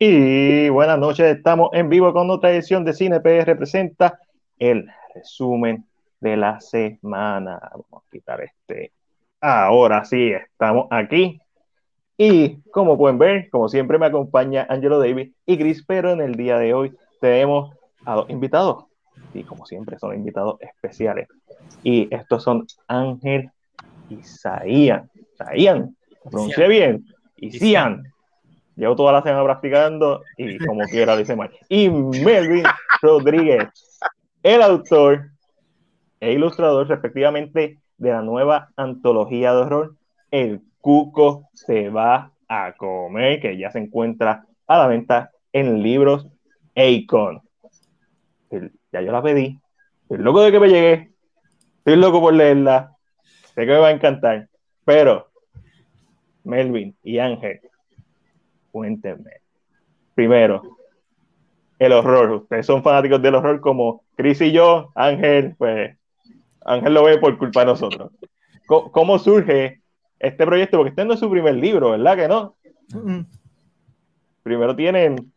Y buenas noches, estamos en vivo con otra edición de Cine PR presenta el resumen de la semana. Vamos a quitar este. Ahora sí, estamos aquí. Y como pueden ver, como siempre me acompaña Angelo David y Chris, pero en el día de hoy tenemos a dos invitados. Y como siempre son invitados especiales. Y estos son Ángel y Saían. Saían, pronuncié bien. Y Cian Llevo toda la semana practicando y como quiera dice mal. Y Melvin Rodríguez, el autor e ilustrador respectivamente de la nueva antología de horror, El Cuco se va a comer, que ya se encuentra a la venta en libros Acon. Ya yo la pedí. Estoy loco de que me llegue. Estoy loco por leerla. Sé que me va a encantar. Pero, Melvin y Ángel, cuéntenme. Primero, el horror. Ustedes son fanáticos del horror como Chris y yo, Ángel, pues Ángel lo ve por culpa de nosotros. ¿Cómo, surge este proyecto? Porque este no es su primer libro, ¿verdad que no? Primero tienen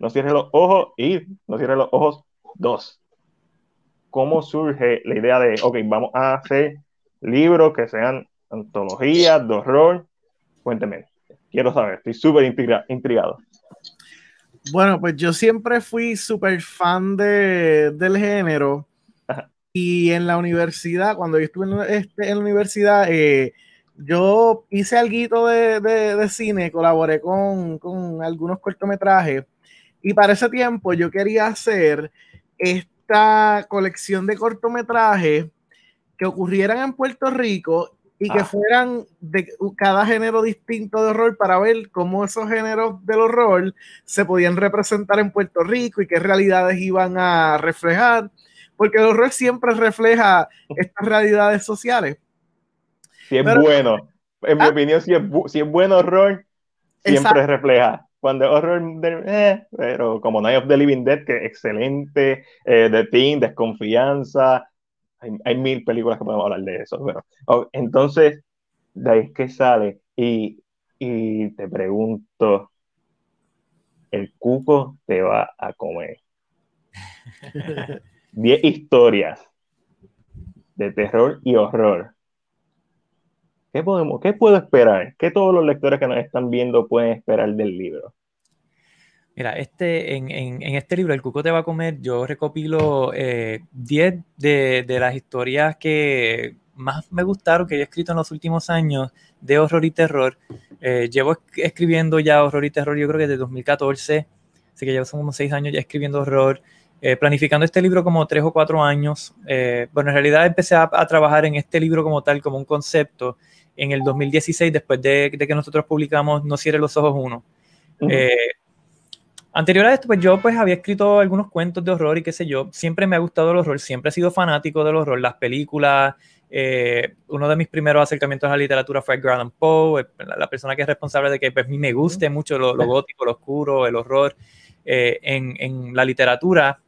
No cierre los ojos y No cierre los ojos dos. ¿Cómo surge la idea de, ok, vamos a hacer libros que sean antologías de horror? Cuénteme. Quiero saber, estoy súper intrigado. Bueno, pues yo siempre fui súper fan de, del género. Y en la universidad, cuando yo estuve en, este, en la universidad, eh, yo hice algo de, de, cine, colaboré con, con, algunos cortometrajes. Y para ese tiempo yo quería hacer esta colección de cortometrajes que ocurrieran en Puerto Rico y que ah. fueran de cada género distinto de horror para ver cómo esos géneros del horror se podían representar en Puerto Rico y qué realidades iban a reflejar, porque el horror siempre refleja estas realidades sociales. Si es bueno, en mi ah. opinión, si es, si es bueno horror, siempre refleja. Cuando horror, eh, pero como Night of the Living Dead, que excelente, eh, The Thing, Desconfianza, hay, mil películas que podemos hablar de eso. Pero, entonces, de ahí es que sale. Y, y te pregunto, el cuco te va a comer. Diez historias de terror y horror. ¿Qué, podemos, ¿Qué puedo esperar? ¿Qué todos los lectores que nos están viendo pueden esperar del libro? Mira, este, en, en, este libro, El Cuco te va a comer, yo recopilo 10 eh, de, de, las historias que más me gustaron, que he escrito en los últimos años de horror y terror. Eh, llevo escribiendo ya horror y terror, yo creo que desde 2014, así que llevo como 6 años ya escribiendo horror. Eh, planificando este libro como 3 o 4 años. bueno, en realidad empecé a, a, trabajar en este libro como tal, como un concepto, en el 2016, después de, de que nosotros publicamos No cierre los ojos uno. Anterior a esto, pues yo pues había escrito algunos cuentos de horror y qué sé yo. Siempre me ha gustado el horror, siempre he sido fanático del horror, las películas. Eh, uno de mis primeros acercamientos a la literatura fue Edgar Allan Poe, la, persona que es responsable de que pues, me guste mucho lo, gótico, lo oscuro, el horror eh, en, en, la literatura,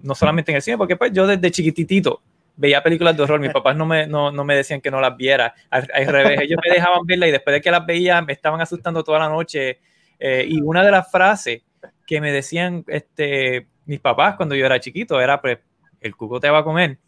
no solamente en el cine, porque pues yo desde chiquititito veía películas de horror, mis papás no me, no, no me decían que no las viera, al, revés, ellos me dejaban verlas y después de que las veía me estaban asustando toda la noche. Eh, y una de las frases que me decían este, mis papás cuando yo era chiquito, era pues, el cuco te va a comer.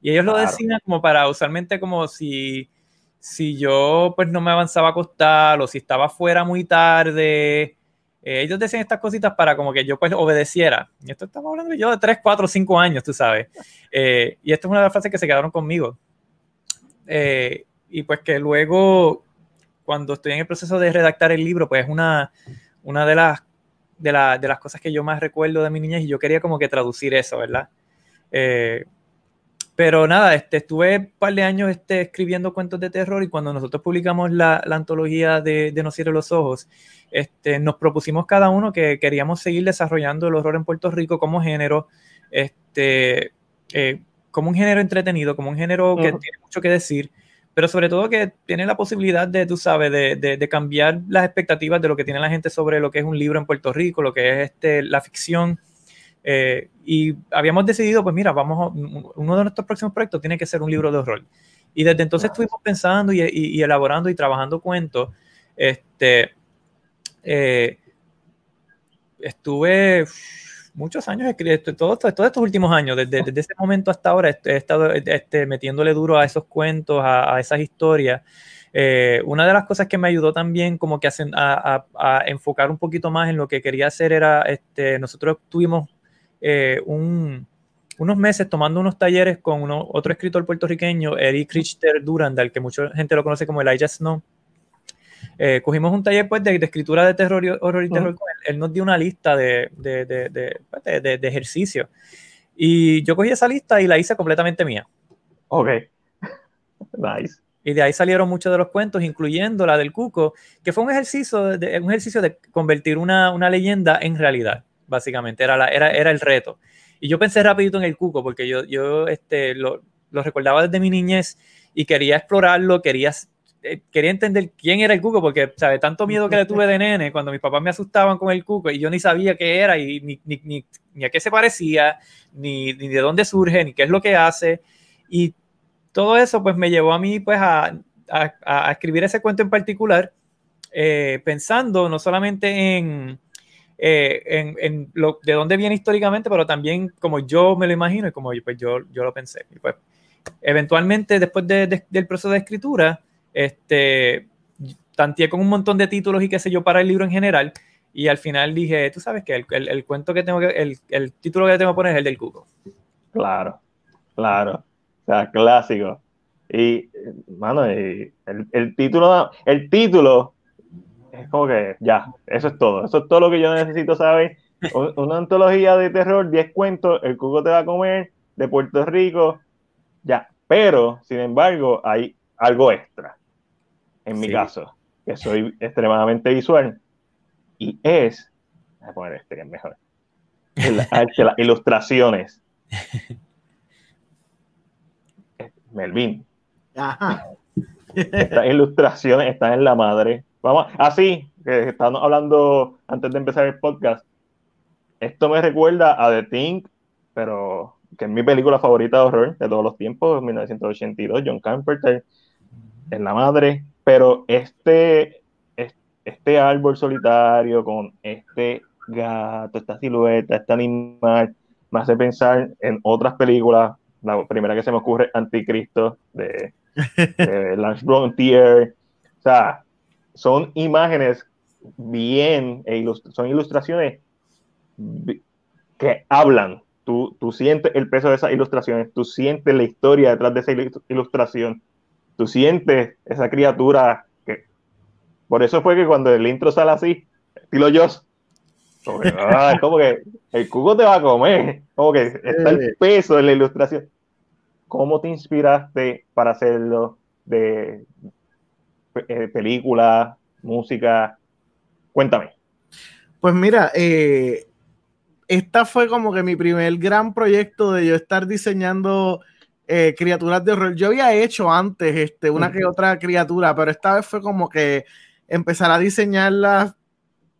Y ellos lo decían como para usualmente como si, si yo pues no me avanzaba a acostar o si estaba fuera muy tarde. Eh, ellos decían estas cositas para como que yo pues obedeciera. Y esto estamos hablando yo de 3, 4, 5 años, tú sabes. Eh, y esto es una de las frases que se quedaron conmigo. Eh, y pues que luego, cuando estoy en el proceso de redactar el libro, pues una, una de las de, las cosas que yo más recuerdo de mi niñez y yo quería como que traducir eso, ¿verdad? Eh, pero nada, este, estuve un par de años este, escribiendo cuentos de terror y cuando nosotros publicamos la, antología de, de No cierre los ojos, este, nos propusimos cada uno que queríamos seguir desarrollando el horror en Puerto Rico como género, este, eh, como un género entretenido, como un género que tiene mucho que decir pero sobre todo que tiene la posibilidad de, tú sabes, de, de, cambiar las expectativas de lo que tiene la gente sobre lo que es un libro en Puerto Rico, lo que es este, la ficción. Eh, y habíamos decidido, pues mira, vamos, uno de nuestros próximos proyectos tiene que ser un libro de horror. Y desde entonces estuvimos pensando y, y, elaborando y trabajando cuentos. Este, eh, estuve muchos años todos, todos estos últimos años, desde, desde, ese momento hasta ahora, he estado este, metiéndole duro a esos cuentos, a, a esas historias. Eh, una de las cosas que me ayudó también como que a, a, enfocar un poquito más en lo que quería hacer era, este, nosotros tuvimos eh, un, unos meses tomando unos talleres con uno, otro escritor puertorriqueño, Eric Richter Durandal, que mucha gente lo conoce como Elijah Snow. Eh, cogimos un taller pues, de, escritura de terror y horror y terror. él. nos dio una lista de, de, de, pues, de, ejercicios. Y yo cogí esa lista y la hice completamente mía. Ok. nice. Y de ahí salieron muchos de los cuentos, incluyendo la del Cuco, que fue un ejercicio de, un ejercicio de convertir una, una leyenda en realidad, básicamente. Era, la, era, era el reto. Y yo pensé rapidito en el Cuco, porque yo, yo este, lo, lo recordaba desde mi niñez y quería explorarlo, quería, eh, quería entender quién era el Cuco, porque, ¿sabe? Tanto miedo que le tuve de nene cuando mis papás me asustaban con el Cuco y yo ni sabía qué era y ni, ni, ni, ni a qué se parecía, ni, ni, de dónde surge, ni qué es lo que hace. Y todo eso, pues, me llevó a mí, pues, a, a, a escribir ese cuento en particular, eh, pensando no solamente en eh, en, en lo, de dónde viene históricamente, pero también como yo me lo imagino y como pues yo, yo lo pensé. Y pues, eventualmente, después de, del proceso de escritura, este, tanteé con un montón de títulos y qué sé yo para el libro en general. Y al final dije, tú sabes que el, el, cuento que tengo que, el, el título que tengo que poner es el del cuco. Claro, claro. O sea, clásico. Y, mano, el, el, título, el título es como que ya, eso es todo. Eso es todo lo que yo necesito saber. Una antología de terror, 10 cuentos, el cuco te va a comer, de Puerto Rico, ya. Pero, sin embargo, hay algo extra, en mi caso, que soy extremadamente visual, y es, voy a poner este que es mejor, las ilustraciones. Melvin. Estas ilustraciones están en la madre Vamos, así, que estamos hablando antes de empezar el podcast. Esto me recuerda a The Thing, pero que es mi película favorita de horror de todos los tiempos, 1982, John Carpenter, en la madre. Pero este, este árbol solitario con este gato, esta silueta, este animal, me hace pensar en otras películas. La primera que se me ocurre, Anticristo, de, de Lance Frontier. O sea, son imágenes bien, e son ilustraciones que hablan. Tú, tú sientes el peso de esas ilustraciones, tú sientes la historia detrás de esa ilustración, tú sientes esa criatura que... Por eso fue que cuando el intro sale así, estilo Joss, como que, ah, como que el cubo te va a comer, como que está el peso de la ilustración. ¿Cómo te inspiraste para hacerlo de, eh, película, música. Cuéntame. Pues mira, eh, esta fue como que mi primer gran proyecto de yo estar diseñando eh, criaturas de horror. Yo había hecho antes este, una que otra criatura, pero esta vez fue como que empezar a diseñarla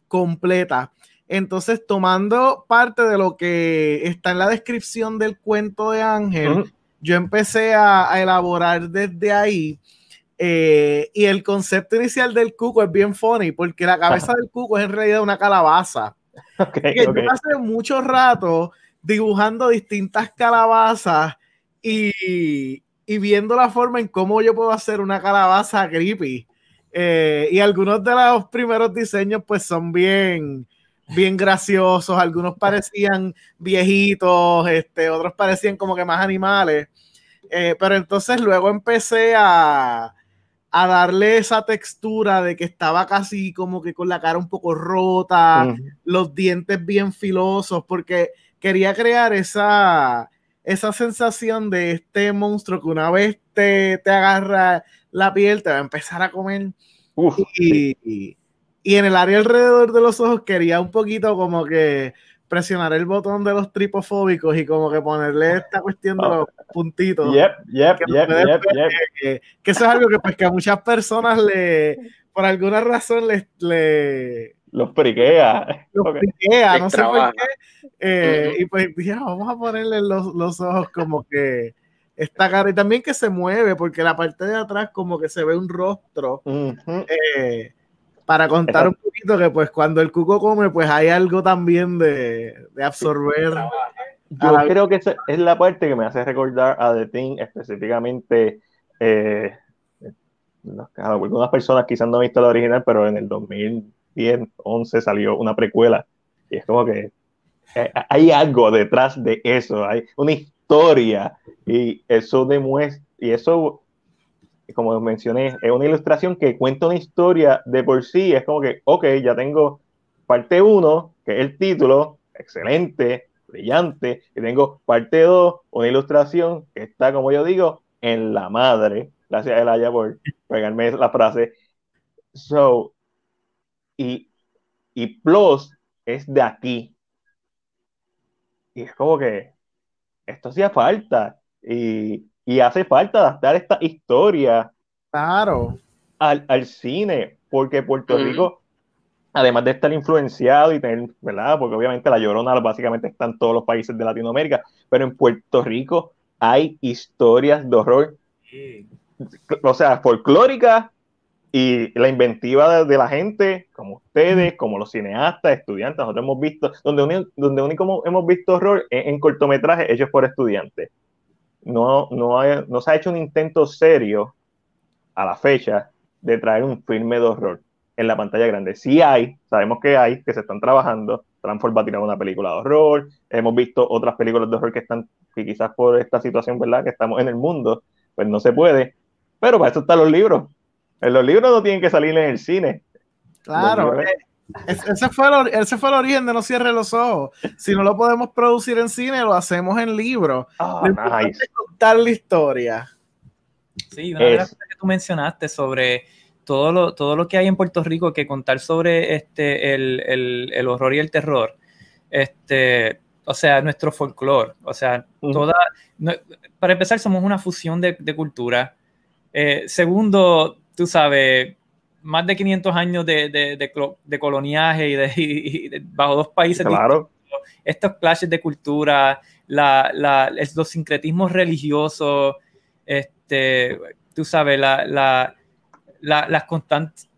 completa. Entonces, tomando parte de lo que está en la descripción del cuento de Ángel, yo empecé a, a, elaborar desde ahí eh, y el concepto inicial del cuco es bien funny, porque la cabeza del cuco es en realidad una calabaza. Okay, que okay. Yo hace mucho rato dibujando distintas calabazas y, y, viendo la forma en cómo yo puedo hacer una calabaza creepy. Eh, y algunos de los primeros diseños pues son bien, bien graciosos, algunos parecían viejitos, este, otros parecían como que más animales. Eh, pero entonces luego empecé a, a darle esa textura de que estaba casi como que con la cara un poco rota, los dientes bien filosos, porque quería crear esa, esa sensación de este monstruo que una vez te, te agarra la piel, te va a empezar a comer. y, y, en el área alrededor de los ojos quería un poquito como que presionar el botón de los tripofóbicos y como que ponerle esta cuestión de los puntitos. Yep, yep, que, yep, yep, que, que, eso es algo que, pues, que a muchas personas le, por alguna razón les, le, los priquea. Los okay. priquea, no sé por qué. Eh, uh -huh. Y pues dije, vamos a ponerle los, los ojos como que esta cara y también que se mueve porque la parte de atrás como que se ve un rostro. Uh -huh. eh, para contar un poquito que pues cuando el cuco come, pues hay algo también de, de absorber. Yo creo que esa es la parte que me hace recordar a The Thing, específicamente. Eh, algunas personas quizás no han visto la original, pero en el 2010, 11 salió una precuela. Y es como que eh, hay algo detrás de eso, hay una historia y eso demuestra, y eso, como mencioné, es una ilustración que cuenta una historia de por sí, es como que, ok, ya tengo parte 1, que es el título, excelente, brillante, y tengo parte 2, una ilustración que está, como yo digo, en la madre, gracias Elaya por pegarme la frase, so, y, y plus es de aquí, y es como que esto hacía falta. Y, hace falta adaptar esta historia claro. al, cine, porque Puerto Rico, además de estar influenciado y tener, ¿verdad? Porque obviamente la llorona básicamente está en todos los países de Latinoamérica, pero en Puerto Rico hay historias de horror, o sea, folclóricas y la inventiva de, la gente, como ustedes, como los cineastas, estudiantes, nosotros hemos visto, donde, donde único hemos visto horror en, en cortometrajes hechos por estudiantes. No, no, no se ha hecho un intento serio a la fecha de traer un filme de horror en la pantalla grande. Sí hay, sabemos que hay, que se están trabajando. Transform va a tirar una película de horror. Hemos visto otras películas de horror que están, que quizás por esta situación, ¿verdad? Que estamos en el mundo, pues no se puede. Pero para eso están los libros en los libros no tienen que salir en el cine. Claro. Eh, ese fue, el, ese fue el origen de No Cierre los Ojos. Si no lo podemos producir en cine, lo hacemos en libro. Oh, contar la historia. Sí, una de las cosas que tú mencionaste sobre todo lo, todo lo que hay en Puerto Rico que contar sobre este, el, el, el horror y el terror. Este, o sea, nuestro folclore. O sea, toda. para empezar, somos una fusión de, de cultura. Eh, segundo, tú sabes, más de 500 años de, de, de, coloniaje y de, bajo dos países. Claro. Estos clashes de cultura, la, la, los sincretismos religiosos, este, tú sabes, la, la, las constantes,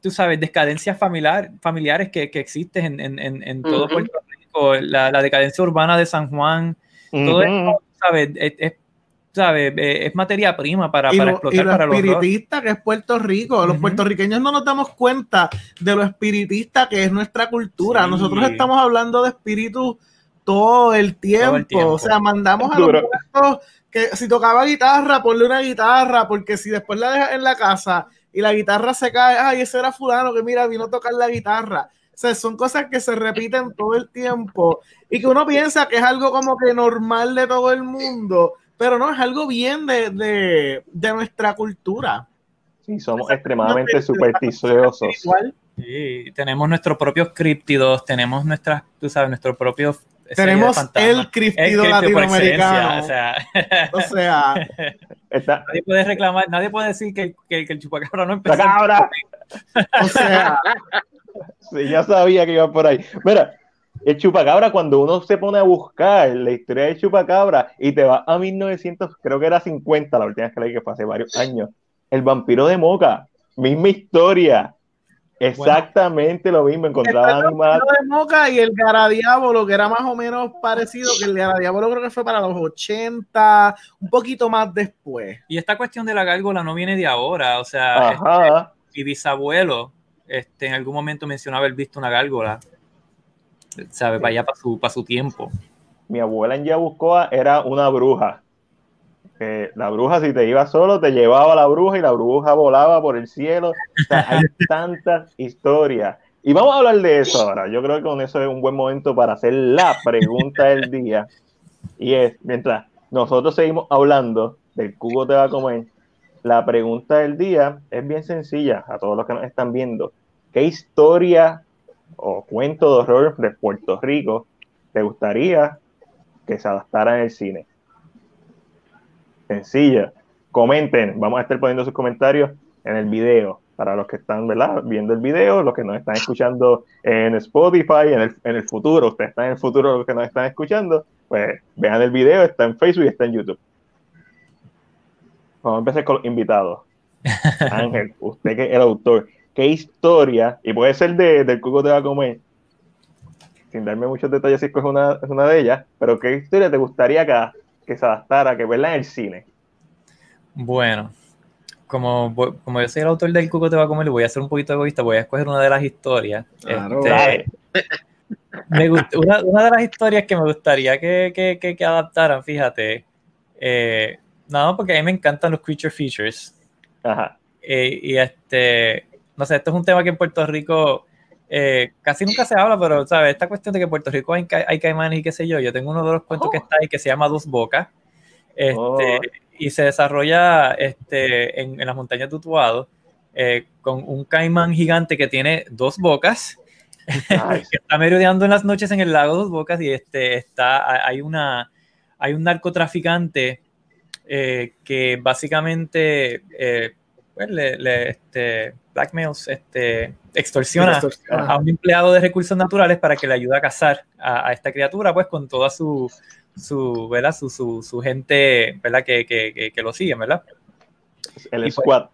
tú sabes, descadencias familiar, familiares que, que existen en, en, en todo Puerto Rico, la, decadencia urbana de San Juan, todo eso, ¿sabes? Es, ¿sabes? Eh, es materia prima para, para explotar para los espiritista que es Puerto Rico. Los puertorriqueños no nos damos cuenta de lo espiritista que es nuestra cultura. Nosotros estamos hablando de espíritus todo el tiempo. O sea, mandamos a los que si tocaba guitarra, ponle una guitarra, porque si después la dejas en la casa y la guitarra se cae, ay, ese era fulano que mira, vino a tocar la guitarra. O sea, son cosas que se repiten todo el tiempo y que uno piensa que es algo como que normal de todo el mundo, pero no, es algo bien de, nuestra cultura. Sí, somos extremadamente supersticiosos. Sí, tenemos nuestros propios críptidos, tenemos nuestras, tú sabes, nuestros propios tenemos el criptido latinoamericano. O sea, o sea nadie puede reclamar, nadie puede decir que, que, el chupacabra no empezó. ¡Chupacabra! o sea, sí, ya sabía que iba por ahí. Mira, el chupacabra, cuando uno se pone a buscar la historia del chupacabra y te va a 1900, creo que era 50, la última vez que leí que fue hace varios años, el vampiro de Moca, misma historia. Exactamente lo mismo, encontraban El vampiro de Moca y el Garadiabolo, que era más o menos parecido, que el Garadiabolo creo que fue para los 80, un poquito más después. Y esta cuestión de la gárgola no viene de ahora, o sea, este, mi bisabuelo este, en algún momento mencionaba haber visto una gárgola sabe, vaya para su, para su tiempo. Mi abuela en Yabucoa era una bruja. la bruja, si te iba solo, te llevaba la bruja y la bruja volaba por el cielo. hay tantas historias. Y vamos a hablar de eso ahora. Yo creo que con eso es un buen momento para hacer la pregunta del día. Y es, mientras nosotros seguimos hablando del cubo te va a comer, la pregunta del día es bien sencilla a todos los que nos están viendo. ¿Qué historia o cuento de horror de Puerto Rico te gustaría que se adaptara en el cine? Sencilla. Comenten, vamos a estar poniendo sus comentarios en el video para los que están ¿verdad? viendo el video, los que nos están escuchando en Spotify, en el, en el futuro, ustedes están en el futuro, los que nos están escuchando, pues vean el video, está en Facebook y está en YouTube. Vamos a empezar con los invitados. Ángel, usted que es el autor, ¿qué historia, y puede ser de, del cuco te va a comer, sin darme muchos detalles si es una, es una de ellas, pero qué historia te gustaría que, que se adaptara, que verla en el cine? Bueno, como, como yo soy el autor del Cuco te va a comer, voy a ser un poquito egoísta, voy a escoger una de las historias. Este, me una, una, de las historias que me gustaría que, que, que, adaptaran, fíjate, eh, no, porque a mí me encantan los creature features. Ajá. Eh, y este, no sé, esto es un tema que en Puerto Rico eh, casi nunca se habla, pero, ¿sabes? Esta cuestión de que en Puerto Rico hay, hay caimanes y qué sé yo, yo tengo uno de los cuentos que oh. está ahí que se llama Dos Bocas. Este, oh. Y se desarrolla este, en, en las montañas de Utuado eh, con un caimán gigante que tiene dos bocas, que está merodeando en las noches en el lago Dos Bocas y este, está, hay, una, hay un narcotraficante eh, que básicamente eh, pues, le, este, blackmails, este, extorsiona a, un empleado de recursos naturales para que le ayude a cazar a, a esta criatura, pues con toda su, su, ¿verdad? Su, su, su gente, ¿verdad? Que, que, que, lo siguen, ¿verdad? El pues, squad.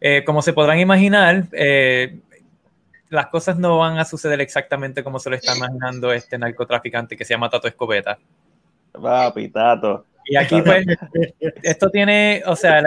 Eh, como se podrán imaginar, eh, las cosas no van a suceder exactamente como se lo está imaginando este narcotraficante que se llama Tato Escopeta. Papi, Tato. Y aquí, pues, esto tiene, o sea,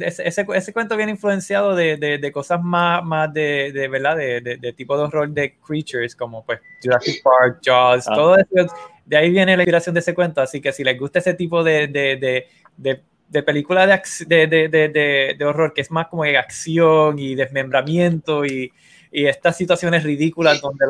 ese, ese, cuento viene influenciado de, de, de cosas más, más de, de ¿verdad? De, de, tipo de horror de creatures, como pues Jurassic Park, Jaws, ah. todo eso de ahí viene la inspiración de ese cuento. Así que si les gusta ese tipo de, de, de, de película de, horror, que es más como de acción y desmembramiento y, y estas situaciones ridículas donde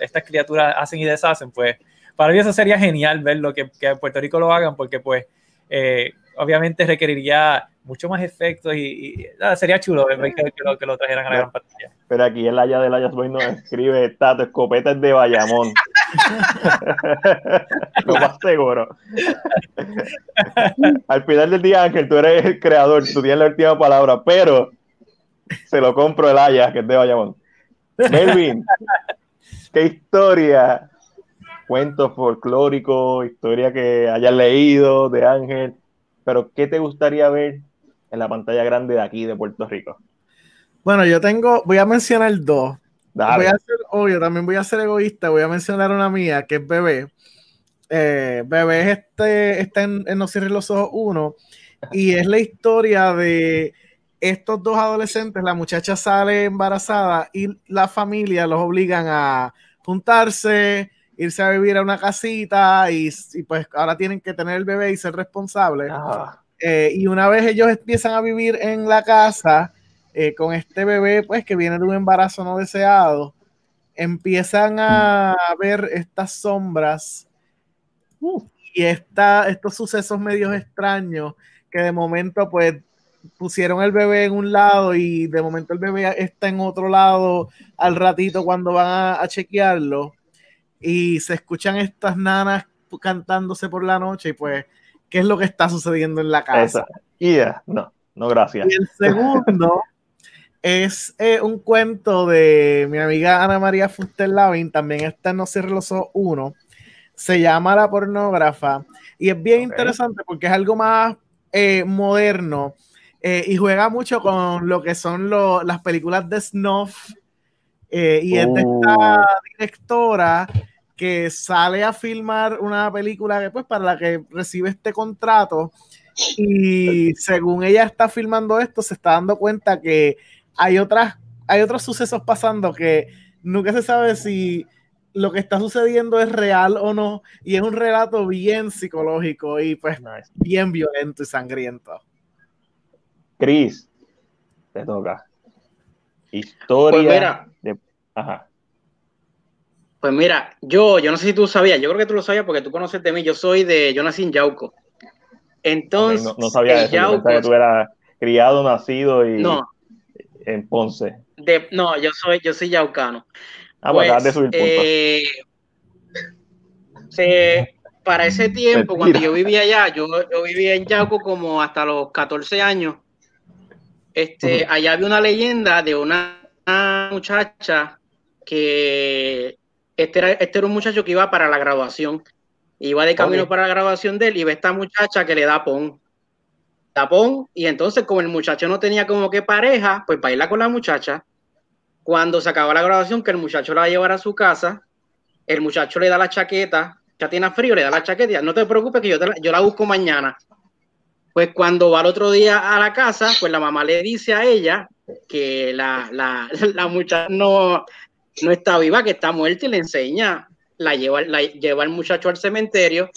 estas criaturas hacen y deshacen, pues para mí eso sería genial verlo, que, que en Puerto Rico lo hagan, porque pues eh, obviamente requeriría mucho más efectos y, sería chulo ver que, lo, que, lo, trajeran a la gran pantalla. Pero aquí en la ya de la Boy nos escribe Tato, escopetas de Bayamón. lo más seguro. Al final del día, Ángel, tú eres el creador, tú tienes la última palabra, pero se lo compro el Aya, que es de Bayamón. Melvin, ¿qué historia? Cuento folclórico, historia que hayas leído de Ángel, pero ¿qué te gustaría ver en la pantalla grande de aquí de Puerto Rico? Bueno, yo tengo, voy a mencionar dos. Voy a ser obvio, también voy a ser egoísta, voy a mencionar una mía que es Bebé. Eh, Bebé es este, está en, No Cierres los Ojos 1 y es la historia de estos dos adolescentes, la muchacha sale embarazada y la familia los obligan a juntarse, irse a vivir a una casita y, pues ahora tienen que tener el bebé y ser responsables. Ah. Eh, y una vez ellos empiezan a vivir en la casa eh, con este bebé, pues que viene de un embarazo no deseado, empiezan a ver estas sombras y esta, estos sucesos medios extraños que de momento pues pusieron el bebé en un lado y de momento el bebé está en otro lado al ratito cuando van a chequearlo y se escuchan estas nanas cantándose por la noche y pues, ¿qué es lo que está sucediendo en la casa? Y no, no gracias. Y el segundo es eh, un cuento de mi amiga Ana María Fuster Lavin, también está en No Cierre los Uno, se llama La Pornógrafa y es bien interesante porque es algo más eh, moderno eh, y juega mucho con lo que son las películas de snuff y es de esta uh. directora que sale a filmar una película que, pues, para la que recibe este contrato y según ella está filmando esto, se está dando cuenta que hay otras, hay otros sucesos pasando que nunca se sabe si lo que está sucediendo es real o no, y es un relato bien psicológico y pues bien violento y sangriento. Chris, te toca. Historia pues de... Ajá. Pues mira, yo, yo no sé si tú sabías, yo creo que tú lo sabías porque tú conoces de mí, yo soy de, yo nací en Yauco. Entonces, no, sabía eso, Yauco, que tú eras criado, nacido y en Ponce. De, no, yo soy, yo soy yaucano. Ah, pues, de subir eh, para ese tiempo, cuando yo vivía allá, yo, yo vivía en Yauco como hasta los 14 años. Este, allá había una leyenda de una muchacha que este era, este era un muchacho que iba para la graduación. Iba de camino para la graduación de él y ve esta muchacha que le da pon. Da pon, y entonces, como el muchacho no tenía como que pareja, pues baila con la muchacha. cuando se acaba la grabación, que el muchacho la va a llevar a su casa, el muchacho le da la chaqueta, ya tiene frío, le da la chaqueta, no te preocupes que yo, la, yo la busco mañana. Pues cuando va el otro día a la casa, pues la mamá le dice a ella que la, la, la muchacha no, no está viva, que está muerta y le enseña, la lleva, la lleva el muchacho al cementerio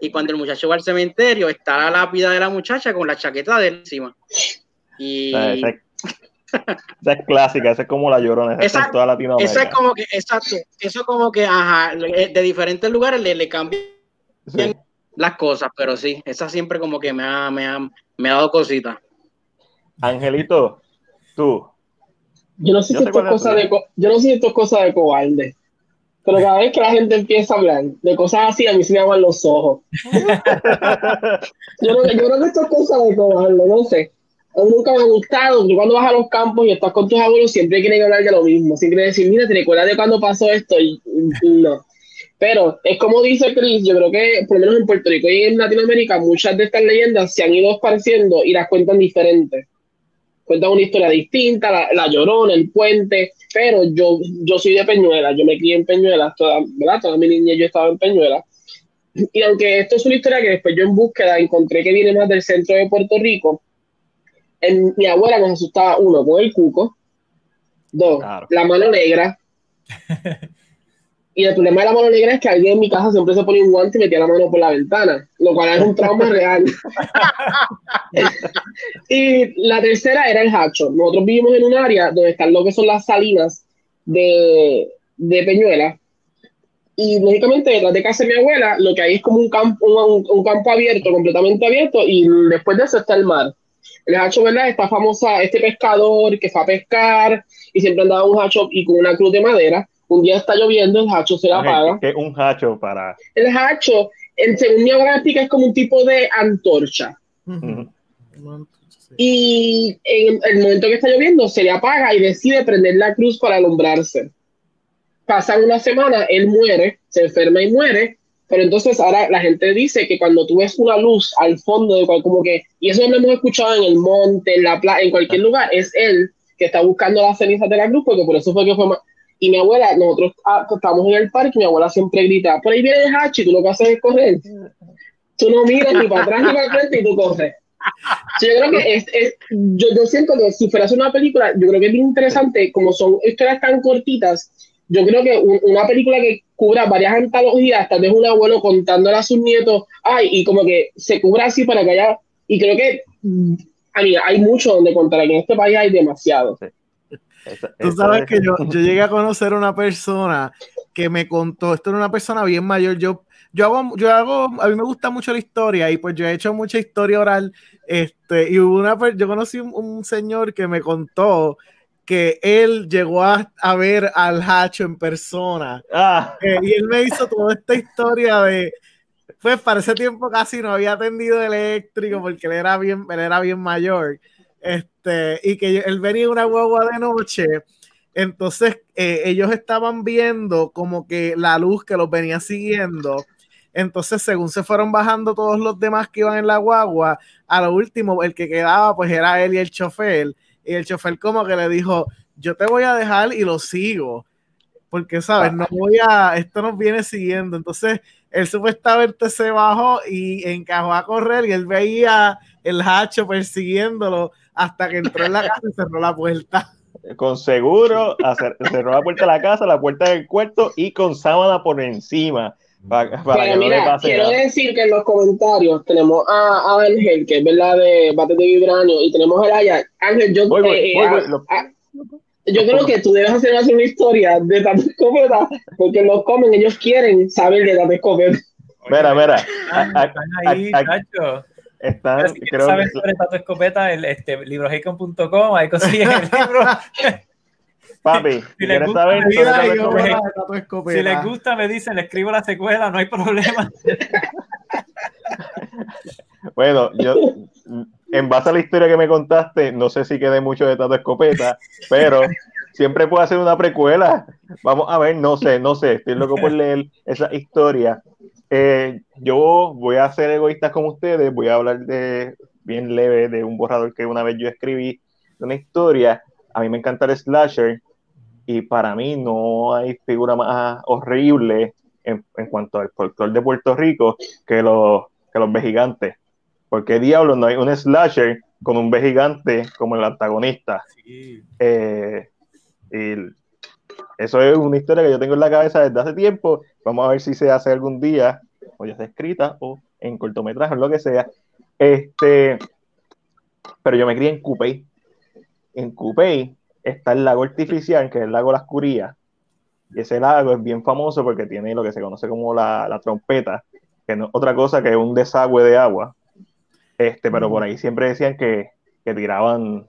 y cuando el muchacho va al cementerio está la lápida de la muchacha con la chaqueta de encima. Y... Esa es clásica, esa es como la llorona, esa, es toda Latinoamérica. Esa es como que, exacto, eso como que, ajá, de diferentes lugares le, le cambian las cosas, pero sí, esa siempre como que me ha, me ha, me ha dado cositas. Angelito, tú. Yo no sé si esto es cosa de, yo no sé si esto es cosa de cobarde, pero cada vez que la gente empieza a hablar de cosas así, a mí se me aguan los ojos. yo, yo creo que esto es cosa de cobarde, no sé nunca me ha gustado, cuando vas a los campos y estás con tus abuelos, siempre quieren hablar de lo mismo, siempre decir, mira, ¿te recuerdas de cuando pasó esto? Y, no. Pero es como dice Chris, yo creo que por lo menos en Puerto Rico y en Latinoamérica muchas de estas leyendas se han ido esparciendo y las cuentan diferentes. Cuentan una historia distinta, la, la Llorona, el puente, pero yo, yo soy de Peñuela, yo me crié en Peñuela, toda, ¿verdad? Toda mi niña yo estaba en Peñuela. Y aunque esto es una historia que después yo en búsqueda encontré que viene más del centro de Puerto Rico, mi abuela nos asustaba, uno, con el cuco, dos, la mano negra. y el problema de la mano negra es que alguien en mi casa siempre se ponía un guante y metía la mano por la ventana, lo cual es un trauma real. y la tercera era el hacho. Nosotros vivimos en un área donde están lo que son las salinas de, de Peñuela. Y lógicamente detrás de casa de mi abuela, lo que hay es como un campo, un campo abierto, completamente abierto, y después de eso está el mar el hacho, ¿verdad? Está famosa este pescador que fue a pescar y siempre andaba un hacho y con una cruz de madera. Un día está lloviendo, el hacho se la apaga. ¿Qué es un hacho para...? El hacho, en, según mi abuela es como un tipo de antorcha. Y en el momento que está lloviendo, se le apaga y decide prender la cruz para alumbrarse. Pasan una semana, él muere, se enferma y muere, pero entonces ahora la gente dice que cuando tú ves una luz al fondo de cual, como que, y eso lo hemos escuchado en el monte, en la playa, en cualquier lugar, es él que está buscando las cenizas de la cruz, porque por eso fue que fue más. Y mi abuela, nosotros ah, estamos en el parque, mi abuela siempre grita, por ahí viene el hachi, tú lo que haces es correr. Tú no miras ni para atrás ni para frente y tú corres. yo creo que es, es yo, yo siento que si fueras una película, yo creo que es interesante, como son historias tan cortitas, yo creo que una película que cubra varias antologías, tal vez un abuelo contándole a sus nietos, ay, y como que se cubra así para que haya, y creo que hay mucho donde contar, aquí en este país hay demasiado. Tú sabes que yo, yo llegué a conocer a una persona que me contó, esto era una persona bien mayor, yo yo hago, yo hago, a mí me gusta mucho la historia y pues yo he hecho mucha historia oral, este, y hubo una, yo conocí un, un señor que me contó que él llegó a, ver al Hacho en persona. Ah. Eh, y él me hizo toda esta historia de, pues para ese tiempo casi no había atendido eléctrico porque él era bien, él era bien mayor. Este, y que él venía en una guagua de noche. Entonces eh, ellos estaban viendo como que la luz que los venía siguiendo. Entonces, según se fueron bajando todos los demás que iban en la guagua, a lo último, el que quedaba, pues era él y el chofer y el chofer como que le dijo, yo te voy a dejar y lo sigo, porque, ¿sabes? No voy a, esto nos viene siguiendo. Entonces, él supuestamente se bajó y encajó a correr y él veía el hacho persiguiéndolo hasta que entró en la casa y cerró la puerta. Con seguro, cerró la puerta de la casa, la puerta del cuarto y con sábana por encima. Para, mira, quiero decir que en los comentarios tenemos a, Ángel, que es verdad de Bate de Vibranio, y tenemos a Aya. Ángel, yo, eh, yo creo que tú debes hacer una historia de Tato Escopeta, porque los comen, ellos quieren saber de Tato Escopeta. Mira, mira. Están ahí, Están, si creo saber sobre Tato Escopeta, el este, librohacon.com, ahí consiguen el libro. Papi, si les gusta, saber si les gusta, me dicen, le escribo la secuela, no hay problema. bueno, yo, en base a la historia que me contaste, no sé si quedé mucho de Tato Escopeta, pero siempre puedo hacer una precuela. Vamos a ver, no sé, no sé, estoy loco por leer esa historia. Eh, yo voy a ser egoísta como ustedes, voy a hablar de bien leve de un borrador que una vez yo escribí de una historia. A mí me encanta el slasher, y para mí no hay figura más horrible en, en cuanto al folclore de Puerto Rico que los, que los gigantes. Porque diablo no hay un slasher con un B gigante como el antagonista. Eh, y eso es una historia que yo tengo en la cabeza desde hace tiempo. Vamos a ver si se hace algún día, o ya está escrita, o en cortometraje, o lo que sea. Este, pero yo me crié en Cupey. En Cupey está el lago artificial, que es el lago Las Curías. Y ese lago es bien famoso porque tiene lo que se conoce como la, la trompeta, que no es otra cosa que un desagüe de agua este, pero por ahí siempre decían que, que tiraban,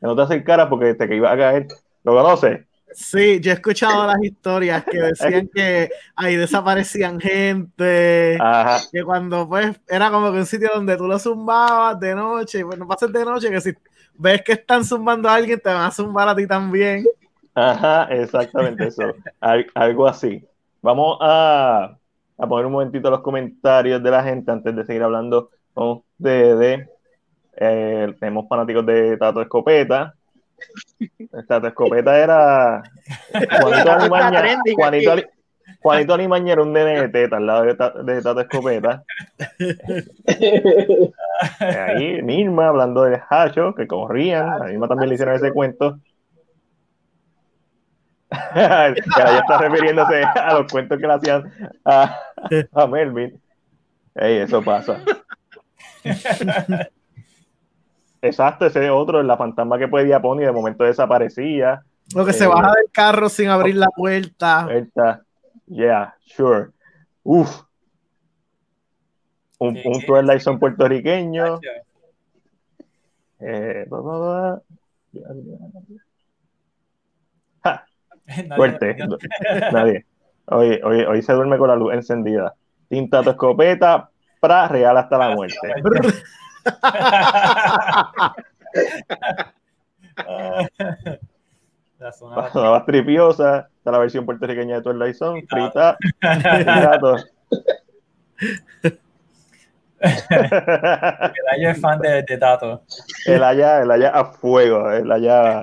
no te acercaras porque te que iba a caer. ¿Lo conoces? Sí, yo he escuchado las historias que decían que ahí desaparecían gente, que cuando pues era como que un sitio donde tú lo zumbabas de noche, pues no pases de noche, que si ves que están zumbando a alguien, te van a zumbar a ti también. Ajá, exactamente eso, algo así. Vamos a, a poner un momentito los comentarios de la gente antes de seguir hablando de eh, tenemos fanáticos de Tato Escopeta. Tato Escopeta era Juanito Alimaña, Juanito, Juanito Alimaña era un nene de teta al lado de, de Tato Escopeta. Ahí Misma hablando de Hacho, que corrían, a Misma también le hicieron ese cuento. ya está refiriéndose a los cuentos que le hacían a, a Melvin. Ey, eso pasa. Exacto, ese otro, la fantasma que podía poner y de momento desaparecía. Lo que se eh, baja del carro sin abrir la puerta. Yeah, sure. Uf. Un, un Twilight son puertorriqueño. Eh, Fuerte. Nadie. Hoy, hoy, hoy se duerme con la luz encendida. Tinta tu escopeta, real hasta la muerte. la zona más tripiosa, está la versión puertorriqueña de Twilight Zone, frita, el Aya es fan de, de, Tato. El Aya, el Aya a fuego. El Aya,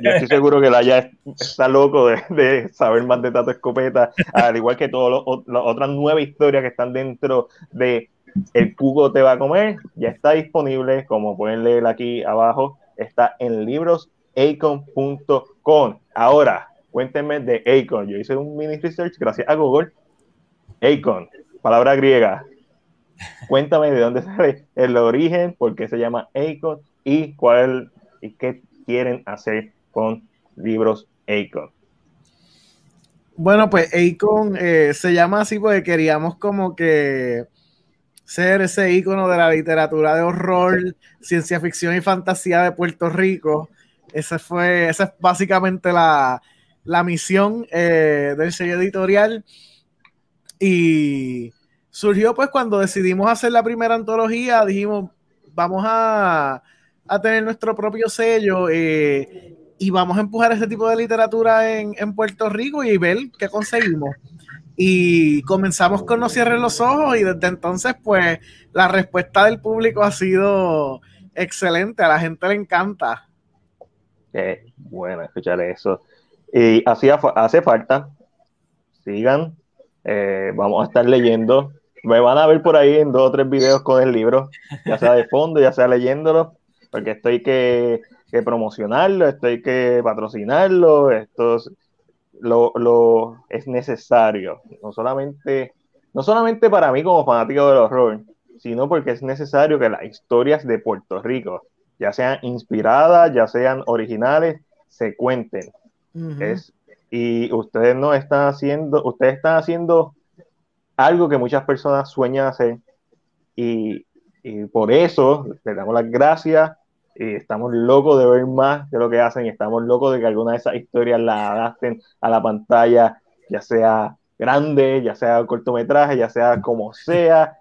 yo estoy seguro que el Aya está loco de, de saber más de Tato Escopeta, al igual que todas las otras nueve historias que están dentro de El Cugo te va a comer. Ya está disponible, como pueden leer aquí abajo, está en librosacon.com. Ahora, cuéntenme de Acon. Yo hice un mini research gracias a Google. Acon, palabra griega, Cuéntame de dónde sale el origen, por qué se llama Acon y cuál y qué quieren hacer con libros Acon. Bueno, pues Acon eh, se llama así porque queríamos como que ser ese icono de la literatura de horror, ciencia ficción y fantasía de Puerto Rico. Esa fue, esa es básicamente la, misión eh, del sello editorial. Y surgió pues cuando decidimos hacer la primera antología, dijimos, vamos a, tener nuestro propio sello eh, y vamos a empujar ese tipo de literatura en, Puerto Rico y ver qué conseguimos. Y comenzamos con No cierren los ojos y desde entonces pues la respuesta del público ha sido excelente, a la gente le encanta. Qué bueno escuchar eso. Y así hace falta, sigan, eh, vamos a estar leyendo me van a ver por ahí en dos o tres videos con el libro, ya sea de fondo, ya sea leyéndolo, porque estoy que, que promocionarlo, estoy que patrocinarlo, esto lo, lo, es necesario, no solamente, no solamente para mí como fanático del horror, sino porque es necesario que las historias de Puerto Rico, ya sean inspiradas, ya sean originales, se cuenten. es, y ustedes no están haciendo, ustedes están haciendo algo que muchas personas sueñan hacer y, por eso les damos las gracias y estamos locos de ver más de lo que hacen y estamos locos de que alguna de esas historias la adapten a la pantalla, ya sea grande, ya sea cortometraje, ya sea como sea.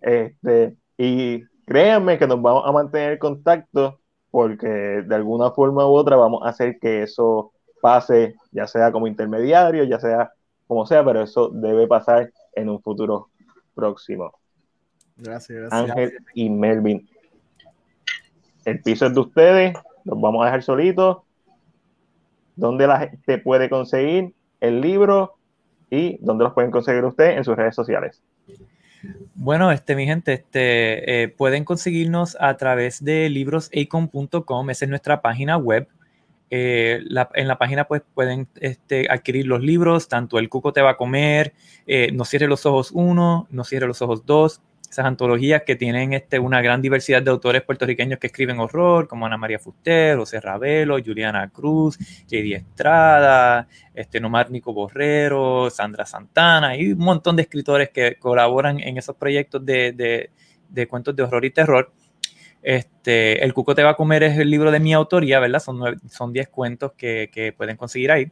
Este, y créanme que nos vamos a mantener en contacto porque de alguna forma u otra vamos a hacer que eso pase, ya sea como intermediario, ya sea como sea, pero eso debe pasar en un futuro próximo. Gracias, gracias. Ángel y Melvin. El piso es de ustedes, los vamos a dejar solitos. dónde la gente puede conseguir el libro y dónde los pueden conseguir ustedes en sus redes sociales. Bueno, este, mi gente, este, eh, pueden conseguirnos a través de librosacon.com, esa es nuestra página web. Eh, en la página pues pueden este, adquirir los libros, tanto El Cuco te va a comer, eh, No cierre los ojos 1, No cierre los ojos 2, esas antologías que tienen este, una gran diversidad de autores puertorriqueños que escriben horror, como Ana María Fuster, José Ravelo, Juliana Cruz, J.D. Estrada, este, Nomar Nico Borrero, Sandra Santana y un montón de escritores que colaboran en esos proyectos de, de, cuentos de horror y terror. Este, el Cuco te va a comer es el libro de mi autoría, ¿verdad? Son, son 10 cuentos que, que, pueden conseguir ahí.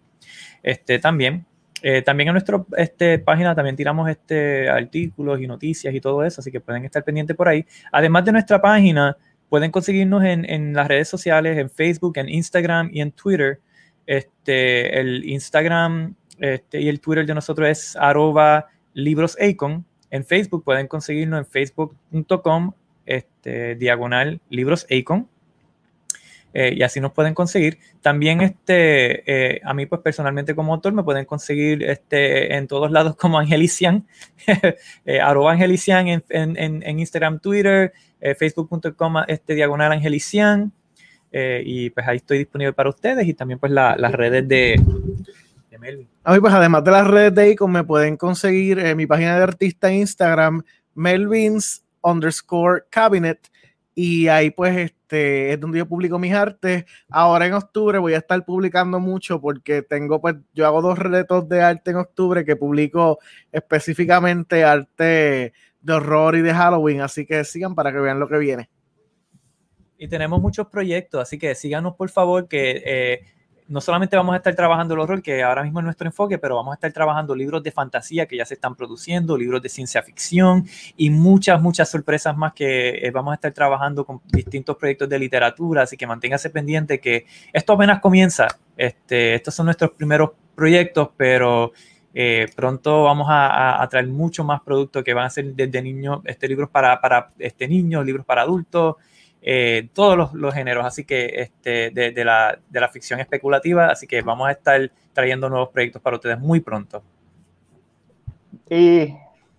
Este, también eh, también en nuestra este, página también tiramos este, artículos y noticias y todo eso, así que pueden estar pendientes por ahí. Además de nuestra página, pueden conseguirnos en, en las redes sociales, en Facebook, en Instagram y en Twitter. Este, el Instagram este, y el Twitter de nosotros es arroba librosacon. En Facebook pueden conseguirnos en facebook.com este, diagonal librosacon. Eh, y así nos pueden conseguir. También este, eh, a mí pues personalmente como autor me pueden conseguir este, en todos lados como Angelician, eh, arroba Angelician en, en, en, Instagram, Twitter, facebook.com este, diagonal Angelician. y pues ahí estoy disponible para ustedes y también pues las redes de, Melvin. Pues además de las redes de Icon me pueden conseguir mi página de artista Instagram, Melvins underscore cabinet y ahí pues este es donde yo publico mis artes. Ahora en octubre voy a estar publicando mucho porque tengo pues yo hago dos retos de arte en octubre que publico específicamente arte de horror y de Halloween, así que sigan para que vean lo que viene. Y tenemos muchos proyectos, así que síganos por favor que eh, no solamente vamos a estar trabajando el horror, que ahora mismo es nuestro enfoque, pero vamos a estar trabajando libros de fantasía que ya se están produciendo, libros de ciencia ficción y muchas, muchas sorpresas más que eh, vamos a estar trabajando con distintos proyectos de literatura, así que manténgase pendiente que esto apenas comienza. Este, estos son nuestros primeros proyectos, pero eh, pronto vamos a, traer mucho más productos que van a ser desde niños, este, libros para, para este, niños, libros para adultos, eh, todos los, géneros, así que este, de, la, de, la, ficción especulativa, así que vamos a estar trayendo nuevos proyectos para ustedes muy pronto. Y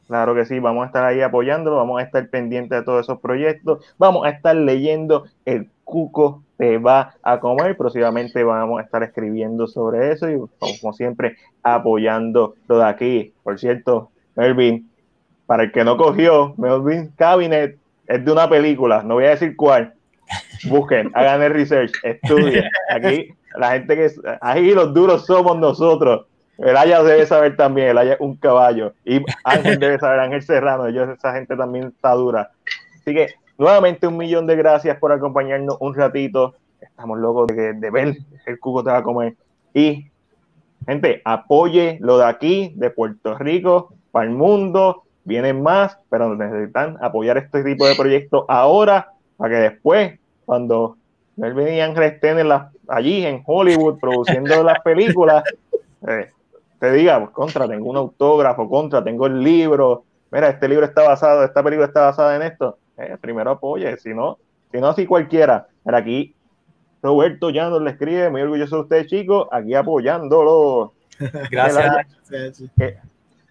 claro que sí, vamos a estar ahí apoyándolo, vamos a estar pendientes de todos esos proyectos, vamos a estar leyendo El Cuco te va a comer, próximamente vamos a estar escribiendo sobre eso y como siempre apoyando lo de aquí. Por cierto, Melvin, para el que no cogió, Melvin Cabinet es de una película, no voy a decir cuál. Busquen, hagan el research, estudien. Aquí, la gente que. Ahí los duros somos nosotros. El Aya debe saber también, el Aya es un caballo. Y Ángel debe saber, Ángel Serrano, ellos, esa gente también está dura. Así que, nuevamente, un millón de gracias por acompañarnos un ratito. Estamos locos de, de ver el cuco te va a comer. Y, gente, apoye lo de aquí, de Puerto Rico, para el mundo vienen más, pero necesitan apoyar este tipo de proyectos ahora para que después, cuando Melvin y Ángel estén en allí en Hollywood produciendo las películas, eh, te diga, pues, contra, tengo un autógrafo, contra, tengo el libro, mira, este libro está basado, esta película está basada en esto, eh, primero apoye, si no, si no, así cualquiera. Pero aquí Roberto ya nos le escribe, muy orgulloso de usted, chicos, aquí apoyándolo. Gracias.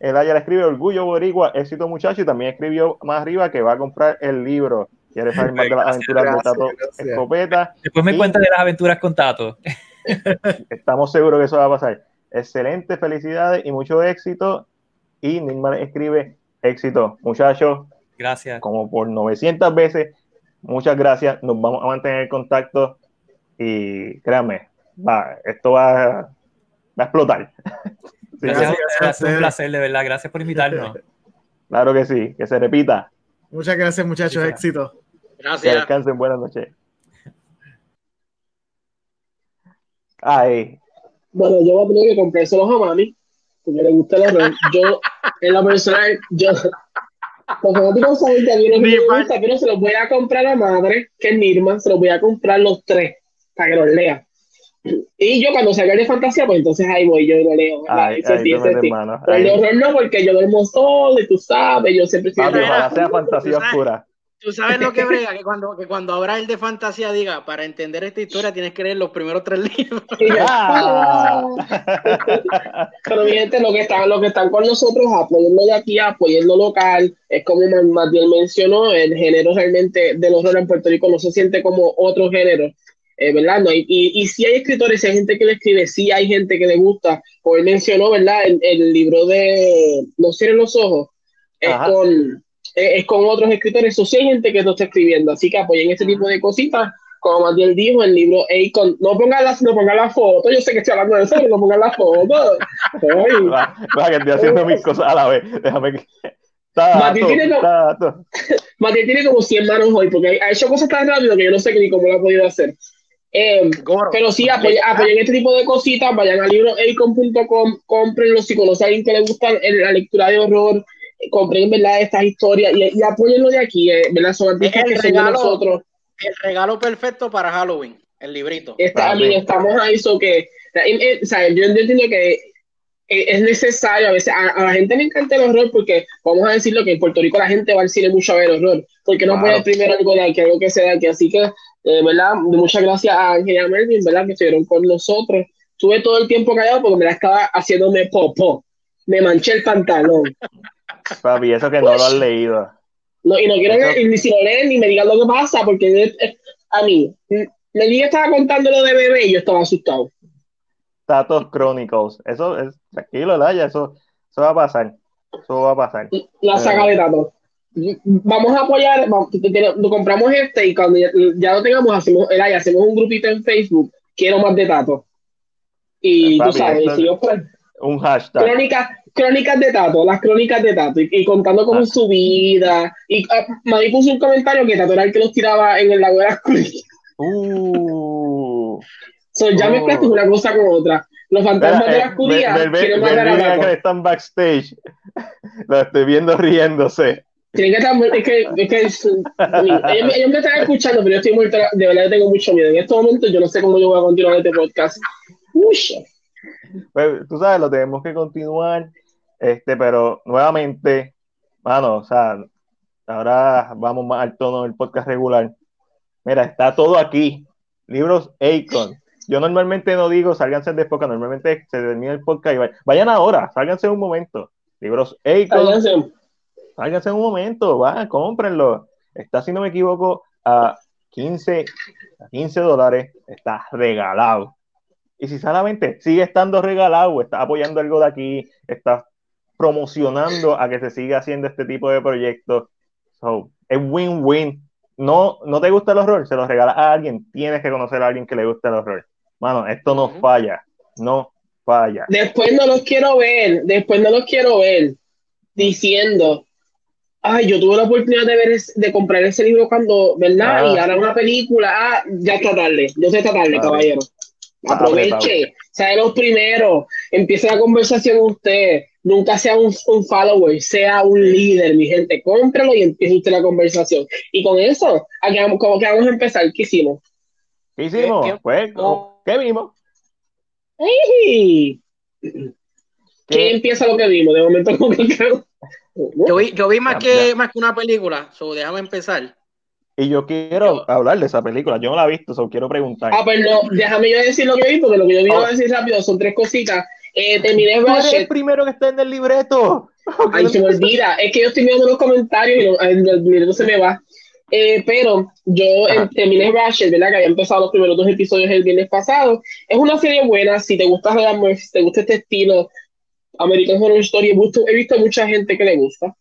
El le escribe Orgullo Boricua, éxito muchacho, y también escribió más arriba que va a comprar el libro. Quiere saber más de las aventuras de Tato Escopeta. Después me cuenta de las aventuras con Tato. Estamos seguros que eso va a pasar. Excelente, felicidades y mucho éxito. Y Nilman escribe éxito, muchachos. Gracias. Como por 900 veces. Muchas gracias. Nos vamos a mantener en contacto. Y créanme, va, esto va, va a explotar. Gracias, gracias, un placer, de verdad. Gracias por invitarnos. Claro que sí, que se repita. Muchas gracias, muchachos. Éxito. Gracias. Que descansen. Buenas noches. Ay. Bueno, yo voy a tener que comprárselos a mami, porque le gusta el horror. Yo, en la personal, yo. Los fanáticos saben que a mí no me gusta, pero se los voy a comprar a madre, que es Nirma, se los voy a comprar los tres, para que los lea. Y yo cuando salga de fantasía, pues entonces ahí voy, yo lo leo. Ay, sí, sí, Pero el horror no, porque yo duermo solo y tú sabes, yo siempre estoy... Ojalá sea fantasía oscura. Tú sabes lo que brega, que cuando, que cuando abra el de fantasía diga, para entender esta historia tienes que leer los primeros tres libros. Ah. Pero mi gente, lo que están, lo que están con nosotros, apoyando de aquí, apoyando local, es como Matiel mencionó, el género realmente del horror en Puerto Rico no se siente como otro género. Eh, ¿verdad? No, y, y, si hay escritores, hay gente que le escribe, sí hay gente que le gusta, como él mencionó, ¿verdad? El, el libro de No cierren los ojos, es con, es con otros escritores, eso sí hay gente que lo está escribiendo, así que apoyen este tipo de cositas, como Matiel dijo, el libro Acon, no pongan la, no pongan la foto, yo sé que estoy hablando de eso, no pongan la foto. Va, va, que estoy haciendo mis cosas a la vez, déjame que... Matiel, tiene como, tiene como 100 manos hoy, porque ha hecho cosas tan rápido que yo no sé ni cómo lo ha podido hacer. Eh, pero sí, apoyen, apoyen, este tipo de cositas, vayan al libro acon.com, cómprenlo si conocen a alguien que le gusta la lectura de horror, compren verdad estas historias y, y apóyenlo de aquí, eh, ¿verdad? Son artistas que regalo, nosotros. El regalo perfecto para Halloween, el librito. Está, estamos ahí, so que, eh, o sea, yo, entiendo que es necesario, a veces a, la gente le encanta el horror porque, vamos a decirlo, que en Puerto Rico la gente va al cine mucho a ver horror, porque no puede primero algo de aquí, algo que sea de aquí, así que eh, ¿verdad? Muchas gracias a Angela Melvin, ¿verdad? Que estuvieron con nosotros. Tuve todo el tiempo callado porque me la estaba haciéndome popó. Me manché el pantalón. Papi, eso que no lo has leído. No, y no quiero que ni si lo leen ni me digan lo que pasa, porque a mí, me dije estaba contando lo de bebé y yo estaba asustado. Tatos Chronicles. Eso es, tranquilo, Laya, eso, eso va a pasar. Eso va a pasar. La saga de Tatos vamos a apoyar, vamos, compramos este y cuando ya, lo tengamos, hacemos, hacemos un grupito en Facebook, quiero más de Tato. Y tú sabes, un hashtag. Crónicas, crónicas de Tato, las crónicas de Tato, y, contando cómo ah. su vida. Y uh, puso un comentario que Tato era el que los tiraba en el lago de las cruces. Uh, so, ya me mezclaste una cosa con otra. Los fantasmas de las curías quieren matar a Tato. que están backstage. Lo estoy viendo riéndose. Tienen que estar, es que, es que ellos, me están escuchando, pero yo estoy muy, de verdad tengo mucho miedo. En este momento yo no sé cómo yo voy a continuar este podcast. Pues, tú sabes, lo tenemos que continuar, este, pero nuevamente, mano, o sea, ahora vamos más al tono del podcast regular. Mira, está todo aquí. Libros Acon. Yo normalmente no digo sálganse de podcast, normalmente se termina el podcast y vayan, ahora, sálganse un momento. Libros Acon. Háganse en un momento, va, cómprenlo. Está, si no me equivoco, a 15, a 15 dólares. Está regalado. Y si solamente sigue estando regalado, está apoyando algo de aquí, está promocionando a que se siga haciendo este tipo de proyectos. So, es win-win. No, no te gusta el horror, se lo regala a alguien. Tienes que conocer a alguien que le guste el horror. Mano, esto no falla. No falla. Después no los quiero ver. Después no los quiero ver diciendo ay, yo tuve la oportunidad de ver, de comprar ese libro cuando, ¿verdad? y ah. ahora una película, ah, ya está tarde, yo sé está tarde, caballero. Aproveche, sea los primeros, empiece la conversación usted, nunca sea un, un, follower, sea un líder, mi gente, cómpralo y empiece usted la conversación. Y con eso, aquí vamos, como que vamos a empezar, ¿qué hicimos? ¿Qué hicimos? ¿Qué, pues, ¿qué vimos? ¡Ay! ¿Qué empieza lo que vimos? De momento, como que yo vi, yo vi más, que, más que una película, so déjame empezar. Y yo quiero hablar de esa película, yo no la he visto, so quiero preguntar. Ah, pues no, déjame yo decir lo que vi, porque lo que yo vi oh. a decir rápido son tres cositas. Eh, terminé el primero que está en el libreto. Ay, se me olvida. Es que yo estoy viendo los comentarios y el libreto se me va. Eh, pero yo eh, terminé Ratchet, ¿verdad? Que había empezado los primeros dos episodios el viernes pasado. Es una serie buena, si te gusta si te gusta este estilo, American Horror Story, he visto, he visto mucha gente que le gusta.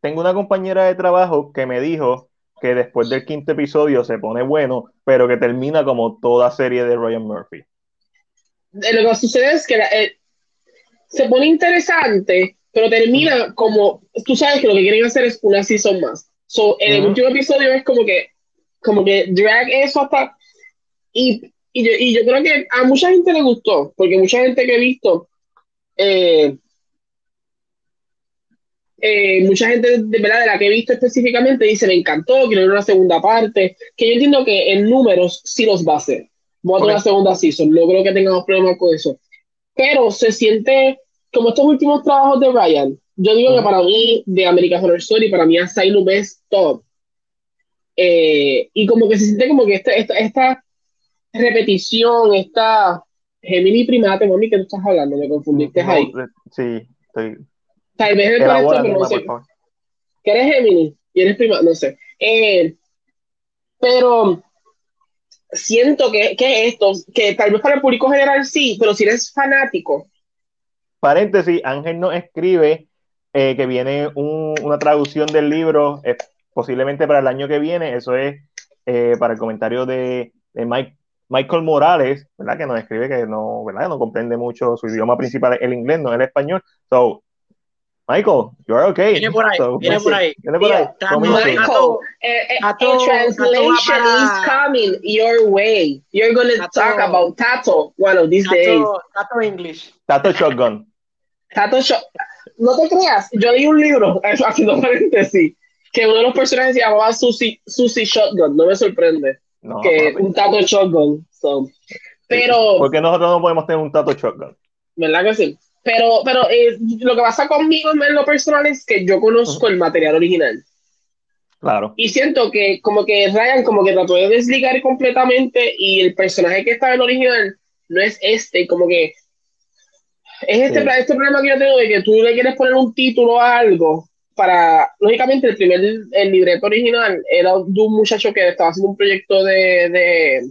Tengo una compañera de trabajo que me dijo que después del quinto episodio se pone bueno, pero que termina como toda serie de Ryan Murphy. Eh, lo que sucede es que eh, se pone interesante, pero termina como, tú sabes que lo que quieren hacer es una season más. So, en el último episodio es como que, como que drag eso hasta, y, y, yo, y yo creo que a mucha gente le gustó, porque mucha gente que he visto eh, eh, mucha gente de verdad de la que he visto específicamente dice me encantó, quiero ver una segunda parte, que yo entiendo que en números sí los va a hacer. Voy a tener una segunda season, no creo que tengamos problemas con eso. Pero se siente como estos últimos trabajos de Ryan. Yo digo que para mí, de American Horror Story, para mí Asylum es top. Eh, y como que se siente como que esta, esta, esta repetición, esta Gemini primate, mami, que tú estás hablando? Me confundiste No, ahí. Sí, estoy. Tal vez esto, Elabora, pero no sé. que eres Gemini y eres prima, no sé. Eh, pero siento que, que esto, que tal vez para el público general sí, pero si eres fanático, Paréntesis, Ángel nos escribe eh, que viene un- una traducción del libro, eh, posiblemente para el año que viene. Eso es eh, para el comentario de, de Mike- Michael Morales, ¿verdad? Que nos escribe que no, ¿verdad? No comprende mucho su idioma principal, es el inglés, no el español. So, Michael, you're okay. Viene por ahí, So, viene por ahí. viene por ahí. Mira, Coming Tato, soon. Michael, Tato, eh, eh, a translation is coming your way. You're going to talk about Tato one of these days. Tato, English. Tato Shotgun. Tato Shot. No te creas, yo leí un libro, eso, haciendo paréntesis, que uno de los personajes se llamaba Susie, Susie Shotgun. No me sorprende No, que papi. un Tato Shotgun. so. Pero. ¿Por qué nosotros no podemos tener un Tato Shotgun? ¿Verdad que sí? Pero, pero eh, lo que pasa conmigo en lo personal es que yo conozco el material original. Claro. Y siento que como que Ryan como que trató de desligar completamente y el personaje que estaba en el original no es este, como que es este, Sí. este problema que yo tengo de que tú le quieres poner un título a algo para, lógicamente el primer, el libreto original era de un muchacho que estaba haciendo un proyecto de, de,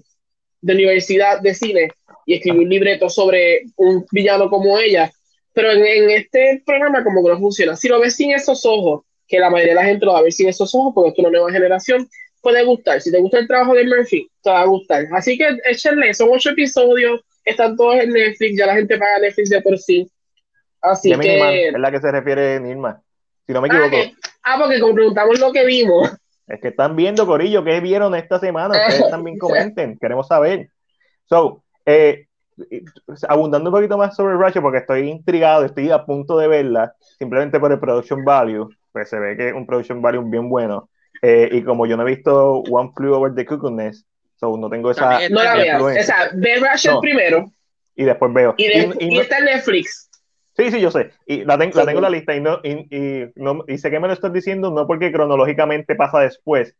de universidad de cine y escribió un libreto sobre un villano como ella, pero en, en este programa como que no funciona. Si lo ves sin esos ojos, que la mayoría de la gente lo va a ver sin esos ojos, porque esto es una nueva generación, puede gustar. Si te gusta el trabajo de Murphy, te va a gustar. Así que échenle, son ocho episodios, están todos en Netflix, ya la gente paga Netflix de por sí. Así que... Es la que se refiere Nirma. Si no me Ah, equivoco. ah, porque como preguntamos lo que vimos. Es que están viendo, Corillo, ¿qué vieron esta semana? Ustedes también comenten, queremos saber. So, eh, abundando un poquito más sobre Ratchet, porque estoy intrigado, estoy a punto de verla, simplemente por el production value, pues se ve que es un production value bien bueno. Eh, y como yo no he visto One Flew Over the Cuckoo Nest, so no tengo esa No la veas. O sea, ve Ratchet No. primero Y después veo. y, Y- de- y y no- está en Netflix. Sí, sí, yo sé. Y la, ten- la tengo en la lista y, no, y, y no- y sé que me lo estás diciendo no porque cronológicamente pasa después,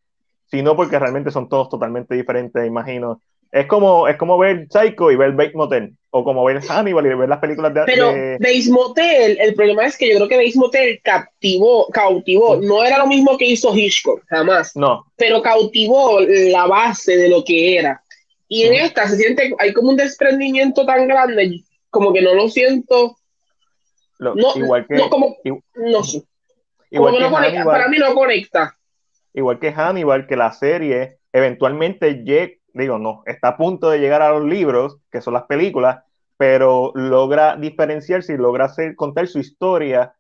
sino porque realmente son todos totalmente diferentes, imagino. Es como, es como ver Psycho y ver Bates Motel, o como ver Hannibal y ver las películas de... Pero de- Bates Motel, el problema es que yo creo que Bates Motel captivó, cautivó. No era lo mismo que hizo Hitchcock, jamás. No, pero cautivó la base de lo que era. Y en esta se siente, hay como un desprendimiento tan grande, como que no lo siento, lo- no, igual que, no, como, no sé, igual como que no Hannibal, para mí no conecta. igual que Hannibal, que la serie eventualmente llega, digo, no, está a punto de llegar a los libros, que son las películas, pero logra diferenciarse y logra hacer, contar su historia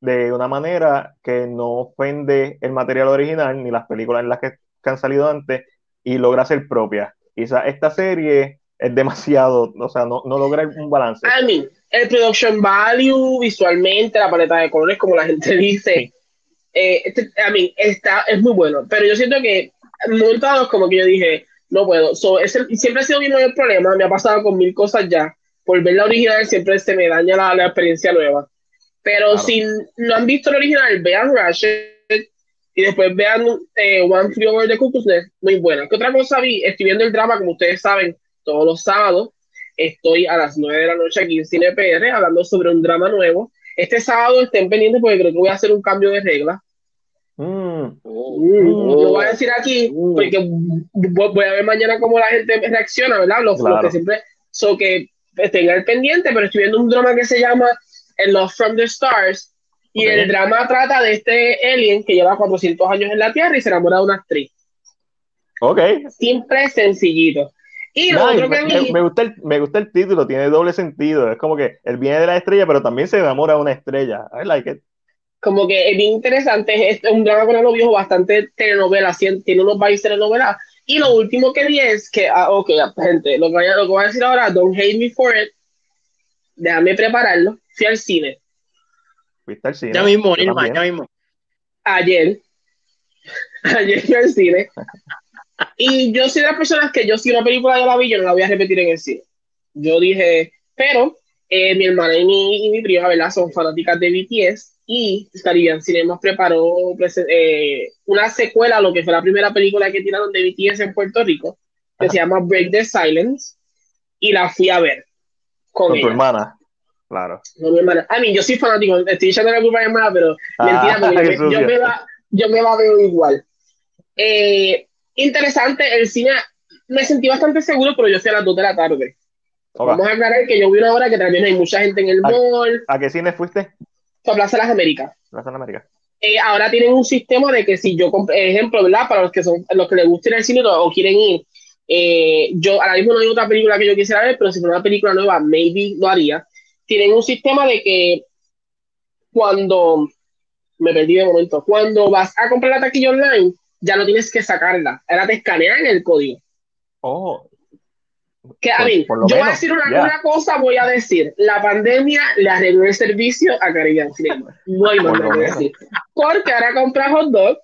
de una manera que no ofende el material original ni las películas en las que, que han salido antes y logra ser propia. Quizá esta serie es demasiado, o sea, no, no logra un balance. I mean, el production value, visualmente, la paleta de colores, como la gente dice, eh, este- I mean, está, es muy bueno, pero yo siento que dados como que yo dije, no puedo, so, ese- siempre ha sido mi mayor problema, me ha pasado con mil cosas ya, por ver la original siempre se me daña la, la experiencia nueva, pero Claro. si no han visto el original, vean Ratchet y después vean eh, One Flew Over the Cuckoo's Nest, muy buena. ¿Qué otra cosa vi? Estoy viendo el drama, como ustedes saben, todos los sábados, estoy a las 9 de la noche aquí en Cine PR hablando sobre un drama nuevo. Este sábado estén pendientes porque creo que voy a hacer un cambio de regla. Mm, Lo voy a decir aquí porque vo- voy a ver mañana cómo la gente reacciona, ¿verdad? Los, los Claro. que siempre, so que estén al pendiente, pero estoy viendo un drama que se llama El Love from the Stars y Ok. el drama trata de este alien que lleva 400 años en la Tierra y se enamora de una actriz. ok. Simple, sencillito. Y lo Nice, otro que me, vi, me gusta el, me gusta el título, tiene doble sentido. Es como que él viene de la estrella, pero también se enamora de una estrella. I like it. como que es bien interesante, es un drama con algo viejo, bastante telenovela, tiene unos vibes telenovela. Y lo último que vi es que, ah, ok, gente, lo que, voy a, lo que voy a decir ahora, don't hate me for it, déjame prepararlo, fui al cine Fuiste al cine. Ya mismo, ya mismo. ayer, ayer fui al cine, y yo soy de las personas que yo si una película ya la vi, yo no la voy a repetir en el cine. Yo dije, pero eh, mi hermana y mi, y mi prima, ¿verdad? Son fanáticas de BTS, y Caribbean Cinemas preparó eh, una secuela a lo que fue la primera película que tiraron de BTS en Puerto Rico, que se llama Break the Silence, y la fui a ver. Con, tu hermana, claro. Con mi hermana. A mí, yo soy fanático, estoy echando la culpa a mi hermana, pero mentira, ah, porque yo, me la, yo me la veo igual. Eh, interesante, el cine, me sentí bastante seguro, pero yo fui a las 2 de la tarde. Vamos a aclarar que yo vi una hora que también hay mucha gente en el mall. ¿A qué cine fuiste? A Plaza de las Américas. Plaza de las Américas. Eh, ahora tienen un sistema de que si yo, ejemplo, ¿verdad? Para los que son los que les gusta ir al cine o quieren ir, eh, yo ahora mismo no hay otra película que yo quisiera ver, pero si fuera una película nueva, maybe lo haría. Tienen un sistema de que cuando me perdí de momento, cuando vas a comprar la taquilla online, ya no tienes que sacarla, ahora te escanean el código. Oh, que, a mí, yo voy a decir una, cosa, voy a decir, la pandemia le arregló el servicio a Caribbean Cinema. No hay más que decir. Porque ahora compras hot dog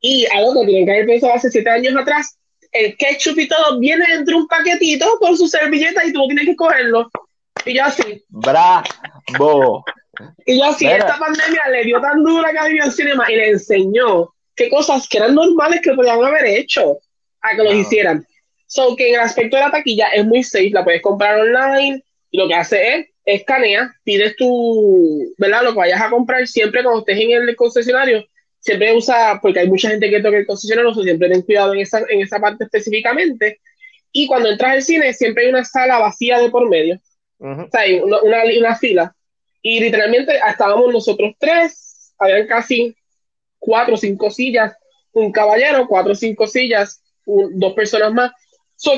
y algo que tienen que haber pensado hace siete años atrás, el ketchup y todo viene dentro de un paquetito con su servilleta y tú tienes que cogerlo. Y yo así. Bravo. Y yo así, esta pandemia le dio tan dura a Caribbean Cinema y le enseñó qué cosas que eran normales que podían haber hecho a que los hicieran. So que en el aspecto de la taquilla es muy safe, la puedes comprar online y lo que hace es escanea, pides tu, ¿verdad? Lo que vayas a comprar siempre cuando estés en el concesionario, siempre usa, porque hay mucha gente que toca el concesionario, so siempre ten cuidado en esa, en esa parte específicamente. Y cuando entras al cine, siempre hay una sala vacía de por medio. O sea, hay una, una, fila. Y literalmente estábamos nosotros tres, habían casi cuatro o cinco sillas, un caballero, cuatro o cinco sillas, dos personas más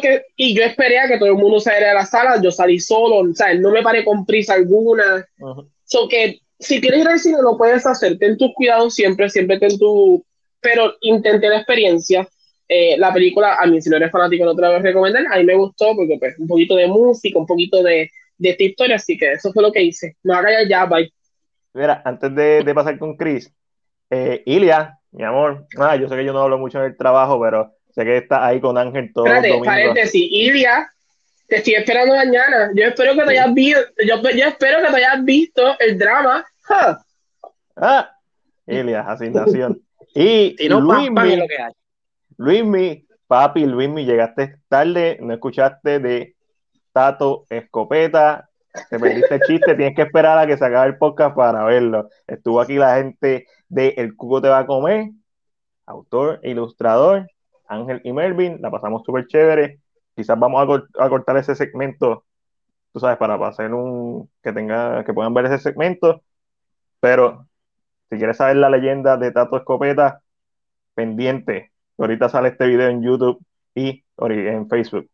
que, y yo esperé a que todo el mundo saliera de la sala, yo salí solo, o sea, no me paré con prisa alguna. Uh que si quieres ir al cine lo puedes hacer, ten tus cuidados siempre, siempre ten tu... Pero intenté la experiencia. Eh, la película, a mí si no eres fanático no te la voy a recomendar, a mí me gustó porque pues un poquito de música, un poquito de, de esta historia, así que eso fue lo que hice. No haga ya, bye. Mira, antes de, de pasar con Chris, eh, Ilia, mi amor, ah, yo sé que yo no hablo mucho en el trabajo, pero Sé que está ahí con Ángel todo Espérate, paréntesis. Ilia, te estoy esperando mañana. Yo espero que te hayas visto, yo, espero que te hayas visto el drama. Ah, Ilia, asignación. Y, y no Luismi, Luismi, papi, Luismi, llegaste tarde, no escuchaste de Tato Escopeta, te perdiste el chiste, tienes que esperar a que se acabe el podcast para verlo. Estuvo aquí la gente de El Cuco Te Va a Comer, autor, ilustrador, Ángel y Melvin, la pasamos súper chévere. Quizás vamos a, cortar ese segmento, tú sabes, para hacer un que tenga, que puedan ver ese segmento. Pero si quieres saber la leyenda de Tato Escopeta, pendiente. Ahorita sale este video en YouTube y en Facebook.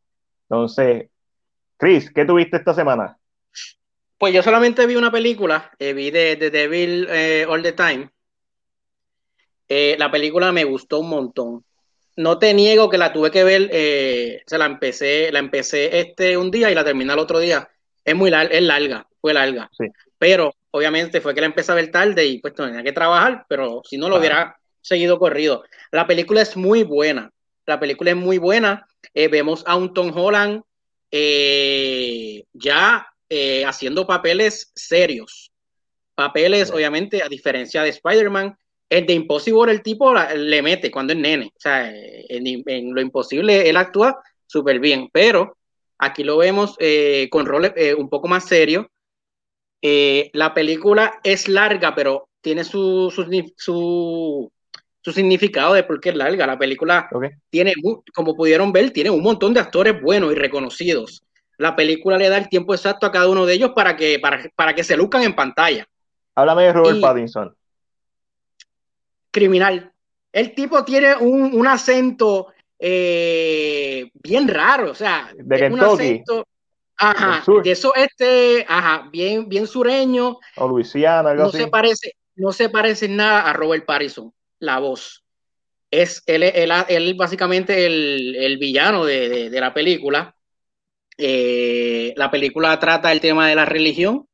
Entonces, Chris, ¿qué tuviste esta semana? Pues yo solamente vi una película, eh, vi de, Devil eh, All the Time. Eh, la película me gustó un montón no te niego que la tuve que ver, eh, se la empecé, la empecé este un día y la terminé el otro día. Es muy larga, es larga, fue larga. Pero obviamente fue que la empecé a ver tarde y pues tenía que trabajar, pero si no lo hubiera seguido corrido. La película es muy buena. La película es muy buena. Eh, vemos a un Tom Holland eh, ya haciendo papeles serios. Papeles, obviamente, a diferencia de Spider-Man, el de Impossible el tipo le mete cuando es nene. O sea, en, lo imposible él actúa súper bien, pero aquí lo vemos eh, con roles eh, un poco más serios. Eh, la película es larga, pero tiene su, su, su, significado de por qué es larga. La película tiene, como pudieron ver, tiene un montón de actores buenos y reconocidos. La película le da el tiempo exacto a cada uno de ellos para que, para, para que se luzcan en pantalla. Háblame de Robert Pattinson criminal. El tipo tiene un, acento eh, bien raro, o sea, de un acento, ajá, de eso este, ajá, bien, bien sureño. O Luisiana, no se parece, no se parece nada a Robert Pattinson, la voz. Es él, él, básicamente el, villano de, la película. Eh, la película trata el tema de la religión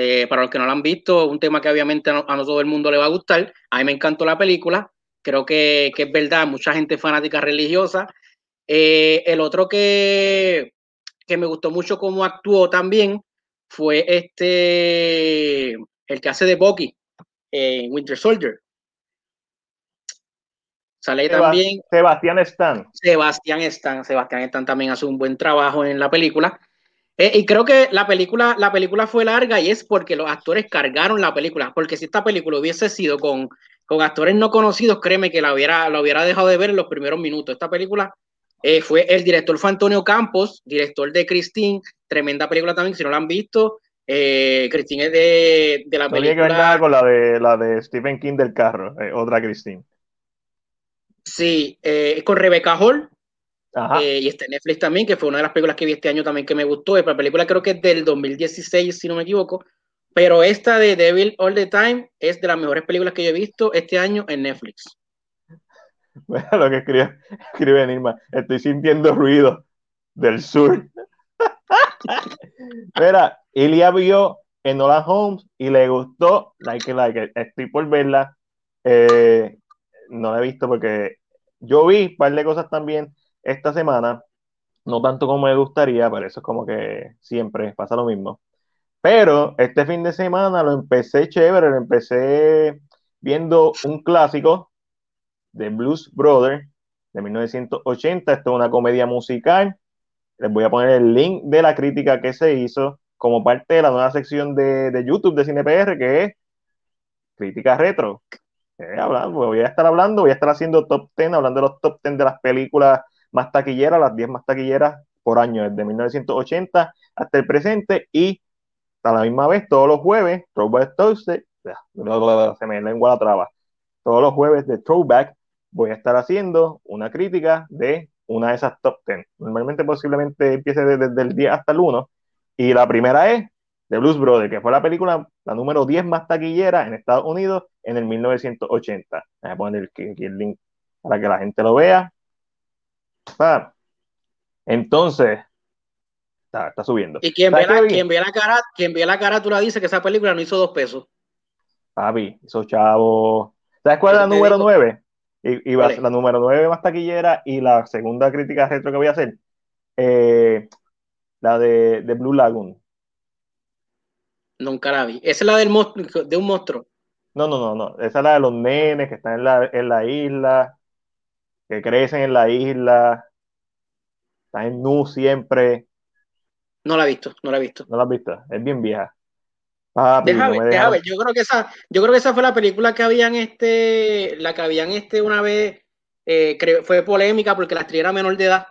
eh, para los que no lo han visto, un tema que obviamente a no, todo el mundo le va a gustar. A mí me encantó la película. Creo que, es verdad, mucha gente fanática religiosa. Eh, el otro que, que me gustó mucho cómo actuó también fue este el que hace de Bucky en Winter Soldier. Sale también. Sebastián Stan. Sebastián Stan. Sebastián Stan también hace un buen trabajo en la película. Eh, y creo que la película, la película fue larga y es porque los actores cargaron la película. Porque si esta película hubiese sido con, con actores no conocidos, créeme que la hubiera, la hubiera dejado de ver en los primeros minutos. Esta película eh, fue el director fue Antonio Campos, director de Christine, tremenda película también, si no la han visto. Eh, Christine es de, de la película. No tiene que ver nada con la de, la de Stephen King del carro, otra Christine. Sí, con Rebecca Hall. Eh, y está en Netflix también, que fue una de las películas que vi este año también que me gustó. La película creo que es del 2016, si no me equivoco. Pero esta de Devil All the Time es de las mejores películas que yo he visto este año en Netflix. Bueno, lo que escribe, escribe Nirma, estoy sintiendo ruido del sur. Mira, Ilia vio en Nolan Holmes y le gustó, like, like, estoy por verla. Eh, no la he visto porque yo vi un par de cosas también esta semana, no tanto como me gustaría, pero eso es como que siempre pasa lo mismo. Pero este fin de semana lo empecé chévere, lo empecé viendo un clásico de Blues Brothers de 1980. Esto es una comedia musical. Les voy a poner el link de la crítica que se hizo como parte de la nueva sección de, de YouTube de CinePR, que es Crítica Retro. Eh, voy a estar hablando, voy a estar haciendo top 10, hablando de los top 10 de las películas más taquilleras, las 10 más taquilleras por año, desde 1980 hasta el presente, y a la misma vez, todos los jueves, Throwback Thursday, se me lengua la traba, todos los jueves de Throwback voy a estar haciendo una crítica de una de esas top 10. Normalmente posiblemente empiece desde el 10 hasta el 1, y la primera es de Blues Brothers, que fue la película, la número 10 más taquillera en Estados Unidos en el 1980. Voy a poner aquí, el link para que la gente lo vea. Ah, entonces, está, subiendo. Y quien ve, la, quien ve, la, cara, quien ve la carátula dice que esa película no hizo dos pesos. Papi, esos chavos. ¿Sabes cuál es la número 9? Y, va a ser la número 9 más taquillera y la segunda crítica retro que voy a hacer. Eh, la de, de Blue Lagoon. Nunca la vi. Esa es la del monstruo, de un monstruo. No, no, no, no. Esa es la de los nenes que están en la, en la isla, que crecen en la isla, están en Nu siempre. No la he visto, no la he visto. No la has visto, es bien vieja. déjame, déjame. Yo creo que esa, yo creo que esa fue la película que habían este, la que habían este una vez, eh, fue polémica porque la actriz era menor de edad.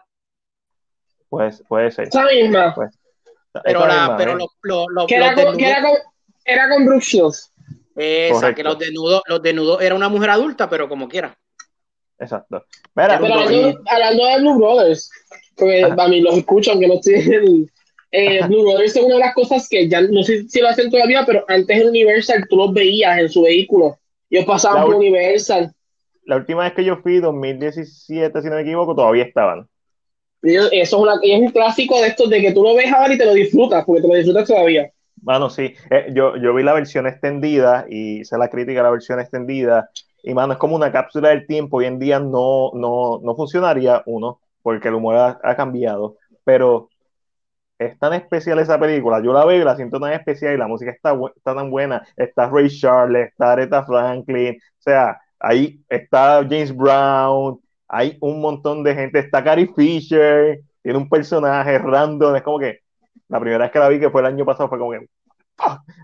Pues puede ser. Esa misma. Pues, pero, la, pero ¿eh? los, que, era con, que, era con, era con Shields. Esa, que los desnudos, los desnudos era una mujer adulta, pero como quiera. Exacto. pero hablando, de Blue Brothers, porque a mí los escucho, aunque no estoy en eh, Blue Brothers es una de las cosas que ya no sé si lo hacen todavía, pero antes en Universal tú los veías en su vehículo. Yo pasaba por Universal. La última vez que yo fui, 2017, si no me equivoco, todavía estaban. Eso es, una, es un clásico de estos de que tú lo ves ahora y te lo disfrutas, porque te lo disfrutas todavía. Bueno, sí, eh, yo, yo vi la versión extendida y hice la crítica a la versión extendida. Y mano, es como una cápsula del tiempo. Hoy en día no, no, no funcionaría uno, porque el humor ha, cambiado. Pero es tan especial esa película. Yo la veo y la siento tan especial y la música está, está tan buena. Está Ray Charles, está Aretha Franklin, o sea, ahí está James Brown, hay un montón de gente. Está Carrie Fisher, tiene un personaje random. Es como que la primera vez que la vi, que fue el año pasado, fue como que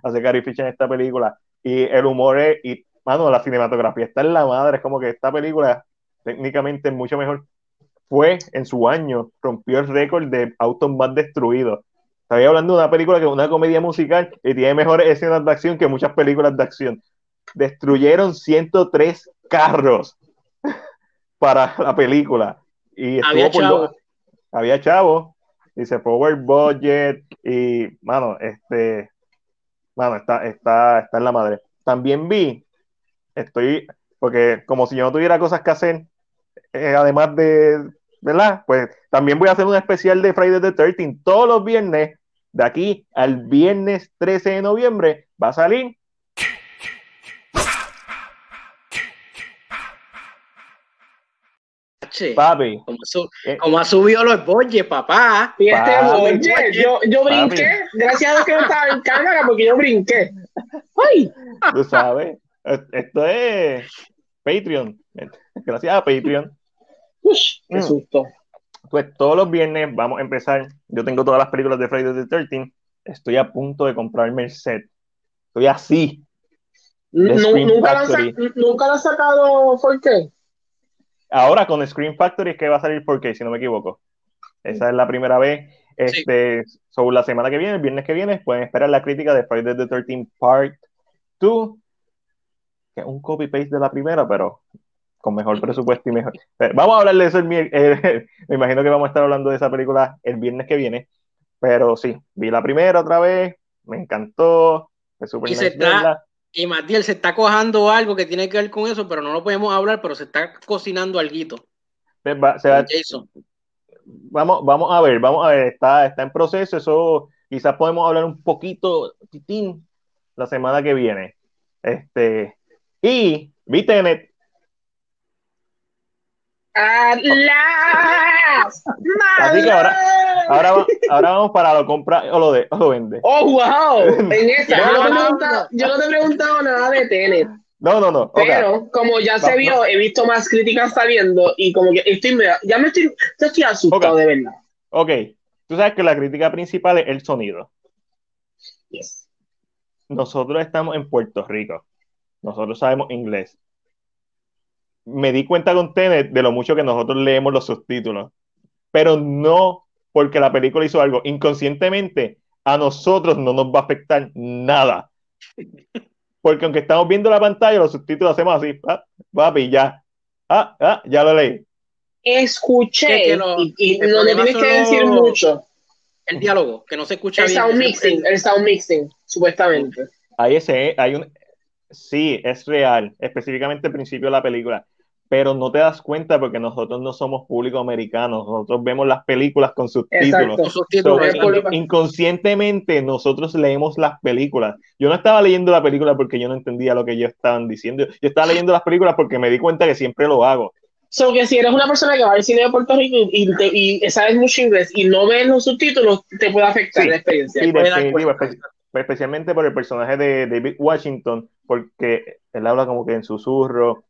hace Carrie Fisher en esta película. Y el humor es, y mano, la cinematografía está en la madre. Es como que esta película técnicamente es mucho mejor. Fue en su año, rompió el récord de autos más destruidos. Estaba hablando de una película que es una comedia musical y tiene mejores escenas de acción que muchas películas de acción. Destruyeron 103 carros para la película. Y había chavo. había chavo, dice Power Budget, y mano, este, mano, está, está, está en la madre. También vi, estoy, porque como si yo no tuviera cosas que hacer, eh, además de, ¿verdad? Pues también voy a hacer un especial de Friday the 13 todos los viernes, de aquí al viernes 13 de noviembre, va a salir Papi. Eh, como, ha subido los bolles, papá. Y este yo, yo brinqué. Gracias a Dios que no estaba en cámara porque yo brinqué. ¡Ay! Tú sabes, esto es Patreon. Gracias a Patreon. Ush, ¡Qué Mm. susto! Pues todos los viernes vamos a empezar. Yo tengo todas las películas de Friday the 13 Estoy a punto de comprarme el set. Estoy así. ¿Nunca, la. ¿Nunca la han sacado 4K? Ahora con Screen Factory es que va a salir 4K, si no me equivoco. Esa es la primera vez. Este, sobre la semana que viene, el viernes que viene, pueden esperar la crítica de Friday the 13 Part 2, que es un copy-paste de la primera, pero con mejor presupuesto y mejor. Pero vamos a hablar de eso el eh, me imagino que vamos a estar hablando de esa película el viernes que viene. Pero sí, vi la primera otra vez, me encantó, fue súper Y se nice está-. Y Matiel se está cojando algo que tiene que ver con eso, pero no lo podemos hablar, pero se está cocinando alguito. Pues va- se va- Jason. vamos, vamos a ver, vamos a ver, está, está en proceso, eso quizás podemos hablar un poquito, titín, la semana que viene. Este, y vi Tenet, ¡Alas! Así que ahora- ahora, va- ahora vamos para lo compra o lo de o lo vende. ¡Oh, wow! En esta, No, yo, no te he no, preguntado, yo no te he preguntado nada de Tenet, No, no, no. pero como ya se vio, he visto más críticas saliendo y como que estoy, ya me estoy, ya estoy asustado de verdad. Ok, tú sabes que la crítica principal es el sonido. Yes. Nosotros estamos en Puerto Rico. Nosotros sabemos inglés. Me di cuenta con Tenet de lo mucho que nosotros leemos los subtítulos. Pero no porque la película hizo algo. Inconscientemente, a nosotros no nos va a afectar nada. Porque aunque estamos viendo la pantalla, los subtítulos hacemos así. Ah, papi, ya. Ah, ah, ya lo leí. Escuché Que- que lo- y, y no problema tienes que decir mucho. El diálogo, que no se escucha El bien. sound El- mixing, el sound mixing, supuestamente. Hay ese, hay un, sí, es real, específicamente al principio de la película, pero no te das cuenta porque nosotros no somos público americano, nosotros vemos las películas con subtítulos. So, inconscientemente nosotros leemos las películas. Yo no estaba leyendo la película porque yo no entendía lo que ellos estaban diciendo. Yo estaba leyendo las películas porque me di cuenta que siempre lo hago. So que si eres una persona que va al cine de Puerto Rico y, y te- y sabes mucho inglés y no ves los subtítulos, te puede afectar Sí. la experiencia. Sí, especialmente por el personaje de David Washington, porque él habla como que en susurro.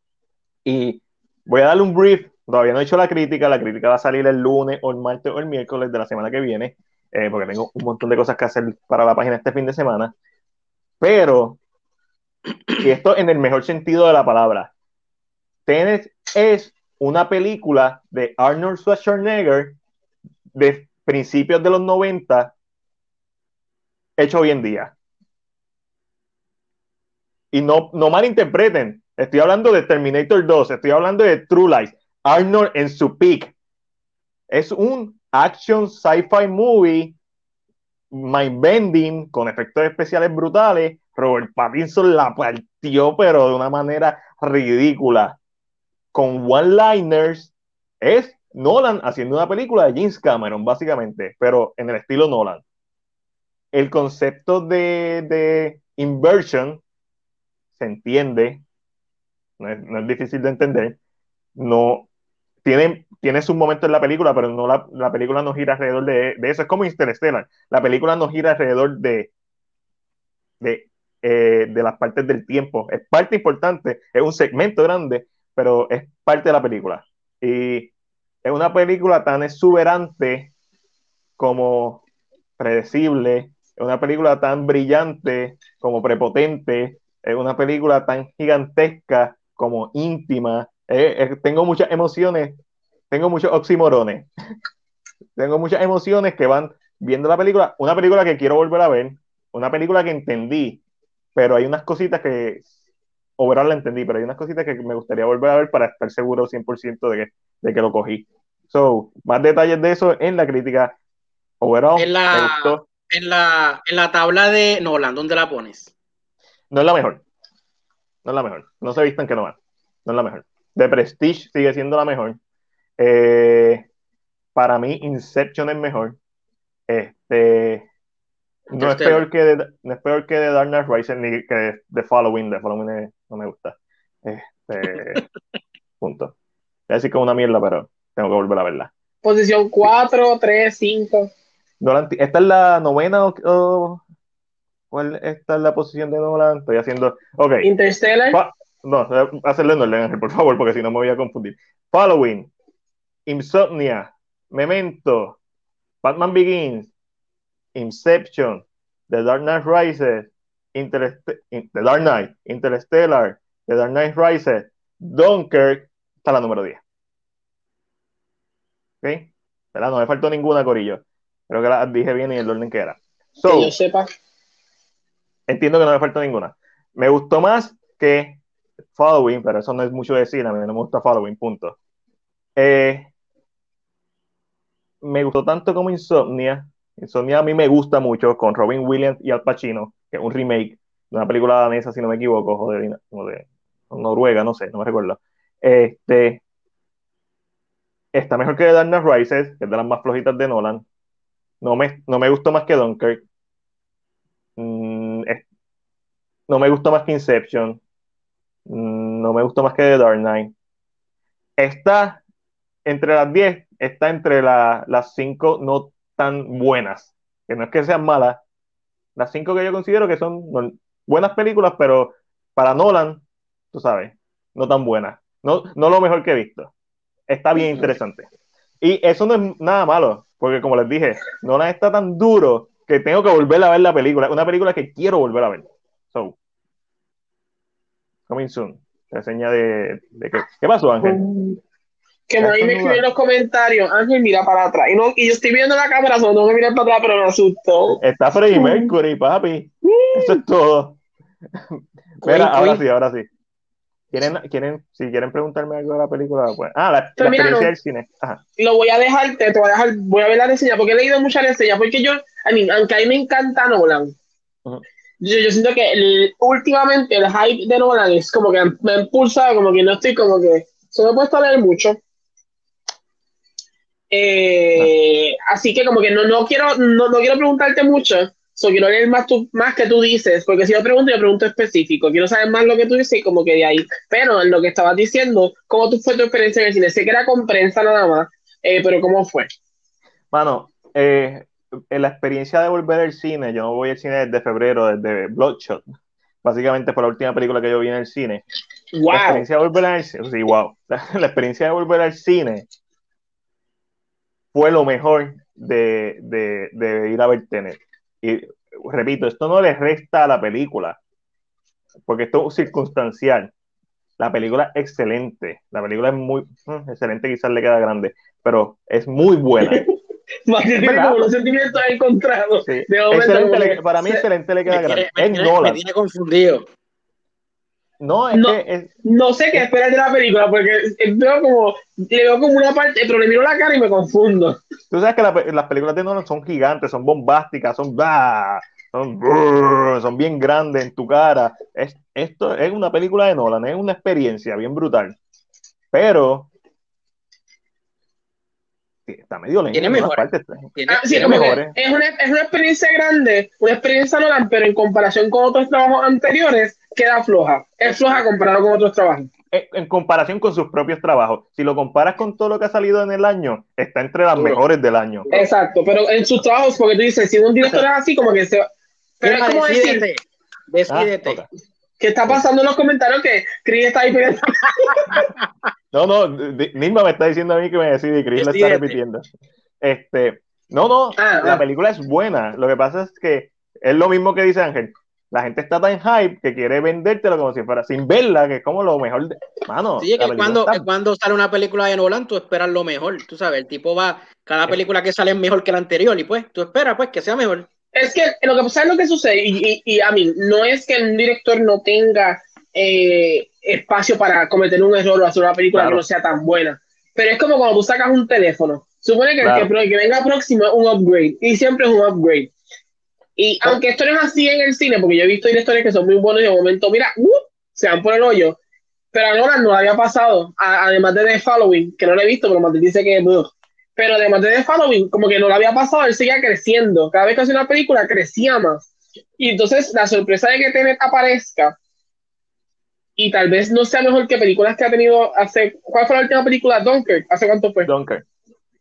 Y voy a darle un brief, todavía no he hecho la crítica, la crítica va a salir el lunes o el martes o el miércoles de la semana que viene, eh, porque tengo un montón de cosas que hacer para la página este fin de semana. Pero, y esto en el mejor sentido de la palabra, Tenet es una película de Arnold Schwarzenegger de principios de los 90 hecho hoy en día. Y no, no malinterpreten, estoy hablando de Terminator 2, estoy hablando de True Lies, Arnold en su peak. Es un action sci-fi movie, mind bending, con efectos especiales brutales. Robert Pattinson la partió, pero de una manera ridícula. Con one-liners, es Nolan haciendo una película de James Cameron, básicamente, pero en el estilo Nolan. El concepto de, de inversion se entiende, no es, no es difícil de entender, no tiene, tiene sus momentos en la película, pero no la, la película no gira alrededor de, de, eso. Es como Interstellar. La película no gira alrededor de, de, eh, de las partes del tiempo. Es parte importante, es un segmento grande, pero es parte de la película. Y es una película tan exuberante como predecible, es una película tan brillante como prepotente, es una película tan gigantesca como íntima. Eh, eh, tengo muchas emociones, tengo muchos oximorones, tengo muchas emociones que van viendo la película, una película que quiero volver a ver, una película que entendí, pero hay unas cositas que overall la entendí, pero hay unas cositas que me gustaría volver a ver para estar seguro 100% de que, de que lo cogí. So, más detalles de eso en la crítica. Overall, En la-. En la, en la tabla de Nolan, ¿dónde la pones? No es la mejor. No es la mejor. No se vistan que no va. No es la mejor. The Prestige sigue siendo la mejor. Eh, para mí, Inception es mejor. Este, no es peor que de, no es peor que de Dark Knight Rises ni que The Following. The Following es- no me gusta. Este, punto. Voy a decir que es una mierda, pero tengo que volver a verla. Posición 4, 3, 5. No la enti- esta es la novena o, o ¿Cuál está la posición de Nolan? Estoy haciendo. Ok. Interstellar. Pa- no, hacerlo en orden, Ángel, por favor, porque si no me voy a confundir. Following, Insomnia, Memento, Batman Begins, Inception, The Dark Knight Rises, Interest- In- The Dark Knight, Interstellar, The Dark Knight Rises, Dunkirk, está la número 10. ¿Ok? ¿Verdad? No me faltó ninguna, Corillo. Creo que las dije bien y el orden que era. So, que yo sepa. Entiendo que no me falta ninguna. Me gustó más que Following, pero eso no es mucho decir, a mí no me gusta Following, punto. Eh, me gustó tanto como Insomnia. Insomnia a mí me gusta mucho, con Robin Williams y Al Pacino, que es un remake de una película danesa, si no me equivoco, o de, Noruega, no sé, no me recuerdo. Este, está mejor que Dark Knight Rises, que es de las más flojitas de Nolan. No me, no me gustó más que Dunkirk. Mm, es- no me gustó más que Inception. Mm, No me gustó más que The Dark Knight. Está entre las 10, está entre la- las 5 no tan buenas. Que no es que sean malas. Las 5 que yo considero que son no- buenas películas, pero para Nolan, tú sabes, no tan buenas. No, no lo mejor que he visto. Está bien interesante. Y eso no es nada malo, porque como les dije, Nolan está tan duro que tengo que volver a ver la película. Una película que quiero volver a ver. Coming soon. Reseña de, de que, ¿Qué pasó, Ángel? Que nadie me escribió en los comentarios. Ángel, mira para atrás. Y, no, y yo estoy viendo la cámara, solo tengo que mirar para atrás, pero me asustó. Está Freddie Mercury, papi. Eso es todo. Mira, ahora sí, ahora sí. ¿Quieren, quieren, si quieren preguntarme algo de la película, pues. Ah, la, la Pero mira, experiencia no. del cine. Ajá. Lo voy a dejar, te, voy a dejar, voy a ver la reseña, porque he leído muchas reseñas, porque yo, a mí, aunque a mí me encanta Nolan, Ujú. Yo, siento que el- últimamente el hype de Nolan es como que me ha impulsado, como que no estoy como que, se me ha puesto a leer mucho. Eh, Así que como que no, no quiero, no, no quiero preguntarte mucho, so quiero leer más, tú, más que tú dices, porque si yo pregunto, yo pregunto específico, quiero saber más lo que tú dices como que de ahí. Pero en lo que estabas diciendo, ¿cómo tú fue tu experiencia en el cine? Sé que era con prensa nada más, eh, pero ¿cómo fue? Mano, eh, en la experiencia de volver al cine, yo no voy al cine desde febrero, desde Bloodshot. Básicamente fue la última película que yo vi en el cine. La ¡Wow! experiencia de volver al cine, sí, wow. La, la experiencia de volver al cine fue lo mejor de, de, de ir a ver Tenet. Y repito, esto no le resta a la película, porque esto es circunstancial. La película es excelente. La película es muy mm, excelente, quizás le queda grande, pero es muy buena. Tiene verdad. como los sentimientos encontrados. Sí. De momento, le- para mí, se- excelente le queda Me grande. me Es tiene- me Nolan. tiene confundido. No, es No. que es, No sé qué esperar de la película, porque veo como, le veo como una parte, pero le miro la cara y me confundo. Tú sabes que la las películas de Nolan son gigantes, son bombásticas, son, ¡bah! son, brrr, son bien grandes en tu cara. Es, esto es una película de Nolan, es una experiencia bien brutal. Pero está medio lento. Tiene mejores. partes. Tiene- Ah, sí, tiene mejores. es una, es una experiencia grande, una experiencia Nolan, pero en comparación con otros trabajos anteriores, queda floja. Es floja comparado con otros trabajos. En, en comparación con sus propios trabajos. Si lo comparas con todo lo que ha salido en el año, está entre las mejores del año. Exacto, pero en sus trabajos, porque tú dices, si un director es así, como que se va. Pero es como decir, decídete. Ah. ¿qué está pasando en los comentarios? Que Chris está ahí pidiendo. No, no, Nilma me está diciendo a mí que me decide y Chris lo está repitiendo. Este, no, no, Ah, la ah. película es buena. Lo que pasa es que es lo mismo que dice Ángel. La gente está tan hype que quiere vendértelo como si fuera sin verla, que es como lo mejor. De... Mano, Sí, es la que cuando, está- cuando sale una película de Nolan, tú esperas lo mejor. Tú sabes, el tipo va, cada película que sale es mejor que la anterior y pues tú esperas pues que sea mejor. Es que lo que pasa es lo que sucede, y, y, y, a mí, no es que un director no tenga eh, espacio para cometer un error o hacer una película Claro. que no sea tan buena, pero es como cuando tú sacas un teléfono. Supone que Claro. el, que, el que venga próximo es un upgrade, y siempre es un upgrade. Y Oh. aunque esto no es así en el cine, porque yo he visto directores que son muy buenos y de momento, mira, ¡uh! se van por el hoyo. Pero a Nolan no le había pasado, a- además de The Following, que no lo he visto, pero Matías dice que ugh. Pero además de The Following, como que no le había pasado, él seguía creciendo. Cada vez que hacía una película, crecía más. Y entonces, la sorpresa de que Tenet aparezca, y tal vez no sea mejor que películas que ha tenido hace. ¿Cuál fue la última película? Dunkirk. ¿Hace cuánto fue? Dunkirk.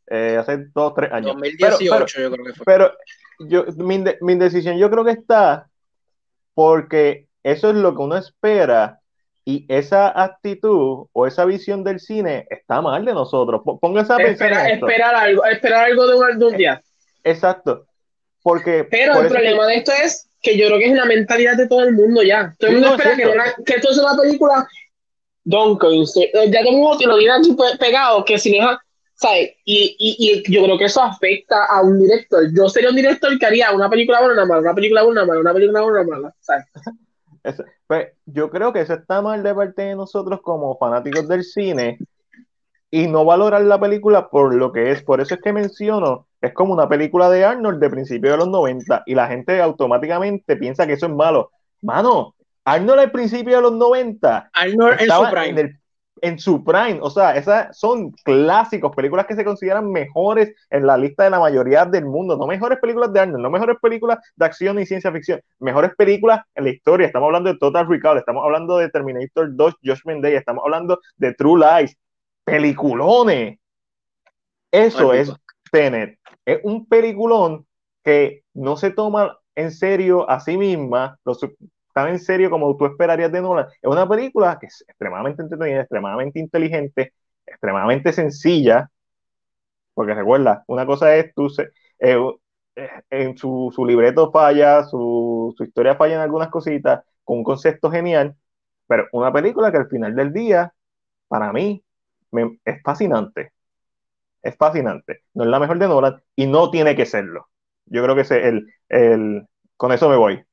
Eh, hace dos, tres años. 2018 Pero- pero- yo creo que fue. Pero yo, mi, de- mi decisión yo creo que está porque eso es lo que uno espera y esa actitud o esa visión del cine está mal de nosotros. Pónganse a pensar. en esto. Esperar algo, esperar algo de un, de un día. Exacto. Porque, Pero el problema de esto es que yo creo que es una mentalidad de todo el mundo ya. Todo el mundo espera que, que, esto sea una película Duncan. Ya tengo que lo digan aquí pegado, que si no ¿sabes? Y, y, y, yo creo que eso afecta a un director. Yo sería un director que haría una película buena, una mala, una película buena, una mala, una película buena, una mala, ¿sabes? pues, yo creo que eso está mal de parte de nosotros como fanáticos del cine y no valorar la película por lo que es. Por eso es que menciono, es como una película de Arnold de principios de los 90 y la gente automáticamente piensa que eso es malo. Mano, Arnold al principio de los 90 Arnold en su prime. En, su prime, o sea, esas son clásicos, películas que se consideran mejores en la lista de la mayoría del mundo, no mejores películas de Arnold, no mejores películas de acción y ciencia ficción, mejores películas en la historia, estamos hablando de Total Recall, estamos hablando de Terminator 2, Judgment Day, estamos hablando de True Lies, peliculones. Eso es Tenet. Es un peliculón que no se toma en serio a sí misma, lo tan en serio como tú esperarías de Nolan. Es una película que es extremadamente entretenida, extremadamente inteligente, extremadamente sencilla, porque recuerda, una cosa es tú, eh, eh, en su, su, libreto falla, su, su historia falla en algunas cositas, con un concepto genial, pero una película que al final del día, para mí, es fascinante. Es fascinante. No es la mejor de Nolan y no tiene que serlo. Yo creo que el, el, con eso me voy.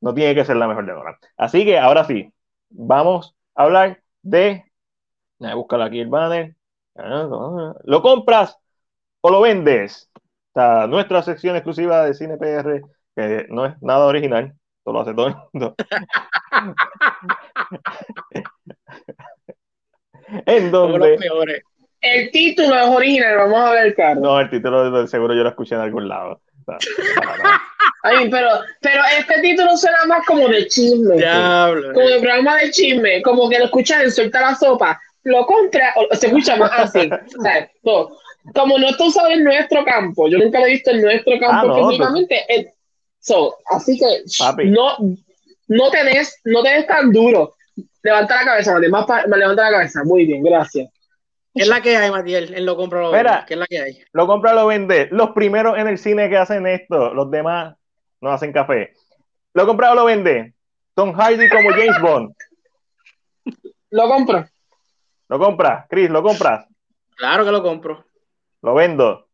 No tiene que ser la mejor de Nolan. Así que ahora sí, vamos a hablar de. Voy a buscar aquí el banner. ¿Lo compras o lo vendes? Está nuestra sección exclusiva de Cine PR, que no es nada original, todo lo hace todo el mundo. en donde... El título es original, vamos a ver, Carlos. No, el título seguro yo lo escuché en algún lado. Ay, pero, pero este título suena más como de chisme. Diablo, como de programa de chisme, como que lo escuchas en Suelta la Sopa. Lo compra, o se escucha más así. como no está usado en nuestro campo, yo nunca lo he visto en nuestro campo ah, no, so, así que no, no tenés, no tenés tan duro. Levanta la cabeza, Mati, más levanta la cabeza. Muy bien, gracias. ¿Qué es la que hay, Matiel? En lo compra lo vende. ¿Qué es la que hay? Lo compra lo vende. Los primeros en el cine que hacen esto, los demás no hacen café. Lo compra o lo vende. Tom Hardy como James Bond. Lo compro. Lo compra, Chris, ¿lo compras? Claro que lo compro. Lo vendo.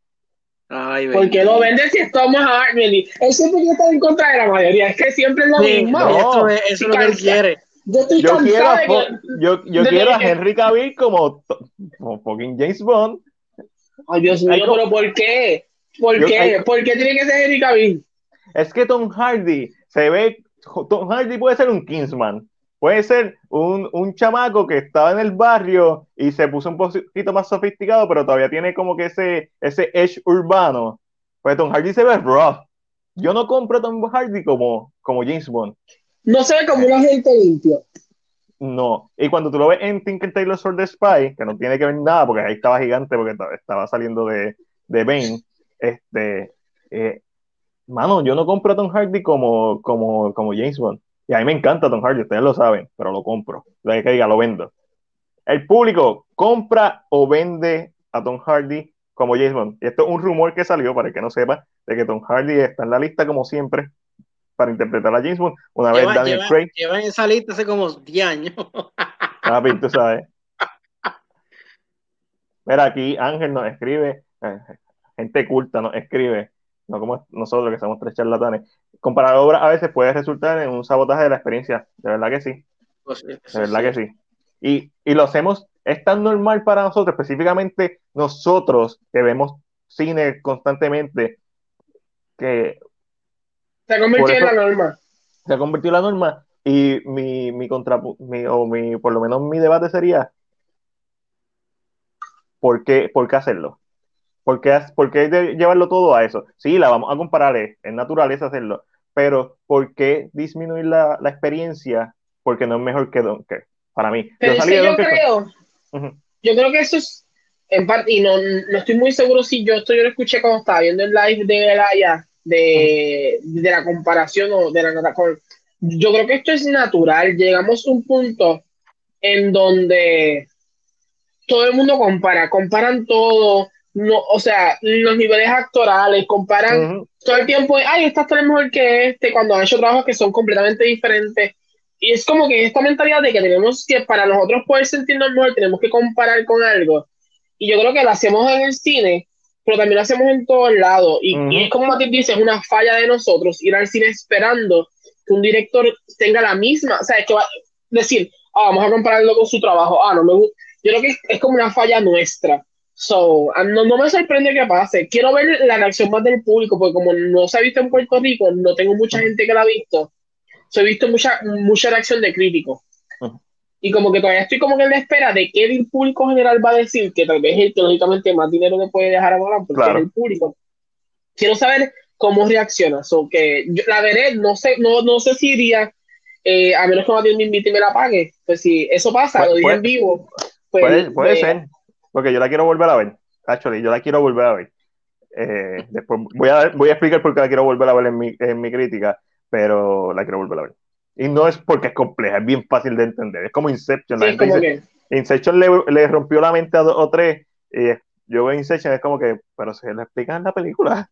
Ay, Porque lo vende si estamos a Él siempre estar en contra de la mayoría. Es que siempre es lo mismo. eso es, lo que él quiere. Yo, estoy yo quiero, a, yo, yo quiero a Henry Cavill como, como fucking James Bond. Ay, Dios mío, pero ¿por qué? ¿Por qué? ¿Por qué tiene que ser Henry Cavill? Es que Tom Hardy se ve. Tom Hardy puede ser un Kingsman. Puede ser un, un chamaco que estaba en el barrio y se puso un poquito más sofisticado, pero todavía tiene como que ese, ese edge urbano. Pues Tom Hardy se ve rough. Yo no compro a Tom Hardy como, como James Bond. No se ve como un agente limpio. No. Y cuando tú lo ves en Tinker Taylor Sword the Spy, que no tiene que ver nada, porque ahí estaba gigante, porque estaba saliendo de, de Bane, este, eh, mano, yo no compro a Tom Hardy como, como, como James Bond. Y a mí me encanta Tom Hardy, ustedes lo saben, pero lo compro. Lo que diga, lo vendo. El público compra o vende a Tom Hardy como James Bond. Y esto es un rumor que salió, para el que no sepa, de que Tom Hardy está en la lista como siempre para interpretar a James Bond. Una vez Daniel Craig. Lleva en esa lista hace como 10 años. Ah, tú sabes. Mira, aquí Ángel nos escribe, eh, gente culta nos escribe, no como nosotros que somos tres charlatanes. Comparar obras a veces puede resultar en un sabotaje de la experiencia. De verdad que sí. Pues de verdad que sí. Y, y lo hacemos, es tan normal para nosotros, específicamente nosotros que vemos cine constantemente, que se ha convertido en la norma. Se ha convertido en la norma. Y mi, mi contra, mi, o mi, por lo menos mi debate sería, ¿por qué, por qué hacerlo? ¿Por qué, ¿Por qué, llevarlo todo a eso? Sí, la vamos a comparar, es, es naturaleza hacerlo, pero ¿por qué disminuir la, la experiencia? Porque no es mejor que Dunker, para mí. Pero yo, yo creo, yo creo que eso es, en parte, y no, no estoy muy seguro si yo esto yo lo escuché cuando estaba viendo el live de allá de, de la comparación o de la con yo creo que esto es natural. Llegamos a un punto en donde todo el mundo compara, comparan todo, no, o sea, los niveles actorales, comparan todo el tiempo, ay, esta actor es mejor que este, cuando han hecho trabajos que son completamente diferentes. Y es como que esta mentalidad de que tenemos que, para nosotros poder sentirnos mejor, tenemos que comparar con algo. Y yo creo que lo hacemos en el cine, pero también lo hacemos en todos lados. Y, y es como Matías dice, es una falla de nosotros ir al cine esperando que un director tenga la misma, o sea, que va a decir, ah, vamos a compararlo con su trabajo, ah, no me gusta. Yo creo que es, como una falla nuestra. So, no, no, me sorprende que pase. Quiero ver la reacción más del público, porque como no se ha visto en Puerto Rico, no tengo mucha gente que la ha visto. So, he visto mucha, mucha reacción de críticos. Y como que todavía estoy como que en la espera de qué el público general va a decir, que tal vez es el que lógicamente más dinero le puede dejar a Morán, porque es el público. Quiero saber cómo reacciona. So, que yo, la veré, no sé, no, no sé si iría, eh, a menos que Matías me invite y me la pague. Pues si eso pasa, lo digo en vivo. Pues, puede, puede ser, porque yo la quiero volver a ver. Actually, yo la quiero volver a ver. Eh, después voy a, voy a explicar por qué la quiero volver a ver en mi, en mi crítica, pero la quiero volver a ver. Y no es porque es compleja, es bien fácil de entender. Es como Inception. Sí, como dice, Inception le, le, rompió la mente a dos o tres. Y yo veo Inception, es como que, pero se le explica en la película.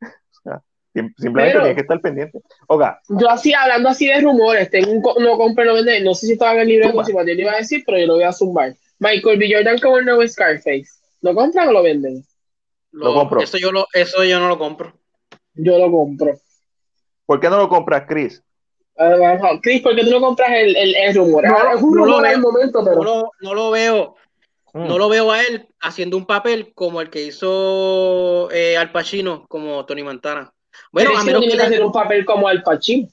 Simplemente tienes que estar pendiente. Oga. Yo así, hablando así de rumores, tengo un, no compré, no vende, no sé si estaba en el libro si te iba a decir, pero yo lo voy a zumbar. Michael B. Jordan como el nuevo Scarface. ¿Lo compran o lo venden? Lo, compro. Eso yo, lo, eso yo no lo compro. Yo lo compro. ¿Por qué no lo compras, Chris? Uh, Chris, ¿por qué tú no compras el, el, el rumor? No, es un no rumor en el momento, pero... No lo, no lo veo. Mm. No lo veo a él haciendo un papel como el que hizo eh, Al Pacino, como Tony Montana. Bueno, a menos que, que hacer un papel como Al Pacino.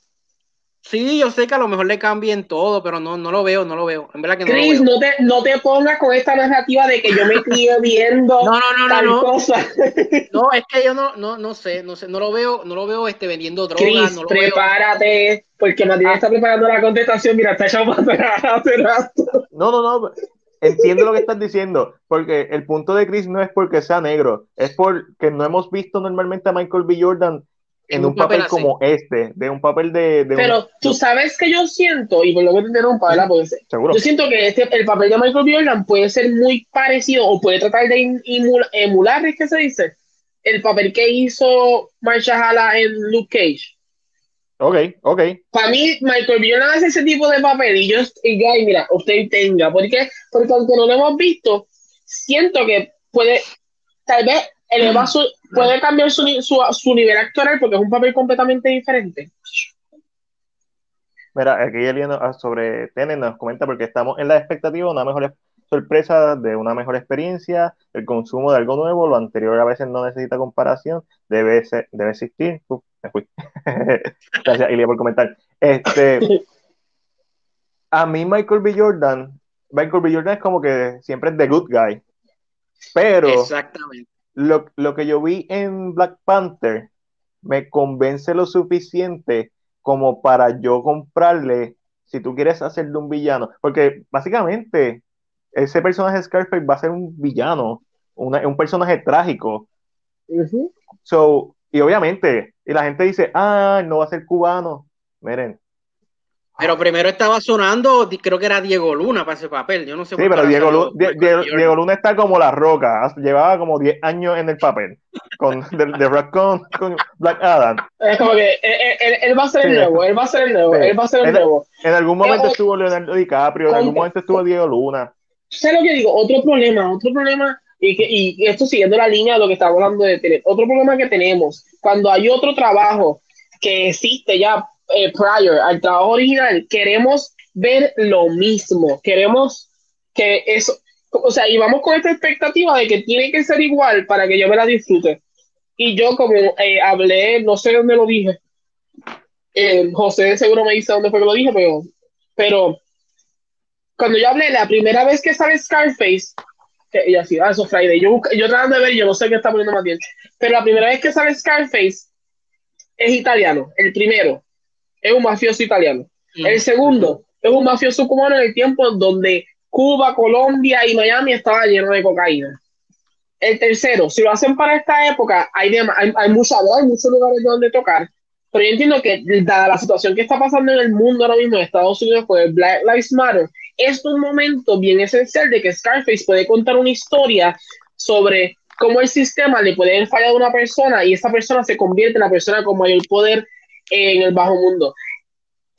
Sí, yo sé que a lo mejor le cambien todo, pero no, no lo veo, no lo veo. En verdad que no Chris, lo veo. no te, no te pongas con esta narrativa de que yo me estoy viendo no, no, no, tal no, cosa. No, es que yo no, no, no sé, no sé, no lo veo, no lo veo este vendiendo drogas. Chris, no lo prepárate, veo. porque Matías ah. está preparando la contestación. Mira, está echado para hace rato. No, no, no. Entiendo lo que estás diciendo, porque el punto de Chris no es porque sea negro, es porque no hemos visto normalmente a Michael B. Jordan en un, papel, papel como este, de un papel de... de Pero un... tú sabes que yo siento, y por lo que te interrumpa, ¿verdad? Porque Seguro. yo siento que este, el papel de Michael. Jordan puede ser muy parecido o puede tratar de emular, emular ¿es que se dice? El papel que hizo Marsha en Luke Cage. Ok, ok. Para mí, Michael. Jordan hace ese tipo de papel y yo, y ya, y mira, usted tenga. ¿Por qué? Porque aunque no lo hemos visto, siento que puede, tal vez eleva su, puede cambiar su, su, su, nivel actoral porque es un papel completamente diferente. Mira, aquí Eliana ah, sobre Tenet nos comenta porque estamos en la expectativa de una mejor sorpresa, de una mejor experiencia, el consumo de algo nuevo, lo anterior a veces no necesita comparación, debe, ser, debe existir. Uf, me fui. Gracias, Ilia, por comentar. Este, a mí Michael B. Jordan, Michael B. Jordan es como que siempre es the good guy, pero Exactamente lo, lo, que yo vi en Black Panther me convence lo suficiente como para yo comprarle, si tú quieres hacerle un villano, porque básicamente ese personaje Scarface va a ser un villano, una, un personaje trágico. -huh. so, y obviamente, y la gente dice, ah, no va a ser cubano. Miren, pero primero estaba sonando, creo que era Diego Luna para ese papel. Yo no sé Sí, pero Diego, Lu Die Diego, Diego, Luna está como la roca. Llevaba como 10 años en el papel. Con de, de Rock con, con, Black Adam. Es como que él, él, él va a ser sí. el nuevo. Él va a ser el nuevo. Sí. Él va a ser el en, nuevo. En algún momento estuvo Leonardo DiCaprio. En algún momento estuvo Diego Luna. ¿Sabes lo que digo? Otro problema, otro problema. Y, que, y esto siguiendo la línea de lo que estamos hablando de tener. Otro problema que tenemos. Cuando hay otro trabajo que existe ya eh, prior al trabajo original, queremos ver lo mismo, queremos que eso, o sea, y vamos con esta expectativa de que tiene que ser igual para que yo me la disfrute. Y yo como eh, hablé, no sé dónde lo dije, eh, José seguro me dice dónde fue que lo dije, pero, pero cuando yo hablé la primera vez que sale Scarface, que, y así, ah, eso Friday, yo, yo tratando de ver, yo no sé qué está poniendo más bien, pero la primera vez que sale Scarface es italiano, el primero es un mafioso italiano. Mm. El segundo es un mafioso cubano en el tiempo donde Cuba, Colombia y Miami estaban llenos de cocaína. El tercero, si lo hacen para esta época, hay, hay, hay, mucha, hay muchos lugares donde tocar, Pero yo entiendo que, dada la situación que está pasando en el mundo ahora mismo en Estados Unidos con el Black Lives Matter, es un momento bien esencial de que Scarface puede contar una historia sobre cómo el sistema le puede haber fallado a una persona y esa persona se convierte en la persona con mayor poder en el bajo mundo.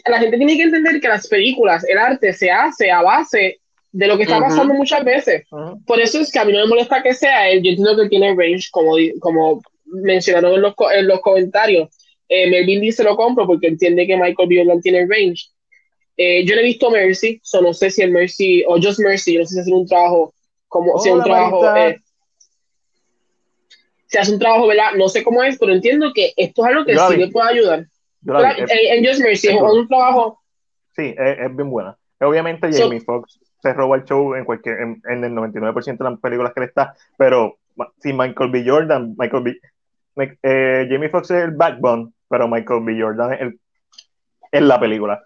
La gente tiene que entender que las películas, el arte se hace a base de lo que está pasando muchas veces. Por eso es que a mí no me molesta que sea él. Yo entiendo que tiene range, como, como mencionaron en los, en los comentarios. Eh, Melvin dice lo compro porque entiende que Michael B. Jordan tiene range. Eh, yo no he visto Mercy, so no sé si el Mercy o Just Mercy, no sé si hace un trabajo como si un trabajo eh, si hace un trabajo, ¿verdad? No sé cómo es, pero entiendo que esto es algo que sí le puede ayudar. En, Just Mercy es un trabajo. Sí, es, bien buena. Obviamente Jamie Foxx se roba el show en cualquier en, el 99% de las películas que le está, pero si Michael B. Jordan, Michael B. Eh, Jamie Foxx es el backbone, pero Michael B. Jordan es, el, es la película.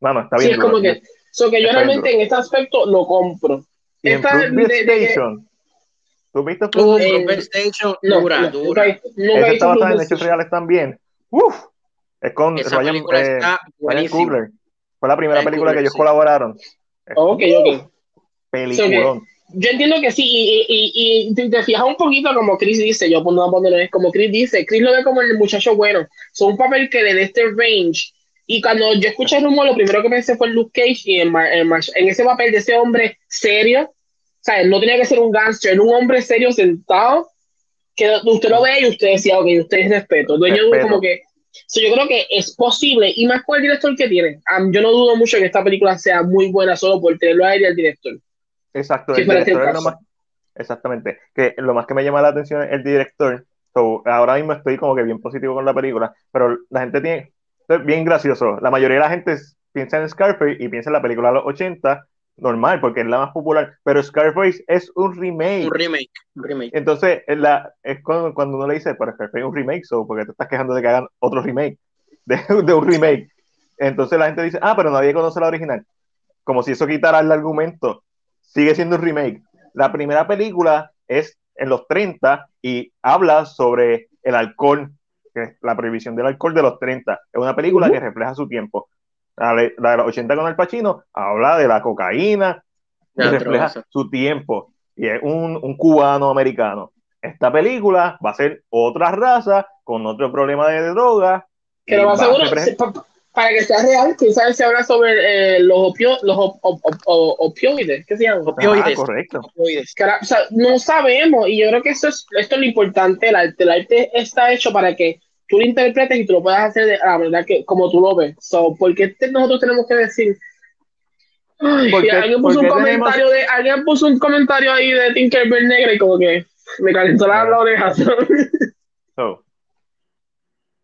Bueno, está bien. Sí, es como que, so que yo realmente en este aspecto lo compro. Y Esta en de, Station. ¿Tú viste uh, Station? No, dura, está en hechos reales también. Uf, es con Esa Ryan, eh, Ryan Coogler. Fue la primera película que ellos colaboraron. Ok, ok. Peliculón. yo entiendo que sí, y, y, y, te fijas un poquito como Chris dice, yo no es como Chris dice, Chris lo ve como el muchacho bueno, son un papel que le dé este range, y cuando yo escuché el rumor, lo primero que pensé fue en Luke Cage y en, en, ese papel de ese hombre serio, o sea, no tenía que ser un gangster, era un hombre serio sentado, que usted lo ve y usted decía, ok, usted es respeto, dueño como que yo creo que es posible, y más con el director que tiene. yo no dudo mucho que esta película sea muy buena solo por tenerlo a él y al director. Exacto, el director es lo más, exactamente. Que lo más que me llama la atención es el director. ahora mismo estoy como que bien positivo con la película, pero la gente tiene, es bien gracioso. La mayoría de la gente piensa en Scarface y piensa en la película de los 80, normal, porque es la más popular, pero Scarface es un remake. Un remake, un remake. Entonces, es, la, es cuando, cuando, uno le dice, pero Scarface es un remake, so, porque te estás quejando de que hagan otro remake, de, de, un remake. Entonces la gente dice, ah, pero nadie conoce la original. Como si eso quitara el argumento sigue siendo un remake. La primera película es en los 30 y habla sobre el alcohol, que es la prohibición del alcohol de los 30. Es una película que refleja su tiempo. La de, los 80 con el Pacino habla de la cocaína, que refleja su tiempo. Y es un, un cubano americano. Esta película va a ser otra raza con otro problema de droga. Que lo más seguro, para que sea real, quién sabe si habla sobre eh, los, opio, los opioides, ¿qué se llama? Opioides. Ah, correcto. Opioides. o sea, no sabemos, y yo creo que esto es, esto es lo importante el arte. El arte está hecho para que tú lo interpretes y tú lo puedas hacer de la verdad que como tú lo ves. So, ¿Por qué nosotros tenemos que decir? Ay, alguien puso un comentario de, alguien puso un comentario ahí de Tinkerbell negra y como que me calentó la, la oreja. So,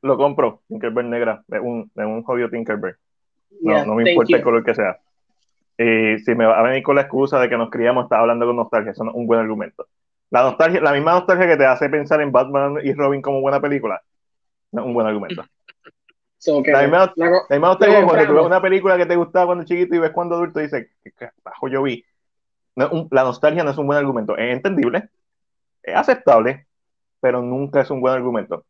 lo compro, Tinkerbell negra, de un, de un jodido Tinkerbell. No, no me importa el color que sea. Y si me va a venir con la excusa de que nos criamos, está hablando con nostalgia, eso es un buen argumento. La nostalgia, la misma nostalgia que te hace pensar en Batman y Robin como buena película, no es un buen argumento. la, misma, nostalgia cuando tú ves una película que te gustaba cuando chiquito y ves cuando adulto y dices, ¿qué bajo yo vi? la nostalgia no es un buen argumento. Es entendible, es aceptable, pero nunca es un buen argumento.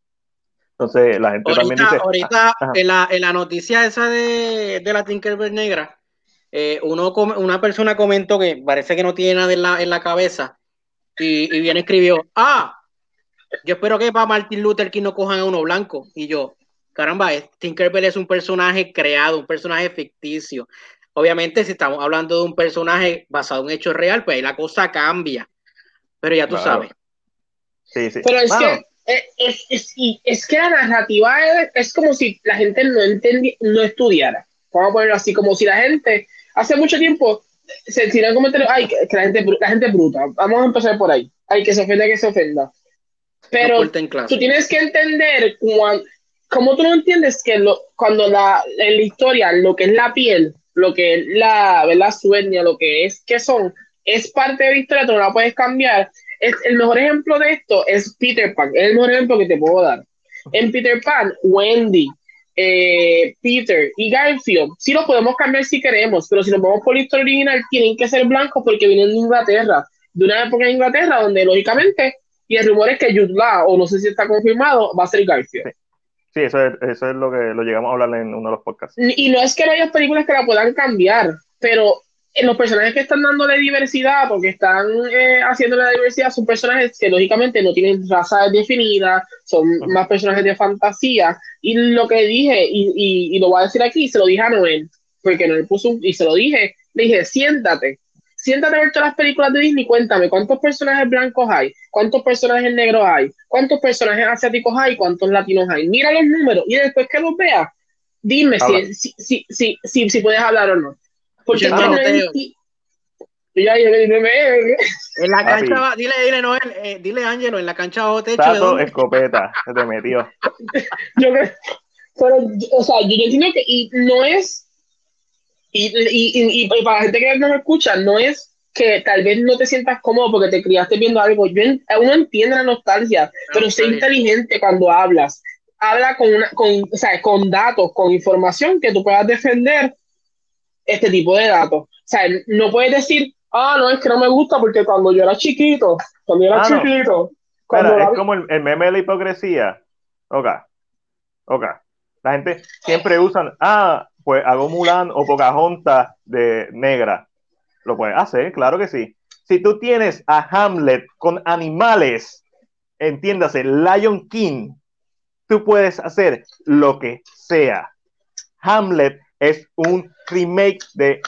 Entonces la gente también dice. Ahorita ah, en, la, en la noticia esa de, de la Tinkerbell negra, eh, uno, una persona comentó que parece que no tiene nada en la, en la cabeza y, y viene escribió: Ah, yo espero que para Martin Luther King no cojan a uno blanco. Y yo, caramba, Tinkerbell es un personaje creado, un personaje ficticio. Obviamente, si estamos hablando de un personaje basado en un hecho real, pues ahí la cosa cambia. Pero ya tú sabes. Sí, sí. Pero es que es, es, es, que la narrativa es, como si la gente no entendiera, no estudiara. Vamos a ponerlo así, como si la gente hace mucho tiempo se tiran comentarios, ay, que, la gente la gente es bruta. Vamos a empezar por ahí. Ay, que se ofenda, que se ofenda. Pero tú tienes que entender cuando, como tú no entiendes que lo, cuando la, en la historia lo que es la piel, lo que es la, la sueña, lo que es que son, es parte de la historia, tú no la puedes cambiar. El mejor ejemplo de esto es Peter Pan, es el mejor ejemplo que te puedo dar. En Peter Pan, Wendy, eh, Peter y Garfield, sí lo podemos cambiar si queremos, pero si nos vamos por la historia original, tienen que ser blancos porque vienen de Inglaterra, de una época en Inglaterra donde lógicamente, y el rumor es que Jude Law, o no sé si está confirmado, va a ser Garfield. Sí, eso es, eso es lo que lo llegamos a hablar en uno de los podcasts. Y no es que no haya películas que la puedan cambiar, pero en los personajes que están dándole diversidad, porque estestán eh, haciendo la diversidad, son personajes que lógicamente no tienen raza definida, son más personajes de fantasía. Y lo que dije, y, y, y, lo voy a decir aquí, se lo dije a Noel, porque Noel puso un, y se lo dije, le dije, siéntate, siéntate a ver todas las películas de Disney, cuéntame cuántos personajes blancos hay, cuántos personajes negros hay, cuántos personajes asiáticos hay, cuántos latinos hay. Mira los números y después que los veas, dime si, si, si, si, si, si puedes hablar o no. Porque Yo no no te- es- Ya, ya, ya, ya, ya. En la cancha, va- dile, dile, Noel, eh, dile, Ángelo, en la cancha bajo techo. ¿de Tato, escopeta, se te metió. Yo creo, pero, o sea, yo, yo entiendo que y no es, y, y, y, y para la gente que no me escucha, no es que tal vez no te sientas cómodo porque te criaste viendo algo. Yo, en- uno entiende la nostalgia, pero sé inteligente cuando hablas. Habla con, una, con, o sea, con datos, con información que tú puedas defender este tipo de datos. O sea, no puedes decir, ah, no, es que no me gusta porque cuando yo era chiquito, cuando yo era Ah, no. chiquito, cuando Mira, la- es como el, el meme de la hipocresía. Ok. Ok. La gente siempre usan, ah, pues hago Mulan o Pocahontas de negra. Lo puedes hacer, claro que sí. Si tú tienes a Hamlet con animales, entiéndase, Lion King, tú puedes hacer lo que sea. Hamlet es un remake de,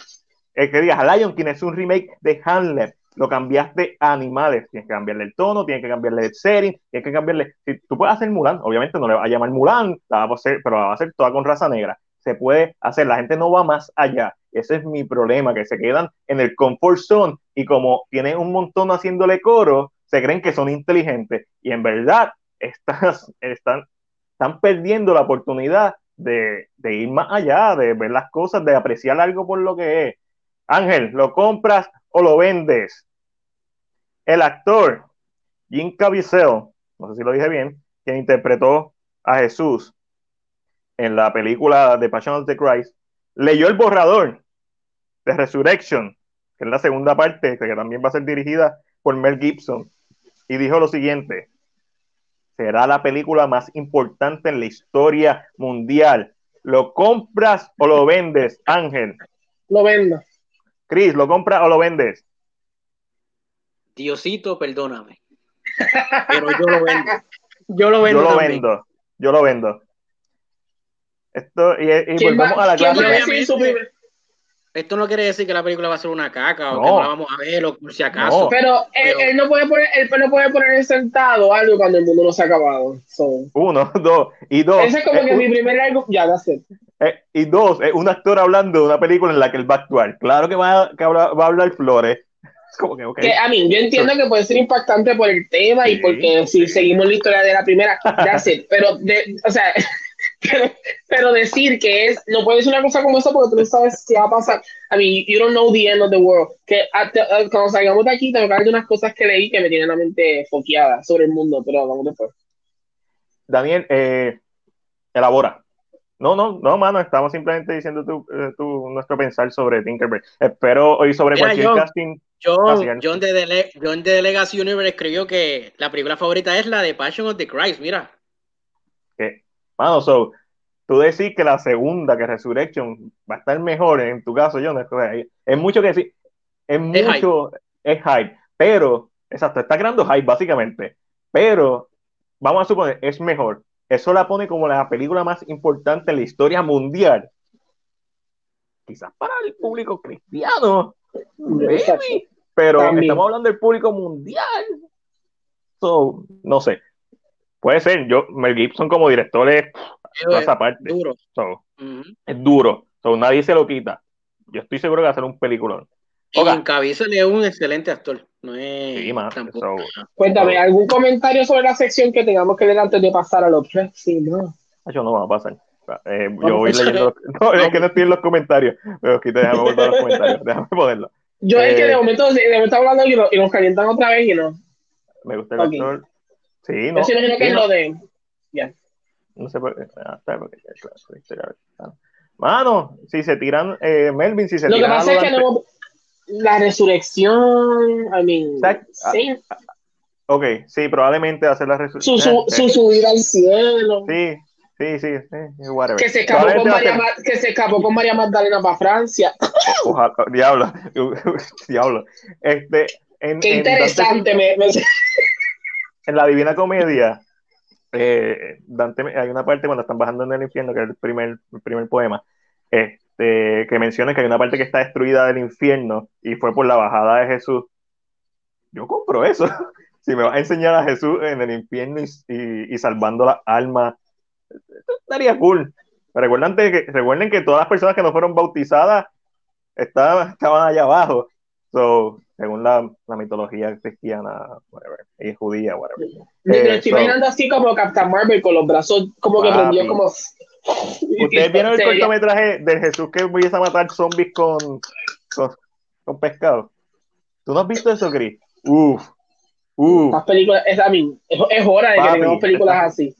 el que digas, Lion King es un remake de Hamlet. Lo cambiaste a animales, tienes que cambiarle el tono, tienes que cambiarle el setting, tienes que cambiarle. Si tú puedes hacer Mulan, obviamente no le vas a llamar Mulan, la vas a hacer, pero la vas a hacer toda con raza negra. Se puede hacer, la gente no va más allá. Ese es mi problema, que se quedan en el comfort zone y como tienen un montón haciéndole coro, se creen que son inteligentes y en verdad estás, están, están perdiendo la oportunidad de, de ir más allá, de ver las cosas, de apreciar algo por lo que es. Ángel, ¿lo compras o lo vendes? El actor Jim Caviezel, no sé si lo dije bien, quien interpretó a Jesús en la película The Passion of the Christ, leyó el borrador de Resurrection, que es la segunda parte, que también va a ser dirigida por Mel Gibson, y dijo lo siguiente, será la película más importante en la historia mundial. ¿Lo compras o lo vendes, Ángel? lo vendo. Chris, ¿lo compras o lo vendes? Diosito, perdóname. Pero yo lo vendo. Yo lo vendo. Yo lo también. vendo, yo lo vendo. Esto, y, y ¿Quién volvemos va- a la clase. Esto no quiere decir que la película va a ser una caca o No. que no la vamos a ver o por si acaso. No. Pero él, Pero- él no puede poner, él no puede poner sentado algo cuando el mundo no se ha acabado. So, Uno, dos, y dos. ese es como eh, que un- mi primer algo. Ya, that's it. eh, y dos, es un actor hablando de una película en la que él va a actuar. Claro que va, a- que habla- va a hablar Flores. Como que, ok. Que a mí, yo entiendo que puede ser impactante por el tema y Sí, porque si sí. seguimos la historia de la primera, that's it. Pero, de, o sea, pero, pero decir que es, no puede ser una cosa como esa porque tú no sabes qué va a pasar. I mean, you don't know the end of the world. Que hasta- eh, cuando salgamos de aquí, tengo que hablar de unas cosas que leí que me tienen la mente foqueada sobre el mundo, pero vamos después. Daniel, eh, elabora. No, no, no, mano, estamos simplemente diciendo tu, eh, tu- nuestro pensar sobre Tinkerbell. Espero hoy sobre Mira, cualquier John. casting. John. John, de Dele- John de Legacy Universe escribió que la película favorita es la de Passion of the Christ. Mira, Que, mano, so, tú decís que la segunda, que Resurrection, va a estar mejor en tu caso, John. Es, es mucho que decir. Es Es mucho, es hype. Pero, exacto, está creando hype, básicamente. Pero, vamos a suponer, es mejor. Eso la pone como la película más importante en la historia mundial. Quizás para el público cristiano, pero También. estamos hablando del público mundial. So, no sé. Puede ser, yo, Mel Gibson como director es toda es esa parte. duro. So, es duro. So, nadie se lo quita. Yo estoy seguro que va a ser un peliculón. Y Ok. Jim Caviezel es un excelente actor. No es Sí, man. tampoco. So, Cuéntame, ¿algún comentario sobre la sección que tengamos que leer antes de pasar a los tres? Sí, no. Eso no va a pasar. Eh, yo voy a leyendo los... No, es que no estoy en los comentarios. Pero quita, déjame volver a los comentarios. Déjame ponerlo. Yo es que Eh, de momento, de momento estamos hablando y, nos- y nos calientan otra vez y no. Me gusta el actor. Sí, Yo no. sí que es lo de. Ya. No sé por qué. Ah, ah. Mano, si se tiran, eh, Melvin, si se Lo que tiran pasa es que no La resurrección. I mean. Exacto. Sí. Ok, sí, probablemente hacer la Su, resurrección. su, su subida al cielo. Sí, Sí, sí, sí, whatever. Que se escapó, con María, que se escapó con María Magdalena para Francia. Ojalá, diablo, diablo. Este, en, Qué en interesante. Me, me- en la Divina Comedia, eh, Dante, hay una parte cuando están bajando en el infierno, que es el primer, el primer poema, este, que menciona que hay una parte que está destruida del infierno y fue por la bajada de Jesús. Yo compro eso. Si me vas a enseñar a Jesús en el infierno y, y- y salvando las almas, estaría cool. Recuerden que, recuerden que todas las personas que no fueron bautizadas estaban, estaban allá abajo. So, según la, la mitología cristiana, whatever, y judía, whatever. me- me Eh, estoy so- imaginando así como Captain Marvel con los brazos como que Papi. prendió como. ¿Ustedes vieron el cortometraje de Jesús que empieza a matar zombies con, con, con pescado? ¿Tú no has visto eso, Chris? Uf, uf. Las películas, es, a mí, es, es hora de que tengamos películas así.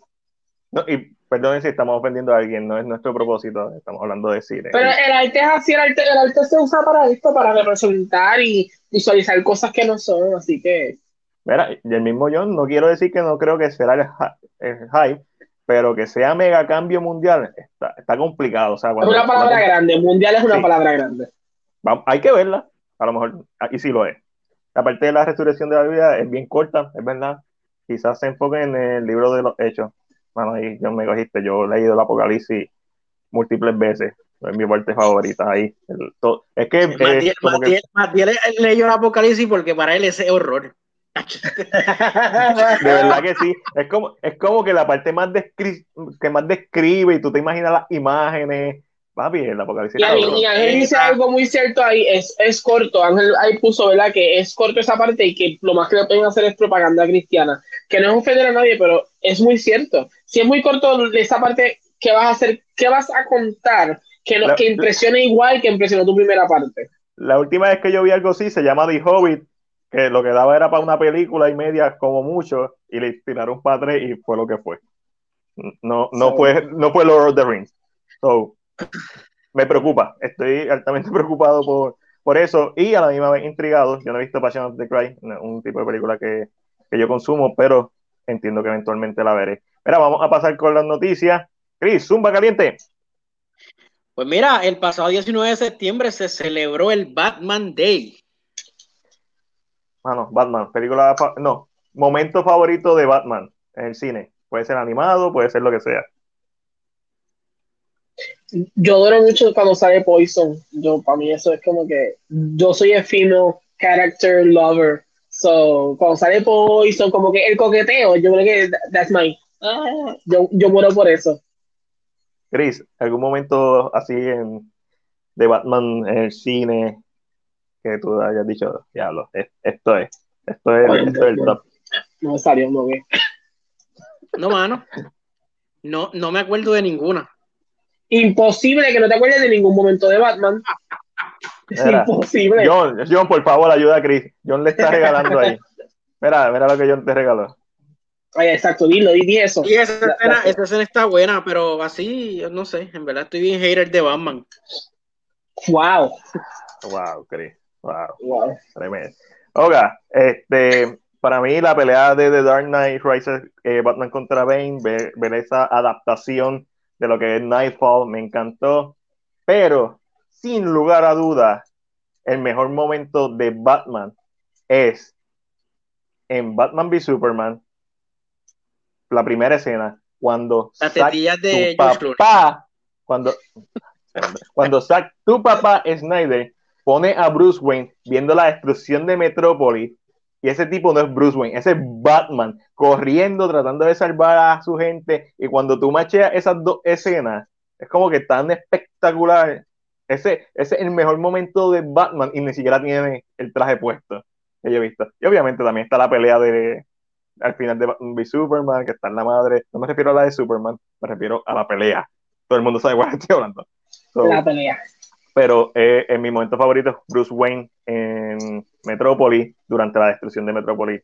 No, y perdonen si estamos ofendiendo a alguien, no es nuestro propósito, estamos hablando de cine. Pero el arte es así, el arte, el arte se usa para esto, para representar y visualizar cosas que no son, así que Mira, y el mismo John, no quiero decir que no creo que será el, el hype, pero que sea mega cambio mundial, está, está complicado. O sea, es cuando- una palabra cuando- grande, mundial es una Sí. palabra grande. Vamos, hay que verla, a lo mejor, y sí lo es. La parte de la resurrección de la Biblia es bien corta, es verdad. Quizás se enfoque en el libro de los hechos. Bueno, ahí yo me cogiste, yo he leído el Apocalipsis múltiples veces, es mi parte favorita ahí. El- es que, eh, Matiel, como que- Matiel- Matiel leyó el Apocalipsis porque para él ese es horror. de verdad que sí, es como, es como que la parte más descri- que más describe y tú te imaginas las imágenes, papi, el Apocalipsis Ángel- y Ángel dice algo muy cierto ahí, es, es corto, Ángel ahí puso, ¿verdad? Que es corto esa parte y que lo más que le pueden hacer es propaganda cristiana, que no es ofender a nadie, pero es muy cierto. Si es muy corto esa parte, ¿qué vas a hacer? ¿Qué vas a contar? Que, no- La- que impresione igual que impresionó tu primera parte. La última vez que yo vi algo así se llama The Hobbit, que lo que daba era para una película y media como mucho, y le tiraron para tres y fue lo que fue. No, no So- fue, no fue Lord of the Rings. So, me preocupa, estoy altamente preocupado por, por eso y a la misma vez intrigado. Yo no he visto Passion of the Cry, un tipo de película que, que yo consumo, pero entiendo que eventualmente la veré. Mira, vamos a pasar con las noticias. Chris, Zumba Caliente. Pues mira, el pasado 19 de septiembre se celebró el Batman Day. Mano, Batman, película, no, momento favorito de Batman en el cine. Puede ser animado, puede ser lo que sea. Yo adoro mucho cuando sale Poison. Yo, para mí eso es como que yo soy el female character lover. So, cuando sale Poison, como que el coqueteo, yo creo que that- that's my. ah, yo, yo muero por eso. Chris, ¿algún momento así en, de Batman en el cine que tú hayas dicho, diablo, es- esto es, esto es, esto es el no. top? No me salió, no ve. No, mano. No, no me acuerdo de ninguna. Imposible que no te acuerdes de ningún momento de Batman. Es Mira, imposible. John, John, por favor, ayuda a Chris. John le está regalando ahí. Mira, mira lo que John te regaló. Ay, exacto, dilo, di, eso. Y esa La- escena, la- esa escena está buena, pero así, yo no sé, en verdad estoy bien hater de Batman. Wow. Wow, Chris. Wow. wow. Tremendo. Oiga, este, para mí la pelea de The Dark Knight Rises, eh, Batman contra Bane, ver, ver esa adaptación de lo que es Nightfall, me encantó. Pero, sin lugar a dudas, el mejor momento de Batman es en Batman v Superman, la primera escena, cuando Las Zack, tetillas de tu papá, cuando, cuando Zack, tu papá Snyder pone a Bruce Wayne viendo la destrucción de Metrópolis y ese tipo no es Bruce Wayne, ese es Batman corriendo tratando de salvar a su gente y cuando tú macheas esas dos escenas es como que tan espectacular ese, ese es el mejor momento de Batman y ni siquiera tiene el traje puesto que yo he visto y obviamente también está la pelea de al final de Batman v Superman que está en la madre, no me refiero a la de Superman me refiero a la pelea todo el mundo sabe cuál estoy hablando So, La pelea. pero eh, en mi momento favorito es Bruce Wayne en Metrópolis durante la destrucción de Metrópolis.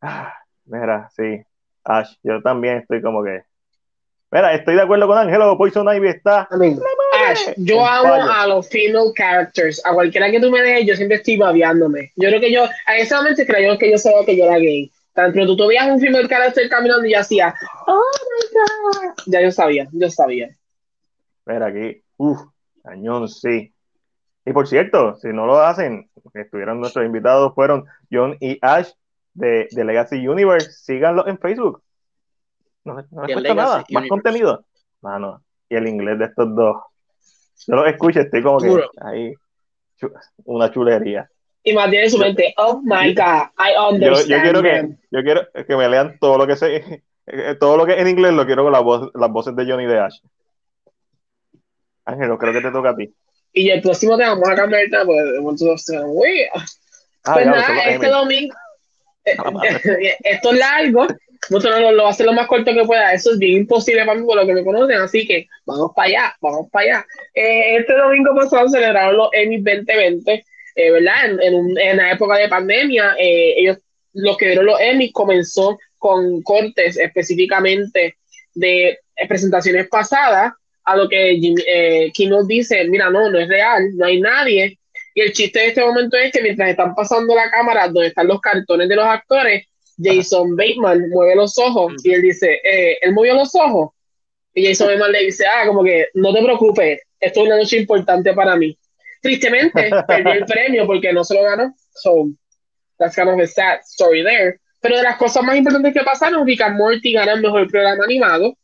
Ah, mira, sí. Ash, yo también estoy como que. Mira, estoy de acuerdo con Ángelo. Poison Ivy está. I Ash, yo amo a los female characters. A cualquiera que tú me des, yo siempre estoy babeándome. Yo creo que yo, a ese momento creo que yo sabía que yo era gay. Tan pronto tú veías un film del carácter caminando y yo hacía, oh my god. Ya yo sabía, yo sabía. Mira aquí, uff, cañón, sí. Y por cierto, si no lo hacen, estuvieron nuestros invitados, fueron John y Ash de, de Legacy Universe. Síganlo en Facebook. No, no les cuesta nada, más contenido. Mano, y el inglés de estos dos. Yo los escucho, estoy como que ahí, una chulería. Y más tiene su mente, oh my god, I understand. Yo, yo quiero que, yo quiero que me lean todo lo que sé, todo lo que es en inglés lo quiero con la voz, las voces de Johnny de Ash. Ángelo, creo que te toca a ti. Y el próximo te vamos a cambiar el tema, pues, ah, pues nada, este domingo, eh, esto es largo, mucho no lo va a hacer lo más corto que pueda. Eso es bien imposible para mí por lo que me conocen. Así que vamos para allá, vamos para allá. Eh, este domingo pasado celebraron los Emmy 2020, eh, ¿verdad? En, en, la época de pandemia, eh, ellos, los que vieron los Emmy comenzó con cortes específicamente de presentaciones pasadas, a lo que Kim nos dice, mira, no, no es real, no hay nadie. Y el chiste de este momento es que mientras están pasando la cámara donde están los cartones de los actores, Jason Bateman mueve los ojos y él dice, eh, él movió los ojos. Y Jason Bateman le dice, ah, como que no te preocupes, esto es una noche importante para mí. Tristemente, perdió el premio porque no se lo ganó. So, that's kind of a sad story there. Pero de las cosas más importantes que pasaron, Rick and Morty gana el mejor programa animado.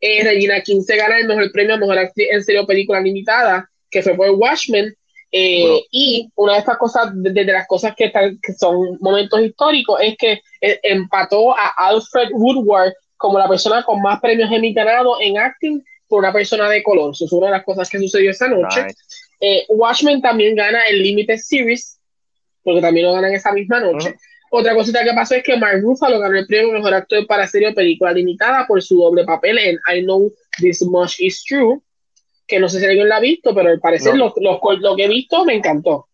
Eh, Regina King se gana el mejor premio a mejor actriz en serio película limitada, que fue por Watchmen. Eh, y una de estas cosas, de, las cosas que, que, son momentos históricos, es que eh, empató a Alfred Woodward como la persona con más premios Emmy en acting por una persona de color. Eso es una de las cosas que sucedió esta noche. Eh, Watchmen también gana el Limited Series, porque también lo ganan esa misma noche. Otra cosita que pasó es que Mark Ruffalo ganó el premio Mejor Actor para serie o película limitada por su doble papel en I Know This Much Is True que no sé si alguien la ha visto, pero al parecer lo, que he visto me encantó.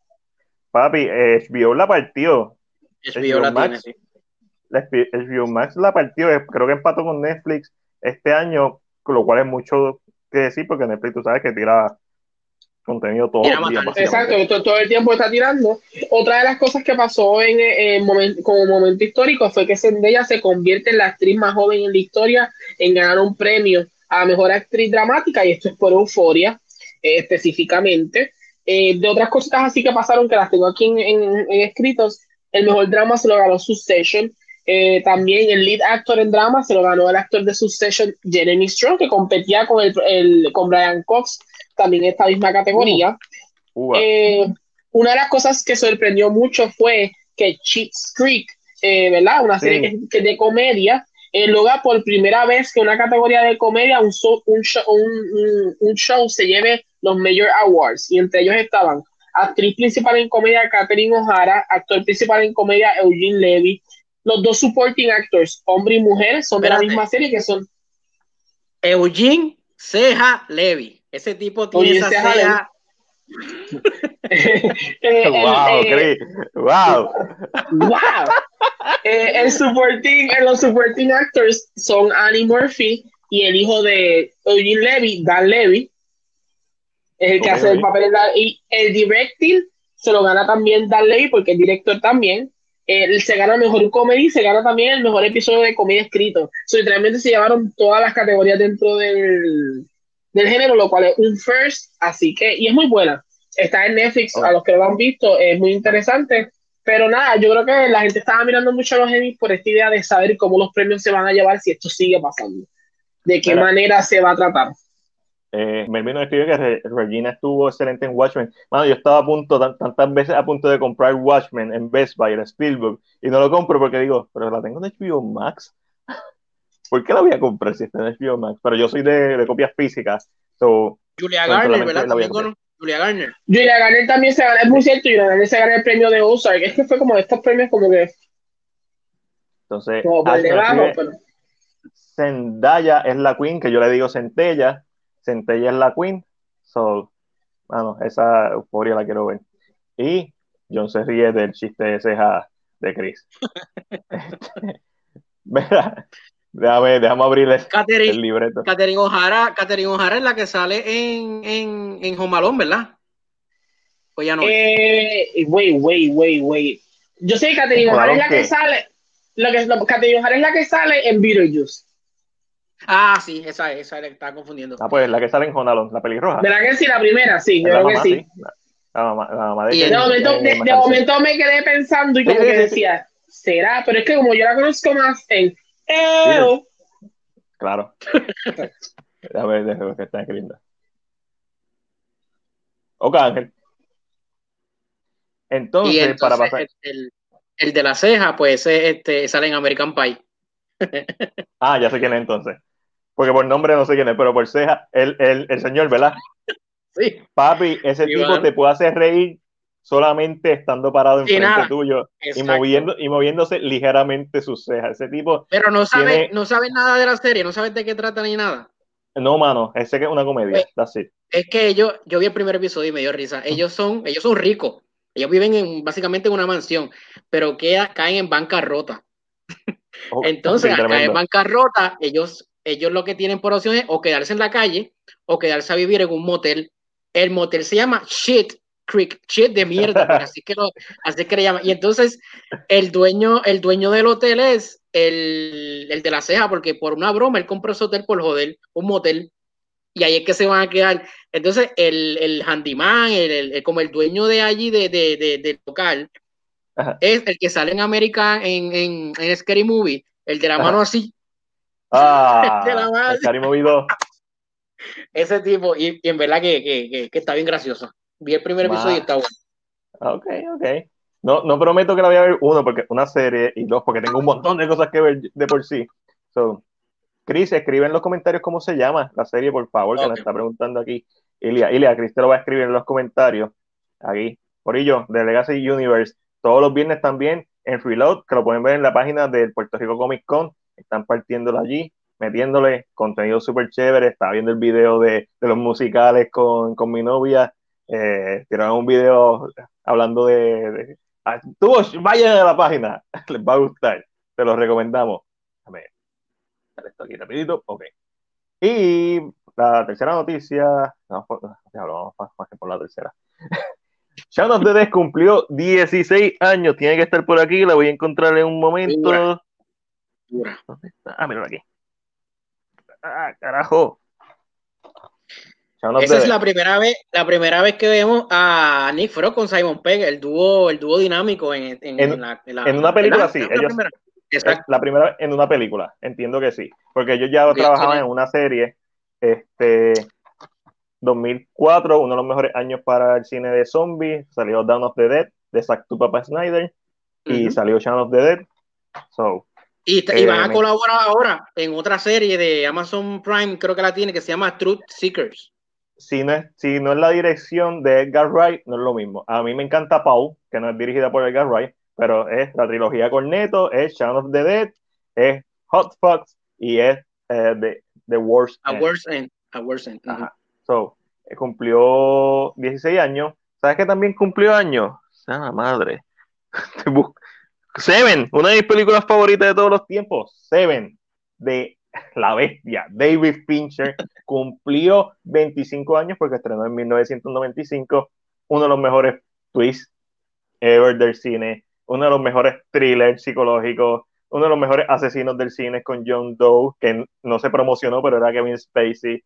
Papi, HBO la partió. HBO, la Max, tiene, HBO Max la partió, creo que empató con Netflix este año, con lo cual es mucho que decir, porque Netflix tú sabes que tira contenido todo el tiempo. Exacto, todo, el tiempo está tirando. Otra de las cosas que pasó en, como momento histórico fue que Zendaya se convierte en la actriz más joven en la historia en ganar un premio a Mejor Actriz Dramática, y esto es por Euforia eh, específicamente. Eh, de otras cositas así que pasaron, que las tengo aquí en, escritos, el mejor drama se lo ganó Succession. Eh, también el lead actor en drama se lo ganó el actor de Succession, Jeremy Strong, que competía con, el, con Brian Cox, también en esta misma categoría. Uh, uh. una de las cosas que sorprendió mucho fue que Cheats Creek, ¿verdad? Una serie que, de comedia, en lugar por primera vez que una categoría de comedia, un, show, un, un, show se lleve los Major Awards. Y entre ellos estaban actriz principal en comedia Catherine O'Hara, actor principal en comedia Eugene Levy, los dos supporting actors, hombre y mujer, son de la misma serie que son Eugene Ceja Levy. Ese tipo tiene esa ceja. Eh, wow, eh, wow. wow. Eh, el supporting, los supporting actors son Annie Murphy y el hijo de Eugene Levy, Dan Levy, es el que hace el papel de y el directing se lo gana también Dan Levy porque es director también. Él se gana el mejor comedy, se gana también el mejor episodio de comedia escrito. So, literalmente se llevaron todas las categorías dentro del, del género, lo cual es un first, así que, y es muy buena. Está en Netflix, a los que lo han visto, es muy interesante. Pero nada, yo creo que la gente estaba mirando mucho a los Emmys por esta idea de saber cómo los premios se van a llevar si esto sigue pasando. De qué manera se va a tratar. Eh, Melvin nos escribió que Regina estuvo excelente en Watchmen. Bueno, yo estaba a punto, tantas veces a punto de comprar Watchmen en Best Buy, en Spielberg, y no lo compro porque digo, pero la tengo en HBO Max. ¿Por qué la voy a comprar si está en HBO Max? Pero yo soy de, de copias físicas. So, Julia Garner, ¿verdad? Julia Garner. Julia Garner también se gana, es muy cierto, Julia Garner se gana el premio de Ozark. Es que fue como de estos premios como que. Entonces, como por debajo, pero... Zendaya es la queen, que yo le digo Centella. Centella es la queen. So, bueno, esa euforia la quiero ver. Y John se ríe del chiste de ceja de Chris. Mira, déjame, déjame abrir el libreto. Catherine O'Hara, Catherine O'Hara es la que sale en, en, en Jomalón, ¿verdad? Pues ya no. Eh, wait, wait, wait, wait. Yo sé que Catherine O'Hara es la que, sale. lo que lo, Catherine O'Hara es la que sale en Beetlejuice. Ah, sí, esa es, esa estaba confundiendo. Ah, pues la que sale en Honalon, la pelirroja. ¿Verdad que sí? La primera, sí, yo la creo que sí. La, la mamá, la mamá de Y que- De momento, de, de Mackenzie. momento me quedé pensando y como Sí, que decía, ¿será? Pero es que como yo la conozco más en EO, Claro. A ver, déjame ver que está linda. Ok, Ángel. Entonces, y entonces para pasar. el, el- el de la ceja, pues este, sale en American Pie. Ah, ya sé quién es entonces. Porque por nombre no sé quién es, pero por ceja, el, el, el señor, ¿verdad? Sí, Papi, ese Iván. tipo te puede hacer reír solamente estando parado enfrente nada. tuyo y, moviendo, y moviéndose ligeramente sus cejas. Ese tipo, Pero no sabe, Tiene- no sabe nada de la serie, no sabe de qué trata ni nada. no, mano, ese que es una comedia. Pues- That's it. Es que ellos, yo vi el primer episodio y me dio risa. Ellos son, ellos son ricos. Ellos viven en, básicamente en una mansión, pero caen en bancarrota. Oh, Entonces, al caer en bancarrota, ellos, ellos lo que tienen por opción es o quedarse en la calle o quedarse a vivir en un motel. El motel se llama Shit Creek, shit de mierda, así que lo, así que le llaman. Y entonces el dueño, el dueño del hotel es el, el de la ceja, porque por una broma él compró ese hotel por joder, un motel, y ahí es que se van a quedar. Entonces, el, el handyman, el, el- como el dueño de allí, de, de, de- del local, Ajá. es el que sale en América en, en, en Scary Movie, el de la Ajá. mano así, Ah, de la madre. el Cari movido. ese tipo, y, y en verdad que, que, que, que está bien gracioso. Vi el primer episodio y está bueno. Ok, ok. No, no prometo que la voy a ver, uno, porque una serie, y dos, porque tengo un montón de cosas que ver de por sí. So, Chris, escribe en los comentarios cómo se llama la serie, por favor, que Ok. nos está preguntando aquí. Ilia, Ilia, Chris te lo va a escribir en los comentarios. Aquí. Por ello, de Legacy Universe, todos los viernes también en Reload, que lo pueden ver en la página del Puerto Rico Comic Con. Están partiéndolo allí, metiéndole contenido súper chévere. Estaba viendo el video de, de los musicales con, con mi novia. Eh, tiraron un video hablando de, de- ah, tú, vayan a la página, les va a gustar, te lo recomendamos. Déjame dar esto aquí rapidito, ok. Y la tercera noticia, no, por- diablo, vamos más, más que por la tercera. Shaun of the Dead cumplió 16 años, tiene que estar por aquí, la voy a encontrar en un momento. Dura. Dura. ¿Dónde está? Ah, míralo aquí. Ah, carajo. Esa es la primera vez, la primera vez que vemos a Nick Frost con Simon Pegg, el dúo, el dúo dinámico en, en, En- en la, la- en una película, ¿verdad? sí, ¿Es la ellos- primera? Exacto. la primera en una película, entiendo que sí, porque ellos ya Ok, trabajaban en una serie, este, 2004, uno de los mejores años para el cine de zombies, salió Dawn of the Dead de Zack to Papa Snyder y Ujú. salió Shaun of the Dead, so, Y, te- y eh, van a me- colaborar ahora en otra serie de Amazon Prime, creo que la tiene, que se llama Truth Seekers. Si no es, si no es la dirección de Edgar Wright, no es lo mismo. A mí me encanta Paul, que no es dirigida por Edgar Wright, pero es la trilogía Corneto, es Shaun of the Dead, es Hot Fox y es eh, the, the Worst A End. Worst End. A Worst End. Ajá. So, eh, cumplió 16 años. ¿Sabes qué también cumplió años? Madre. Seven, una de mis películas favoritas de todos los tiempos. Seven, de la bestia. David Fincher cumplió 25 años porque estrenó en 1995. Uno de los mejores twists ever del cine. Uno de los mejores thrillers psicológicos. Uno de los mejores asesinos del cine con John Doe, que no se promocionó, pero era Kevin Spacey.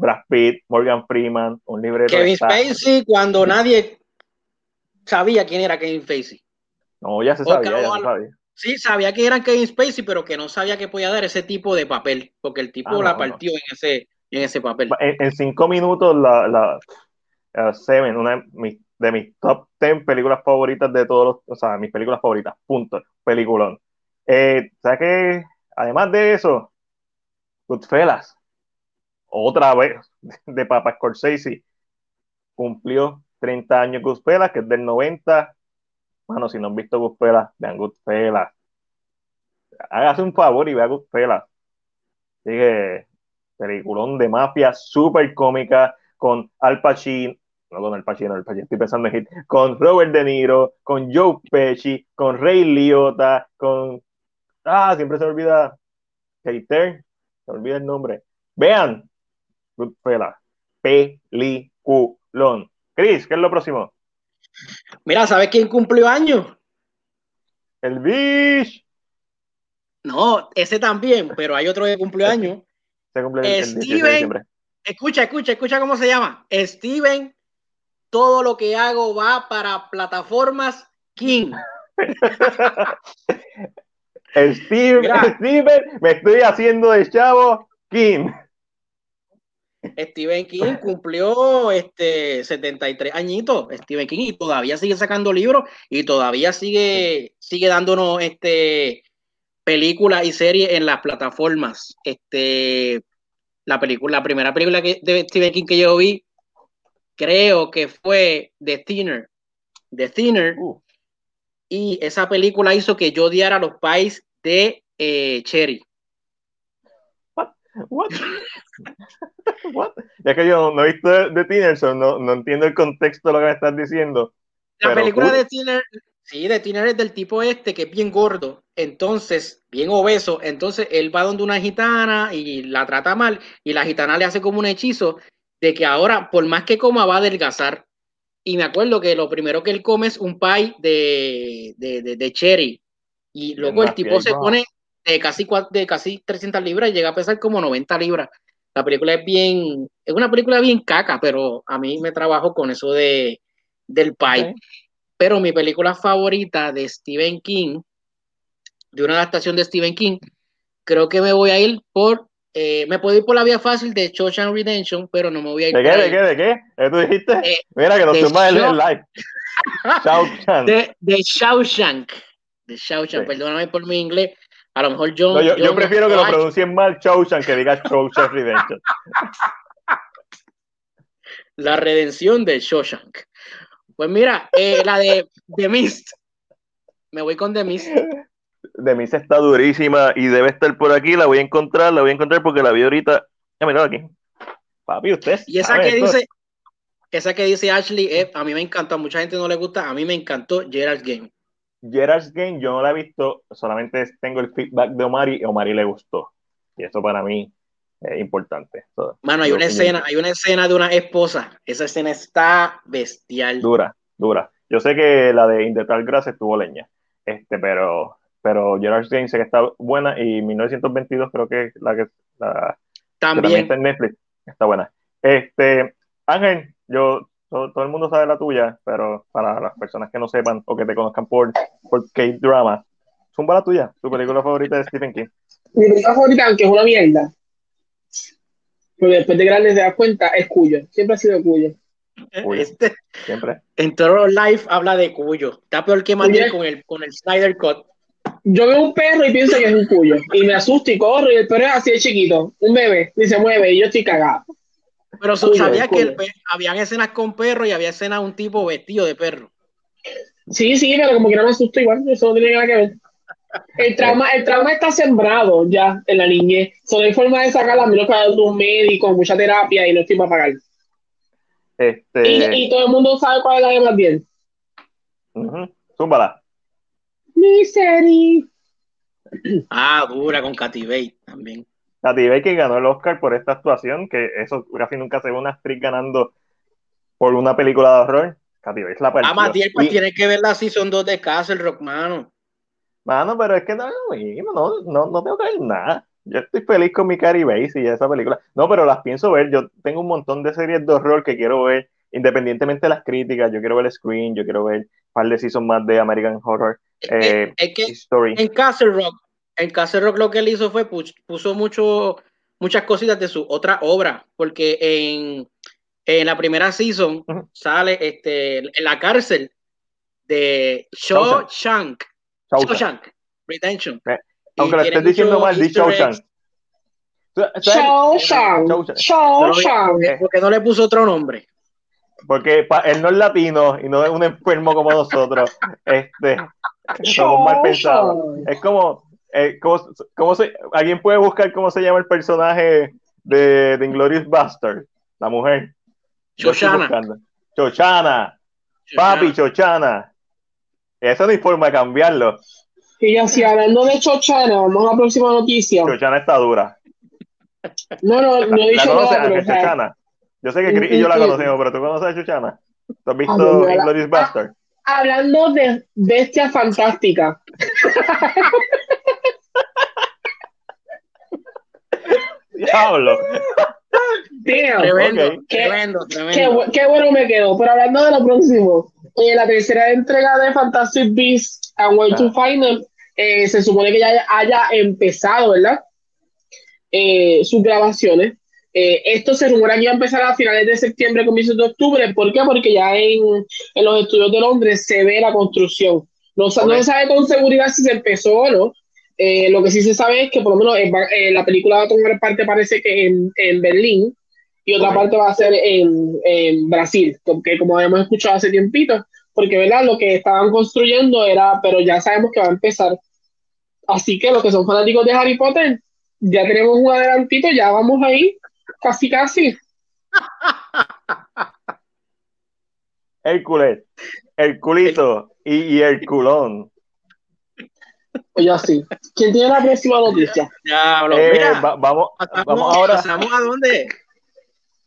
Brad Pitt, Morgan Freeman, un libreto Kevin Spacey, cuando nadie sabía quién era Kevin Spacey. No, ya se Oscar sabía, ya se sabía. Sí, sabía que era Kevin Spacey, pero que no sabía que podía dar ese tipo de papel, porque el tipo Ah, no, la no. partió en ese en ese papel. En, en cinco minutos, la, la uh, Seven, una de mis, de mis top 10 películas favoritas de todos los, o sea, mis películas favoritas, punto, peliculón. Eh, ¿Sabes qué? Además de eso, Goodfellas, otra vez, de Papa Scorsese, cumplió 30 años Goodfellas, que es del 90. Bueno, si no han visto Goodfellas, vean Goodfellas. Hágase un favor y vea Goodfellas. Así que, peliculón de mafia, súper cómica, con Al Pacino, no con Al Pacino, estoy pensando en hit, con Robert De Niro, con Joe Pesci, con Ray Liotta, con, ah, siempre se me olvida, Keiter, se me olvida el nombre. Vean, Goodfellas, peliculón. Chris, ¿qué es lo próximo? Mira, ¿sabes quién cumplió años? El Bish. No, ese también, pero hay otro de cumpleaños. Se cumple el- el 18 de Steven. diciembre. Escucha, escucha, escucha cómo se llama. Steven, todo lo que hago va para plataformas King. Steve, Mira. Steven, me estoy haciendo de chavo King. Stephen King cumplió este 73 añitos, Stephen King, y todavía sigue sacando libros y todavía sigue, sigue dándonos este películas y series en las plataformas. Este la película, la primera película que, de Stephen King que yo vi, creo que fue The Thinner. The Thinner. Uh. Y esa película hizo que yo odiara los pies de eh, Cherry. What? What? Ya que yo no he visto de, de Tinnerson, no, no entiendo el contexto de lo que me estás diciendo. La película cool. de Tiner, sí, de Tiner es del tipo este que es bien gordo, entonces, bien obeso, entonces él va donde una gitana y la trata mal y la gitana le hace como un hechizo de que ahora, por más que coma, va a adelgazar. Y me acuerdo que lo primero que él come es un pie de, de, de- de cherry. Y luego el tipo se pone de casi, de casi 300 libras y llega a pesar como 90 libras. La película es bien, es una película bien caca, pero a mí me trabajo con eso de, del pie. Ok. Pero mi película favorita de Stephen King, de una adaptación de Stephen King, creo que me voy a ir por, eh, me puedo ir por la vía fácil de Shawshank Redemption, pero no me voy a ir ¿De por qué? ¿De qué? ¿De qué? ¿Eh, ¿Tú dijiste? Eh, Mira que nos tumba el, Shaw- el live. Shawshank. de, de Shawshank. De Shawshank, Sí. perdóname por mi inglés. A lo mejor. No, yo, yo prefiero que lo pronuncien mal Shawshank que diga Shawshank Redemption. La redención de Shawshank. Pues mira, eh, la de The Mist. Me voy con The Mist. Mí se está durísima y debe estar por aquí. La voy a encontrar, la voy a encontrar porque la vi ahorita. Ya mira aquí. Papi, usted. Y esa que esto. dice, esa que dice Ashley, eh, a mí me encantó, a mucha gente no le gusta, a mí me encantó Gerald's Game. Gerard's Game, yo no la he visto, solamente tengo el feedback de Omari y a Omari le gustó. Y eso para mí es importante. So, Mano, hay una yo- escena, hay una escena de una esposa. Esa escena está bestial. Dura, dura. Yo sé que la de In the Tall Grass estuvo leña, este, pero, pero Gerard's Game sé que está buena y 1922 creo que es la que, la, que También, está en Netflix, está buena. Este, Ángel, yo, todo, todo el mundo sabe la tuya, pero para las personas que no sepan o que te conozcan por, por K-Drama, zumba la tuya, tu película favorita de Stephen King. Mi película favorita, aunque es una mierda, pero después de grande te das cuenta, es Cuyo. Siempre ha sido Cuyo. Cuyo. este, Siempre. en Toro Life habla de Cuyo. Está peor que Oye. con el, con el Snyder Cut. Yo veo un perro y pienso que es un Cuyo. Y me asusto y corro y el perro es así de chiquito. Un bebé. Y se mueve y yo estoy cagado. Pero Cuyo, sabía que el habían escenas con perro y había escenas de un tipo vestido de perro. Sí, sí, pero como que no me asusto igual. Eso no tiene nada que ver. El trauma, el trauma está sembrado ya en la niñez. Solo hay forma de sacarla a menos que haya un médico, mucha terapia y no estoy para pagar. Este, Y, y todo el mundo sabe cuál es la de más bien. ujú, zúmbala. Misery. Ah, dura con Katy Bates también. Katy Bates ganó el Oscar por esta actuación, que eso casi nunca se ve una actriz ganando por una película de horror. Katy Bates la partió. Ah, Matías, pues Y- tienes que ver la season 2 de Castle Rock, mano. Mano, pero es que no es lo mismo, no, no, no tengo que ver nada. Yo estoy feliz con mi Carrie Bates y esa película. No, pero las pienso ver. Yo tengo un montón de series de horror que quiero ver, independientemente de las críticas. Yo quiero ver Screen, yo quiero ver un par de seasons más de American Horror eh, es, es que Story. en Castle Rock, en Castle Rock lo que él hizo fue pu- puso mucho, muchas cositas de su otra obra, porque en, en la primera season sale este, en la cárcel de Shawshank. Shawshank, Redemption. Eh, Aunque lo estés diciendo mal, di Shawshank. Shawshank. Shawshank. Porque no le puso otro nombre. Porque él no es latino y no es un enfermo como nosotros. Este, somos mal pensados. Es como, eh, ¿cómo, cómo se, alguien puede buscar cómo se llama el personaje de, de Inglorious Bastard, la mujer. Buscando. Chochana, papi, Chochana. Eso no hay forma de cambiarlo. Y yo así, hablando de Chochana, vamos a la próxima noticia. Chochana está dura. No, no, no he ¿La dicho conoces, nada, pero Chochana? Yo sé que Chris y yo la conocemos, pero ¿tú conoces a Chochana? ¿Tú has Ah, visto la- Inglorious Bastard? hablando de bestia fantástica. Diablo. Damn. Tremendo, ok. tremendo, Qué, tremendo. bu- qué bueno me quedó. Pero hablando de lo próximo, eh, la tercera entrega de Fantastic Beasts and Where to Find Them eh, se supone que ya haya empezado, ¿verdad? Eh, sus grabaciones. Eh, esto se rumora que iba a empezar a finales de septiembre, comienzos de octubre. ¿Por qué? Porque ya en, en los estudios de Londres se ve la construcción. No, sa- no se sabe con seguridad si se empezó o no. Eh, lo que sí se sabe es que por lo menos en eh, la película va a tomar parte parece que en, en Berlín y otra parte va a ser en, en Brasil, porque como habíamos escuchado hace tiempito, porque verdad lo que estaban construyendo era, pero ya sabemos que va a empezar. Así que los que son fanáticos de Harry Potter, ya tenemos un adelantito, ya vamos ahí, casi casi. Hércules, el culito y, y el culón. Oye, así. ¿Quién tiene la próxima noticia? Diablo, Eh, mira, va- vamos, pasamos, vamos ahora, pasamos a dónde?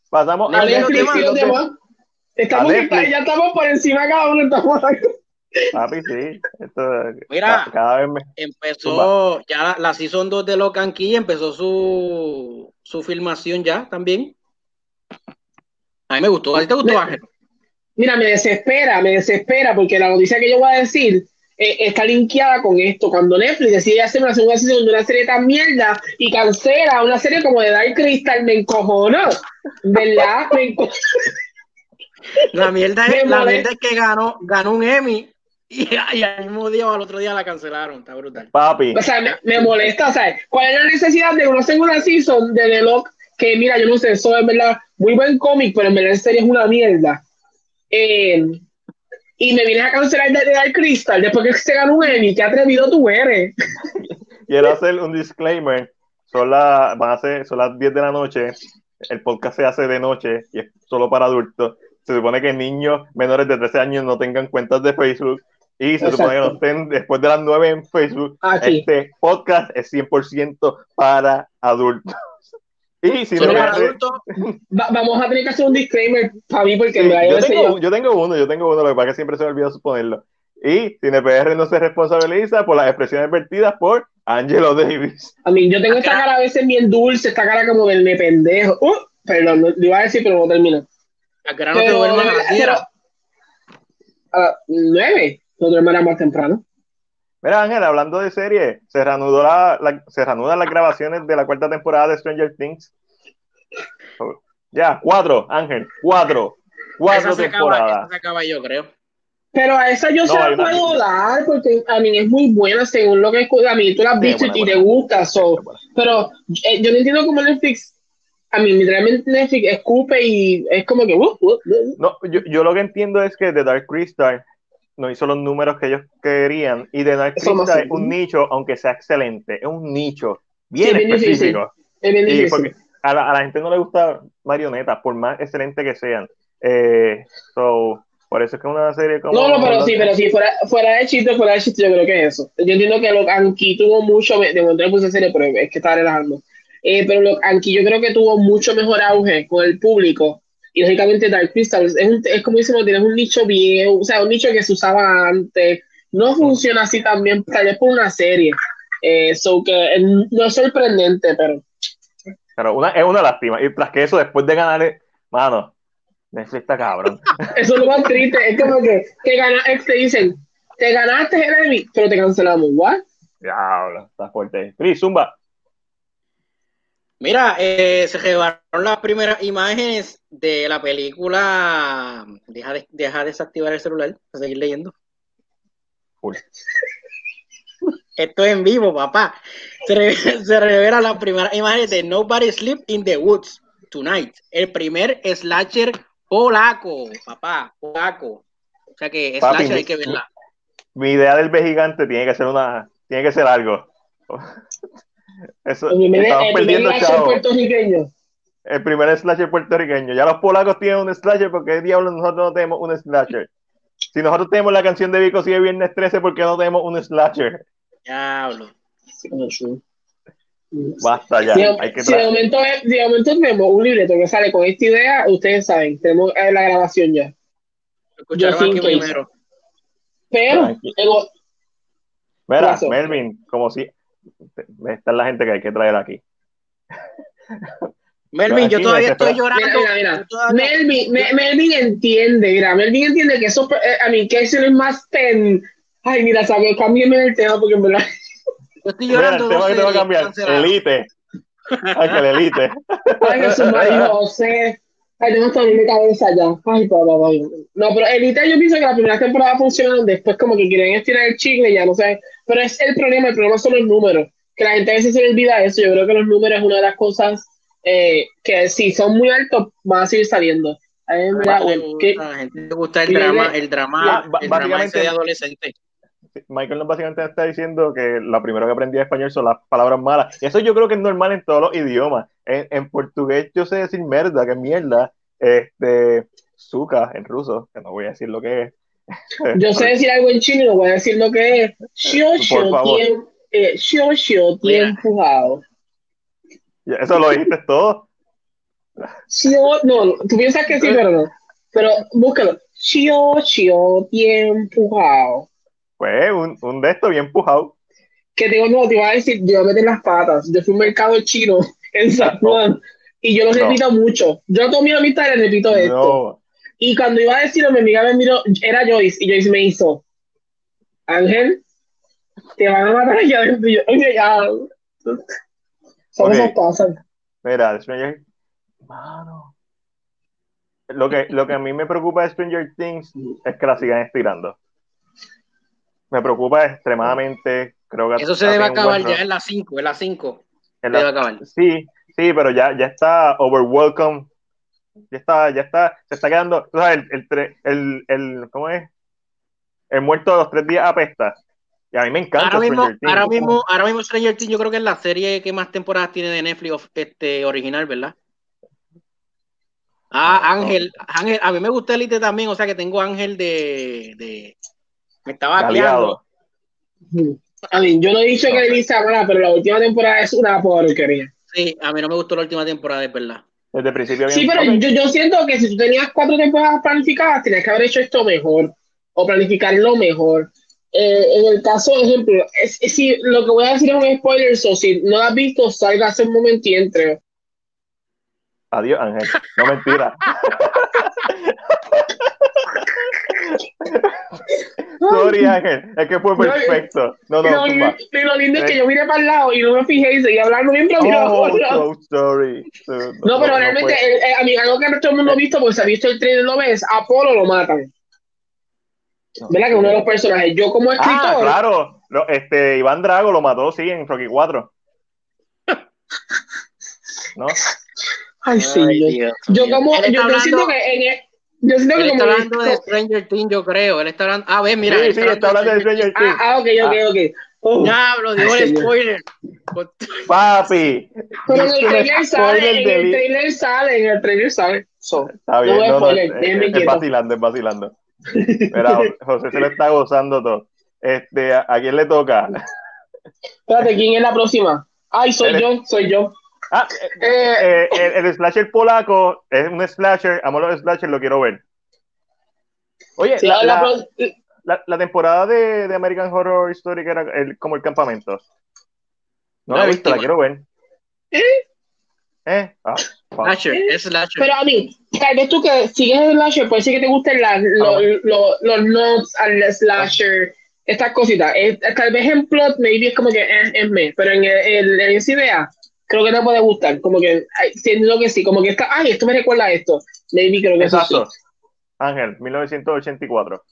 pasamos a Netflix. Estamos A Netflix. ya estamos por encima cada uno. Estamos Papi, sí. Esto, Mira. ca- cada vez me. Empezó ya la, la season 2 de Locan Key, empezó su, su filmación ya también. A mí me gustó. ¿A ti te gustó, Ángel? Mira, me desespera, me desespera, porque la noticia que yo voy a decir eh, está linkeada con esto. Cuando Netflix decide hacer una segunda season de una serie tan mierda y cancela una serie como de Dark Crystal, me encojono. ¿Verdad? Me enco- La mierda es, la mierda es que ganó, ganó un Emmy y, y al mismo día o al otro día la cancelaron. Está brutal. Papi, O sea, me, me molesta. O sea, ¿cuál es la necesidad de una segunda season de The Lock? Que mira, yo no sé, eso es verdad, muy buen cómic, pero en verdad la serie es una mierda. Eh, y me vienes a cancelar de, Dark Crystal después que se ganó un Emmy. Qué atrevido tú eres. quiero hacer un disclaimer. Son, la, van a ser, son las 10 de la noche. El podcast se hace de noche y es solo para adultos. Se supone que niños menores de 13 años no tengan cuentas de Facebook y se supone que no estén después de las 9 en Facebook. Aquí. Este podcast es 100% para adultos. Y si no, me Va- vamos a tener que hacer un disclaimer para mí porque en verdad yo no tengo, yo. tengo uno, yo tengo uno, lo que pasa es que siempre se me olvida ponerlo. Y CinePR no se responsabiliza por las expresiones vertidas por Angelo Davis. A mí, yo tengo esta cara a veces bien dulce, esta cara como del me pendejo. Uh, perdón, lo lo iba a decir, pero no termino. al grano te Pero, duerman a las pero- 10. a las nueve, no duermará más temprano. Mira, Ángel, hablando de serie, se, reanudó la, la- se reanudan las grabaciones de la cuarta temporada de Stranger Things. Ya, cuatro, Ángel, cuatro. Cuatro Esa se acaba, temporadas. esa se acaba yo creo. Pero a esa yo No, se la una- puedo dar porque a mí es muy buena según lo que a mí tú la has Sí, visto buena, y te gusta. so, pero eh, yo no entiendo cómo Netflix, a mí literalmente Netflix escupe y es como que. uh, uh, uh. No, yo, yo lo que entiendo es que The Dark Crystal no hizo los números que ellos querían. Y The Dark Crystal es un nicho, aunque sea excelente, es un nicho bien Sí, específico. Es bien Y difícil. porque a la, a la gente no le gusta marionetas, por más excelente que sean. Eh, so, por eso es que una serie como. No, no, pero sí, pero sí, fuera, fuera de chiste, fuera de chiste, yo creo que es eso. Yo entiendo que lo Anki tuvo mucho, de momento le puse serie, pero es que estaba relajando. Eh, pero lo Anki yo creo que tuvo mucho mejor auge con el público. Y lógicamente Dark Crystal es, un, es como decimos, tienes un nicho viejo, o sea, un nicho que se usaba antes. No funciona así también, tal vez por una serie. Eh, so que eh, no es sorprendente, pero Pero una, es una lástima. Y tras que eso, después de ganar, mano, Netflix está cabrón. eso es lo más triste. Es como que te, gana, te dicen, te ganaste el Emmy, pero te cancelamos. ¿What? Diablo, está fuerte. Chris, Zumba. Mira, eh, se llevaron las primeras imágenes de la película. Deja de, deja de desactivar el celular para seguir leyendo. Full. Esto es en vivo, papá. Se, re- se revelan las primeras imágenes de Nobody Sleep in the Woods Tonight. El primer slasher polaco, papá, polaco. O sea que Papi, slasher hay mi- que verla. Mi idea del B gigante tiene que ser una, tiene que ser algo. Eso, El primer, estamos el primer slasher puertorriqueño. El primer slasher puertorriqueño. Ya los polacos tienen un slasher, porque diablos nosotros no tenemos un slasher? Si nosotros tenemos la canción de Vico si de Viernes 13, ¿por qué no tenemos un slasher? Diablo. Basta ya. Si, de- Hay que si de tra- momento, si de momento tenemos un libreto que sale con esta idea, ustedes saben, tenemos eh, la grabación ya. Escucharon aquí primero. Pero, Mira. Melvin, como si. Esta es la gente que hay que traer aquí. Melvin, yo todavía estoy llorando. Mira, mira, mira. Melvin, Melvin entiende, mira, Melvin entiende que eso, eh, a mí, que eso es más pen. Ay, mira, sabe, cámbiame el tema porque en verdad. Yo estoy llorando. Mira, el tema que te va a cambiar, elite. Ay, que el elite. Ay, Jesús María José. Ay, tengo hasta mi cabeza ya. Ay, papá. No, pero Elite yo pienso que la primera temporada funcionaron, después como que quieren estirar el chicle, ya no sé. Pero es el problema, el problema son los números. Que la gente a veces se le olvida eso. Yo creo que los números es una de las cosas eh, que si son muy altos van a seguir saliendo. A mí me, a la gente le gusta el drama, el drama, el drama ese de adolescente. Michael nos básicamente está diciendo que lo primero que aprendí español son las palabras malas. Eso yo creo que es normal en todos los idiomas. En, en portugués yo sé decir merda, que mierda. Este, suka en ruso, que no voy a decir lo que es. Yo sé decir algo en chino, no voy a decir lo que es. Xio, xio, eh, xio, xio, tien, Eso lo dijiste todo. Xio, no, tú piensas que sí, pero no. Pero búscalo. Xio, xio, tien, pujao. Pues un, un de estos bien pujado. Que digo, no, te iba a decir, yo voy a meter las patas. Yo fui a un mercado chino en San Juan y yo lo repito mucho. Yo a toda mi amistad le repito esto. Y cuando iba a decirlo, mi amiga me miró, era Joyce, y Joyce me hizo, Ángel, te van a matar allá adentro. Y yo, oye, ya. Son okay. esas cosas. Mira, Stranger Mano. Lo que, lo que a mí me preocupa de Stranger Things es que la sigan estirando me preocupa extremadamente. Creo que Eso se debe acabar ya en las 5, en las 5. Debe acabar. Sí, sí, pero ya, ya está overwelcome. Ya está, ya está, se está quedando, sabes, el, el, el, el ¿cómo es? El muerto de los tres días apesta. Y a mí me encanta. Ahora mismo, ahora mismo, ahora mismo Stranger Things yo creo que es la serie que más temporadas tiene de Netflix este, original, ¿verdad? Ah, Ángel, Ángel, a mí me gusta Elite también, o sea que tengo Ángel de, de me estaba aliado. A mí, yo no he dicho que Elisa pero la última temporada es una porquería. Sí, a mí no me gustó la última temporada, es verdad. Desde el principio. Sí, pero yo, yo, siento que si tú tenías cuatro temporadas planificadas, tenías que haber hecho esto mejor o planificarlo mejor. Eh, en el caso, ejemplo, es, es, si lo que voy a decir es un spoiler, o si no lo has visto, salga hace un momento y entre. Adiós, Ángel. No mentira. Sorry, Ángel, es que fue perfecto. No, no, no, no lo lindo es que yo miré para el lado y no me fijé y seguí hablando bien oh, so sorry. No, no, pero realmente, el, el, a mí, algo que todo el mundo ha visto, porque se ha visto el trailer, lo ves, Apolo lo matan. ¿Verdad? Que uno de los personajes. Yo como escritor. Ah, claro. Lo, este, Iván Drago lo mató, sí, en Rocky 4. ¿No? Ay, sí. Ay, yo, yo como. Yo, yo siento que en el, yo siento él que está hablando de Stranger Things, yo creo. Él está hablando. Ah, ver, mira. Sí, sí, está hablando de Stranger Things. Ah, ah ok, ok, ok. Oh. Diablo, digo el spoiler. Papi. Pero en el trailer sale, en el trailer sale, en el trailer sale. So, está bien, no, no, es, es vacilando, es vacilando. Mira, José se le está gozando todo. Este, ¿a, quién le toca? Espérate, ¿quién es la próxima? Ay, soy yo, soy yo. Ah, eh, eh, el, el, slasher polaco es un slasher, amo los slashers, lo quiero ver. Oye, sí, la, la, la, la, temporada de, de, American Horror Story que era el, como el campamento. No la he visto, la quiero ver. ¿Eh? ¿Eh? Ah, slasher, es slasher. Pero a mí, tal vez tú que sigues el slasher, puede ser que te gusten la, lo, lo, los notes al slasher, estas cositas. Es, tal vez en plot, maybe es como que es, es me, pero en, el, en esa idea creo que te puede gustar. Como que, siento que sí, como que está, ay, esto me recuerda a esto. Maybe creo que Exacto. Eso sí. Ángel, 1984.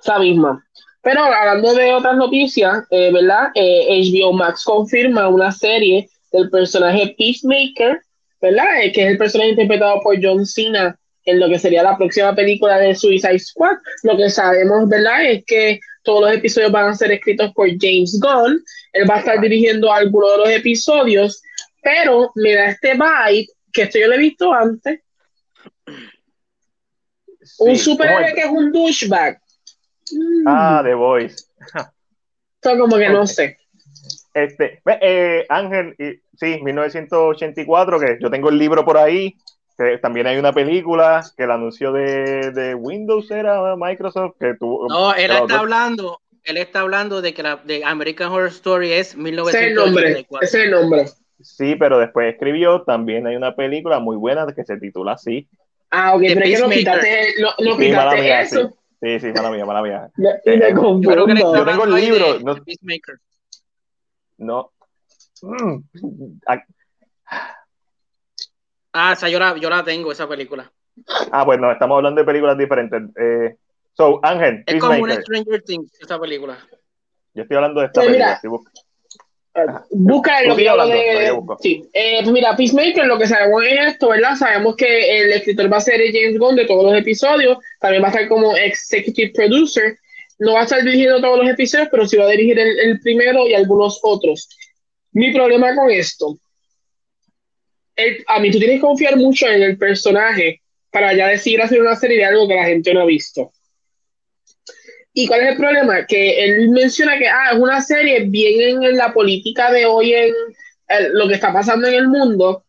Esa misma. Pero hablando de otras noticias, eh, ¿verdad? Eh, HBO Max confirma una serie del personaje Peacemaker, ¿verdad? Eh, que es el personaje interpretado por John Cena en lo que sería la próxima película de Suicide Squad. Lo que sabemos, ¿verdad? Es que todos los episodios van a ser escritos por James Gunn. Él va a estar dirigiendo algunos de los episodios pero me da este vibe, que esto yo lo he visto antes. Sí, un superhéroe que es un douchebag. Ah, The Voice. Esto como que no sé. Este, eh, Ángel, sí, 1984, que yo tengo el libro por ahí, que también hay una película que el anuncio de, de Windows era Microsoft, que tuvo... No, él está hablando, él está hablando de que la de American Horror Story es 1984. Ese es el nombre, ese es el nombre. Sí, pero después escribió, también hay una película muy buena que se titula así. Ah, ok, pero es que no quitaste, no, no Sí, quitaste mía, eso. Sí, sí, mala mía, mala mía. Me- Y me Eh, confundo. Yo creo que le Yo estaban tengo el libro, de- no-. Mm. Ah, Ah, esa yo la, yo la tengo, esa película. Ah, bueno, estamos hablando de películas diferentes. Eh, so, Ángel, Es como un Peacemaker. Stranger Things, esa película. Yo estoy hablando de esta Pues mira, película. estoy. Busca lo que yo hablando, de. yo busco. Sí, eh, pues mira, Peacemaker, lo que sabemos es esto, ¿verdad? Sabemos que el escritor va a ser James Gunn de todos los episodios, también va a estar como executive producer. No va a estar dirigiendo todos los episodios, pero sí va a dirigir el, el primero y algunos otros. Mi problema con esto, el- a mí tú tienes que confiar mucho en el personaje para ya decidir hacer una serie de algo que la gente no ha visto. ¿Y cuál es el problema? Que él menciona que ah, es una serie bien en la política de hoy, en el- lo que está pasando en el mundo.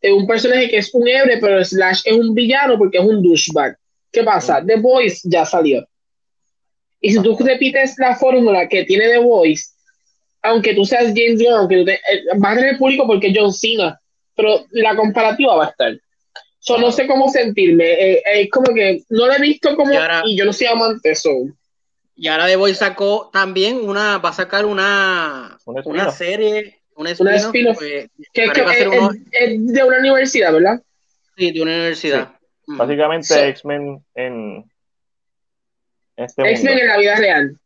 Es un personaje que es un héroe, pero Slash es un villano porque es un douchebag. ¿Qué pasa? The Voice ya salió. Y si tú repites la fórmula que tiene The Voice, aunque tú seas James Gunn, aunque tú te, eh, vas a tener público porque es John Cena, pero la comparativa va a estar. So, no sé cómo sentirme. eh, Es como que no lo he visto como. Y ahora- y yo no soy amante, so. Y ahora The Voice sacó también una, va a sacar una, una serie, una spin-off, pues, Que, que que va a ser es, uno- es- de una universidad, ¿verdad? sí, de una universidad. Mm. Básicamente So- X-Men en este X-Men en la vida real.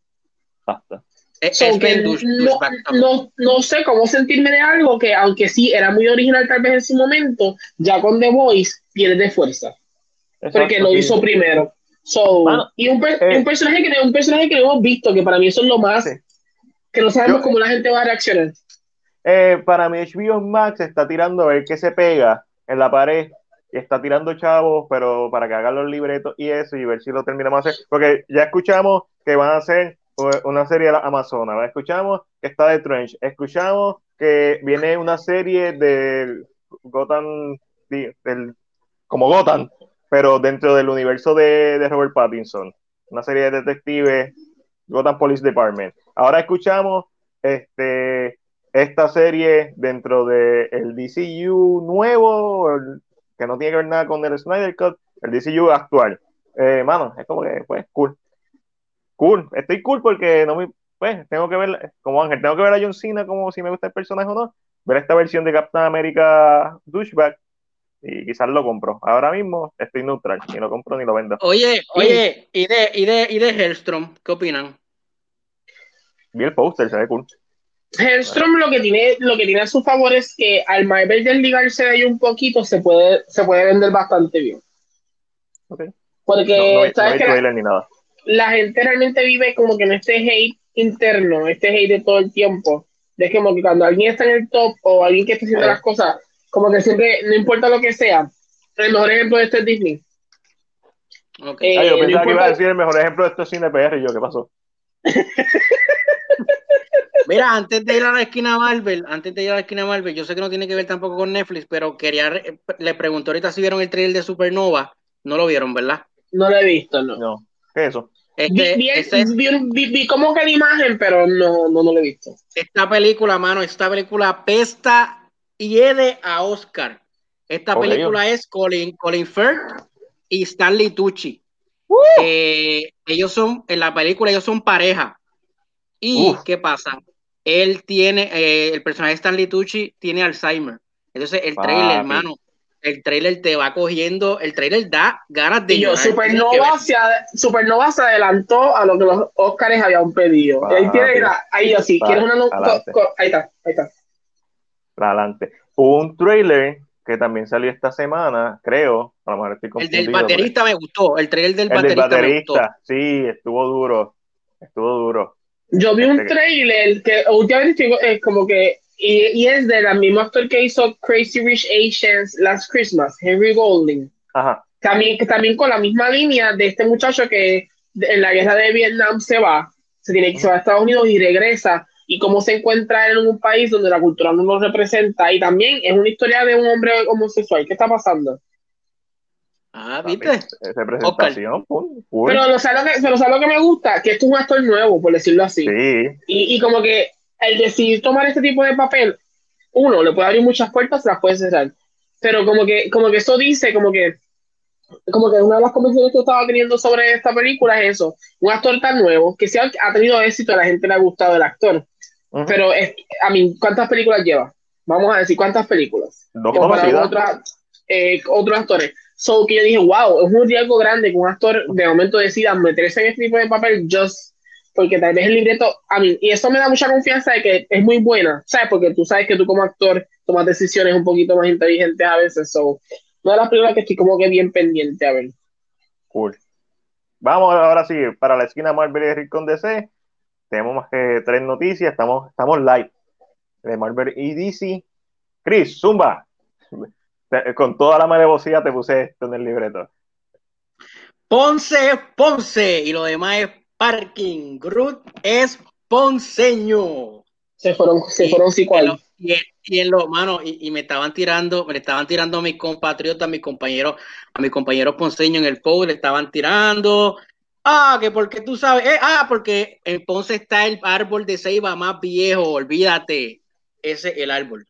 Basta. Es- So, no, no, no sé cómo sentirme de algo que, aunque sí era muy original tal vez en su momento, ya con The Voice pierde fuerza. Porque lo sí. hizo primero. So, Mano, y un, per- eh. y un personaje que un personaje que no hemos visto, que para mí eso es lo más Sí. que no sabemos Yo- cómo la gente va a reaccionar. Eh, para mí HBO Max está tirando a ver qué se pega en la pared y está tirando chavos, pero para que hagan los libretos y eso y ver si lo terminamos de hacer. Porque ya escuchamos que van a hacer una serie de la Amazonas, escuchamos que está de Trench, escuchamos que viene una serie de Gotham, del, como Gotham, pero dentro del universo de, Robert Pattinson, una serie de detectives, Gotham Police Department. Ahora escuchamos este esta serie dentro del el DCU nuevo, que no tiene que ver nada con el Snyder Cut, el DCU actual. Eh, mano, es como que, pues, cool. Cool, estoy cool porque no me, pues, tengo que ver, como Ángel, tengo que ver a John Cena como si me gusta el personaje o no, ver esta versión de Captain America Douchebag y quizás lo compro. Ahora mismo estoy neutral, ni lo compro ni lo vendo. Oye, oye, ¿y de, y de, y de Hellstrom? ¿Qué opinan? Vi el póster, se ve cool. Hellstrom lo que tiene, lo que tiene a su favor es que al Marvel desligarse de ahí un poquito se puede, se puede vender bastante bien. Ok. Porque No, no sabes que la, trailer ni nada. la gente realmente vive como que en este hate interno, este hate de todo el tiempo. De como que cuando alguien está en el top o alguien que está haciendo Eh. las cosas, como que siempre, no importa lo que sea. El mejor ejemplo de esto es Disney. Ok. Eh, Ah, yo no pensaba que importa- iba a decir el mejor ejemplo de esto es Cine PR y yo, ¿qué pasó? Mira, antes de ir a la esquina Marvel, antes de ir a la esquina Marvel, yo sé que no tiene que ver tampoco con Netflix, pero quería, le pregunto ahorita si vieron el trailer de Supernova. No lo vieron, ¿verdad? No lo he visto, no. No, ¿qué es eso? Este, vi, vi- este es- vi- vi- vi como que la imagen, pero no, no, no lo he visto. esta película, mano, esta película pesta y a Oscar. Esta película es Colin, Colin Firth y Stanley Tucci. Eh, ellos son, en la película, ellos son pareja. ¿Y qué pasa? Él tiene, eh, el personaje de Stanley Tucci tiene Alzheimer. Entonces, el trailer, hermano, el trailer te va cogiendo, el trailer da ganas de Y yo, Supernova se, ad- Supernova se adelantó a lo que los Oscars habían pedido. Papi. ahí tiene, ahí yo sí, Papi, ¿quieres una Ahí está, ahí está. Para adelante. Hubo un trailer que también salió esta semana, creo. A lo mejor estoy El del baterista me gustó, el trailer del El del baterista, me gustó. baterista, sí, estuvo duro. Estuvo duro. Yo vi un Este que- trailer que últimamente estoy eh, como que, y, y es de la misma actor que hizo Crazy Rich Asians Last Christmas, Henry Golding. Ajá. También, que también con la misma línea de este muchacho que en la guerra de Vietnam se va, se tiene que se va a Estados Unidos y regresa, y cómo se encuentra él en un país donde la cultura no lo representa, y también es una historia de un hombre homosexual. ¿Qué está pasando? Ah, ¿viste? Esa presentación, pum, cool. Pero lo ¿sabes lo que, pero ¿sabes lo que me gusta? Que esto es un actor nuevo, por decirlo así. Sí, Y, y como que el decidir tomar este tipo de papel, uno, le puede abrir muchas puertas, las puede cerrar. Pero como que, como que eso dice, como que, como que una de las conversaciones que estaba teniendo sobre esta película es eso, un actor tan nuevo, que sí ha, ha tenido éxito, a la gente le ha gustado el actor. Pero, es, a mí, ¿cuántas películas lleva? Vamos a decir, ¿cuántas películas? Con conocidas. otras, eh, otros actores. So que yo dije, wow, es un riesgo grande que un actor de momento decida meterse en este tipo de papel just porque tal vez el libreto, a mí, y eso me da mucha confianza de que es muy buena, ¿sabes? Porque tú sabes que tú como actor tomas decisiones un poquito más inteligentes a veces, so, una de las películas que estoy como que bien pendiente a ver. Cool. Vamos ahora sí, para la esquina Marvel y Rincón DC. Tenemos más que tres noticias. Estamos, estamos live de Marvel y DC. Chris, Zumba. Con toda la malevosidad te puse esto en el libreto. Ponce, Ponce. Y lo demás es parking. Groot es ponceño. Se fueron, se Y- fueron años. y en- y en lo, mano, y, y me estaban tirando, me estaban tirando a mis compatriotas, a mis compañeros, a mis compañeros ponceños en el post, le estaban tirando. Ah, que porque tú sabes, eh, ah, porque en Ponce está el árbol de ceiba más viejo, olvídate. Ese es el árbol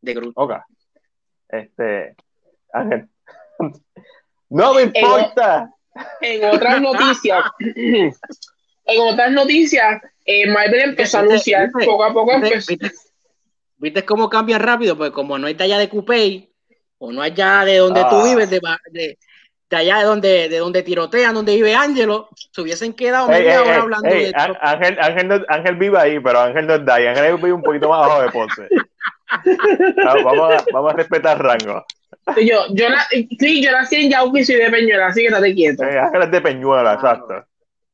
de Groot. Ok. Este. Ángel. No me importa. En otras noticias, en otras noticias, eh, Marvel empezó a anunciar ¿Viste? poco a poco ¿Viste, empezó, viste, viste cómo cambia rápido? Pues como no hay de allá de Cupey, o no hay allá de donde tú Ah. vives, de, de, de allá de donde, de donde tirotean, donde vive Ángelo, se hubiesen quedado Ey, media ey, hora ey, hablando ey, de esto. Ángel, Ángel, no- Ángel vive ahí, pero Ángel no es de ahí. Ángel vive un poquito más abajo de Ponce. Vamos a, vamos a respetar rango. yo, yo, sí, yo nací en Yauco y soy de Peñuela, así que estate quieto. Eh, Ángel es de Peñuela, Ah. exacto.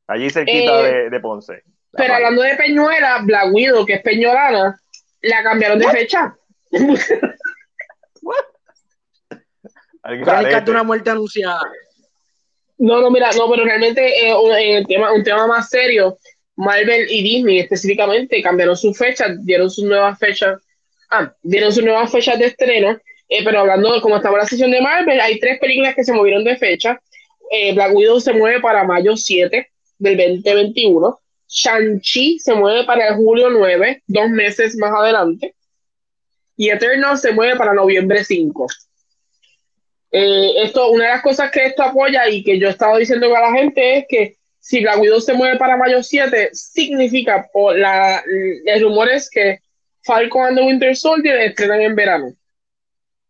Allí cerquita Eh, de, de Ponce. Pero hablando de Peñuela, Black Widow, que es peñolana, la cambiaron de fecha. Al Crónicas de una muerte anunciada. No, no, mira, no, pero realmente eh, un, en el tema, un tema más serio, Marvel y Disney específicamente cambiaron sus fechas, dieron sus nuevas fechas, ah, dieron sus nuevas fechas de estreno, eh, pero hablando de cómo estaba la sesión de Marvel, hay tres películas que se movieron de fecha. Eh, Black Widow se mueve para mayo 7 del 2021. Shang-Chi se mueve para el julio 9, dos meses más adelante. Y Eternal se mueve para noviembre 5. Eh, esto, una de las cosas que esto apoya y que yo he estado diciendo a la gente es que si Black Widow se mueve para mayo 7, significa, por la, el rumor es que Falcon and the Winter Soldier estrenan en verano.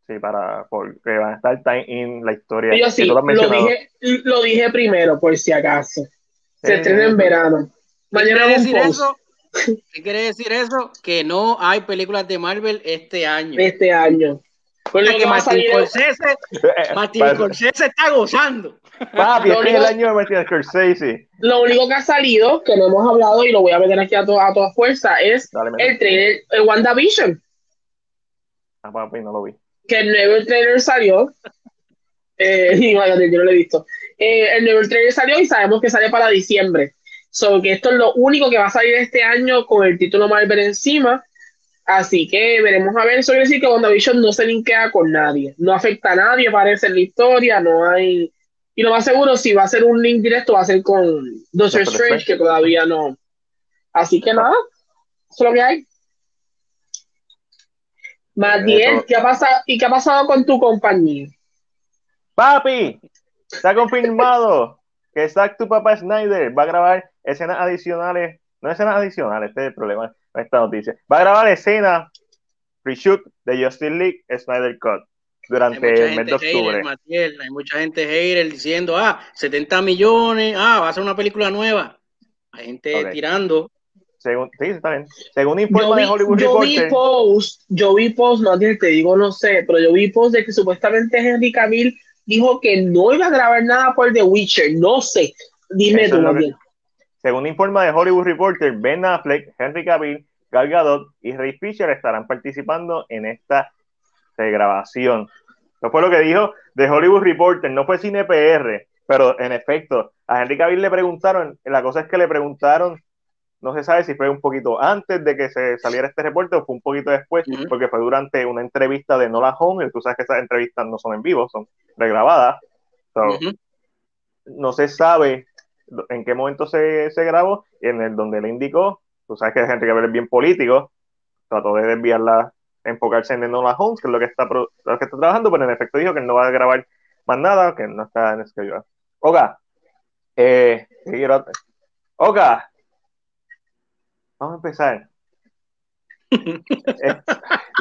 Sí, para, porque van a estar time in la historia. Y yo sí, lo dije, lo dije primero, por si acaso. Se Sí, estrena sí. en verano. ¿Qué Mañana quiere eso? ¿Qué quiere decir eso? Que no hay películas de Marvel este año. este año. Pues lo que es- Scorsese, Eh, parece- Scorsese está gozando. Papi, Lo es el único- año de Martin Scorsese. Lo único que ha salido, que no hemos hablado y lo voy a meter aquí a, to- a toda fuerza, es Dale, el trailer, el WandaVision. Ah, papi, no lo vi. que el nuevo trailer salió. Eh, y vaya, yo no lo he visto. Eh, el nuevo trailer salió y sabemos que sale para diciembre. So que esto es lo único que va a salir este año con el título Marvel encima. Así que veremos a ver. Eso quiere decir que WandaVision no se linkea con nadie. No afecta a nadie, parece en la historia. No hay. Y lo más seguro, si va a ser un link directo, va a ser con Doctor Strange, que todavía no. Así que nada, eso es lo que hay. Matiel. ¿qué ha pasado? ¿Y qué ha pasado con tu compañía? Papi, está confirmado que Zack, tu papá Snyder, va a grabar escenas adicionales, no escenas adicionales, este es el problema esta noticia. Va a grabar escenas reshoot de Justice League Snyder Cut durante el mes de octubre. hater, Matiel, hay mucha gente hater diciendo, ah, 70 millones, ah, va a ser una película nueva. Hay gente tirando. Según, sí, está bien. Según Yo informa vi, de Hollywood yo vi post, yo vi post, Matiel, te digo, no sé, pero yo vi post de que supuestamente Henry Cavill dijo que no iba a grabar nada por The Witcher, no sé. Dime tú, Matiel. Según informa de Hollywood Reporter, Ben Affleck, Henry Cavill, Gal Gadot y Ray Fisher estarán participando en esta regrabación. Eso fue lo que dijo de Hollywood Reporter, no fue cine PR, pero en efecto, a Henry Cavill le preguntaron, la cosa es que le preguntaron, no se sabe si fue un poquito antes de que se saliera este reporte o fue un poquito después, Ujú. porque fue durante una entrevista de Nola Home, y tú sabes que esas entrevistas no son en vivo, son regrabadas. So, Ujú. no se sabe en qué momento se, se grabó, y en el donde le indicó, tú sabes que Henry Cavill es bien político, trató de desviar la, enfocarse en Enola Holmes, que es lo que está, lo que está trabajando, pero en efecto dijo que no va a grabar más nada, que no está en schedule. Oga, eh, Oga, vamos a empezar. Eh,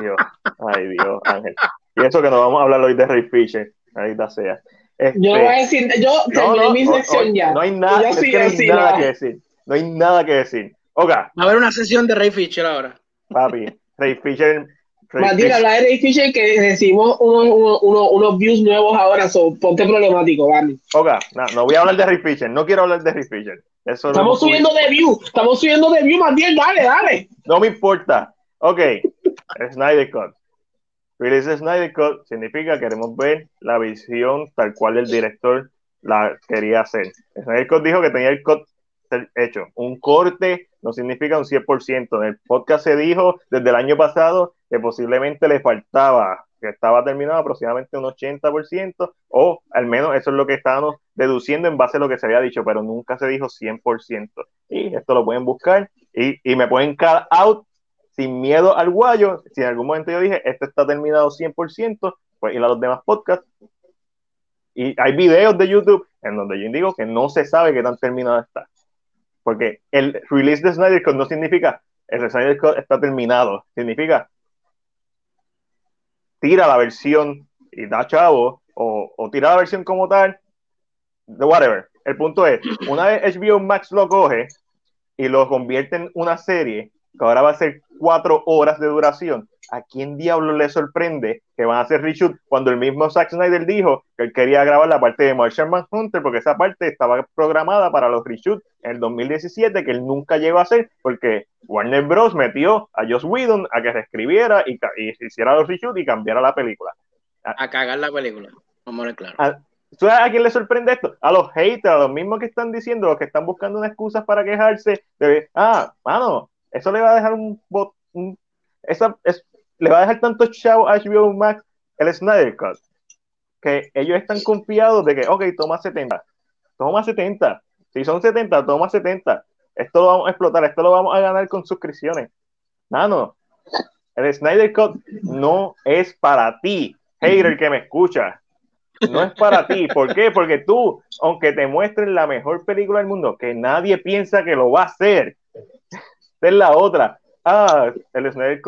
Dios, ay Dios, Ángel. Y eso que nos vamos a hablar hoy de Ray Fisher, ahí sea. Este, yo voy a decir, yo terminé mi sección ya. No hay nada, es que no hay nada que decir. No hay nada que decir. Oga. Va a haber una sesión de Ray Fisher ahora. Papi, Ray Fisher. Matilda, habla de Ray Fisher que decimos unos, unos, unos, views nuevos ahora, so, ponte problemático, ¿vale? Oga, no, no voy a hablar de Ray Fisher, no quiero hablar de Ray Fisher. Eso estamos subiendo de view, estamos subiendo de view, Matías, dale, dale. No me importa. Ok, Snyder Cut. Release Snyder Cut significa que queremos ver la visión tal cual el director la quería hacer. Snyder Cut dijo que tenía el cut hecho. Un corte no significa un 100%. En el podcast se dijo desde el año pasado que posiblemente le faltaba, que estaba terminado aproximadamente un 80%, o al menos eso es lo que estábamos deduciendo en base a lo que se había dicho, pero nunca se dijo 100%. Y esto lo pueden buscar y, y me pueden cut out sin miedo al guayo. Si en algún momento yo dije, esto está terminado 100%, pues ir a los demás podcasts. Y hay videos de YouTube en donde yo indico que no se sabe qué tan terminado está. Porque el release de Snyder Cut no significa el Snyder Cut está terminado. Significa tira la versión y da chavo, o, o tira la versión como tal, de whatever. El punto es, una vez HBO Max lo coge y lo convierte en una serie, que ahora va a ser cuatro horas de duración, ¿a quién diablo le sorprende que van a hacer reshoot cuando el mismo Zack Snyder dijo que él quería grabar la parte de Martian Manhunter porque esa parte estaba programada para los reshoots en el 2017 que él nunca llegó a hacer porque Warner Bros. metió a Joss Whedon a que reescribiera y, y hiciera los reshoots y cambiara la película. A, cagar la película, vamos a claro. A, ¿Sabes a quién le sorprende esto? A los haters, a los mismos que están diciendo, los que están buscando una excusa para quejarse de, ah, mano, eso le va a dejar un, un esa, es, le va a dejar tanto chavo a HBO Max el Snyder Cut que ellos están confiados de que, ok, toma 70, toma 70, si son 70, toma 70, esto lo vamos a explotar, esto lo vamos a ganar con suscripciones. Nano, el Snyder Cut no es para ti, hater que me escucha. No es para ti. ¿Por qué? Porque tú, aunque te muestren la mejor película del mundo, que nadie piensa que lo va a hacer, es la otra. Ah, el Snyder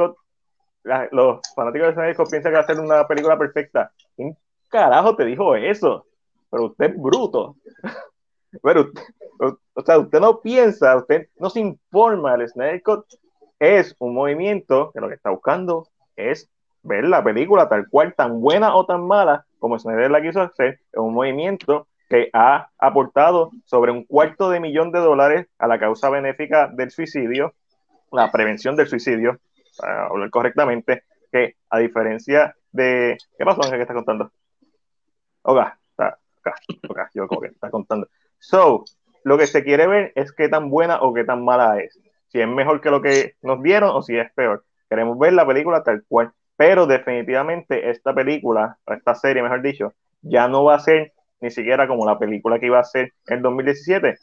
los fanáticos de Snyder piensan que va a ser una película perfecta. ¿Quién carajo te dijo eso? Pero usted es bruto. Pero, o sea, usted no piensa, usted no se informa. El Snyder es un movimiento que lo que está buscando es ver la película tal cual, tan buena o tan mala como Snyder la quiso hacer. Es un movimiento que ha aportado sobre un cuarto de millón de dólares a la causa benéfica del suicidio, la prevención del suicidio, para hablar correctamente, que a diferencia de... ¿Qué pasó, Ángel, que está contando? Oga, está acá, yo como que está contando. So, lo que se quiere ver es qué tan buena o qué tan mala es. Si es mejor que lo que nos dieron o si es peor. Queremos ver la película tal cual. Pero definitivamente esta película, esta serie, mejor dicho, ya no va a ser ni siquiera como la película que iba a ser en 2017,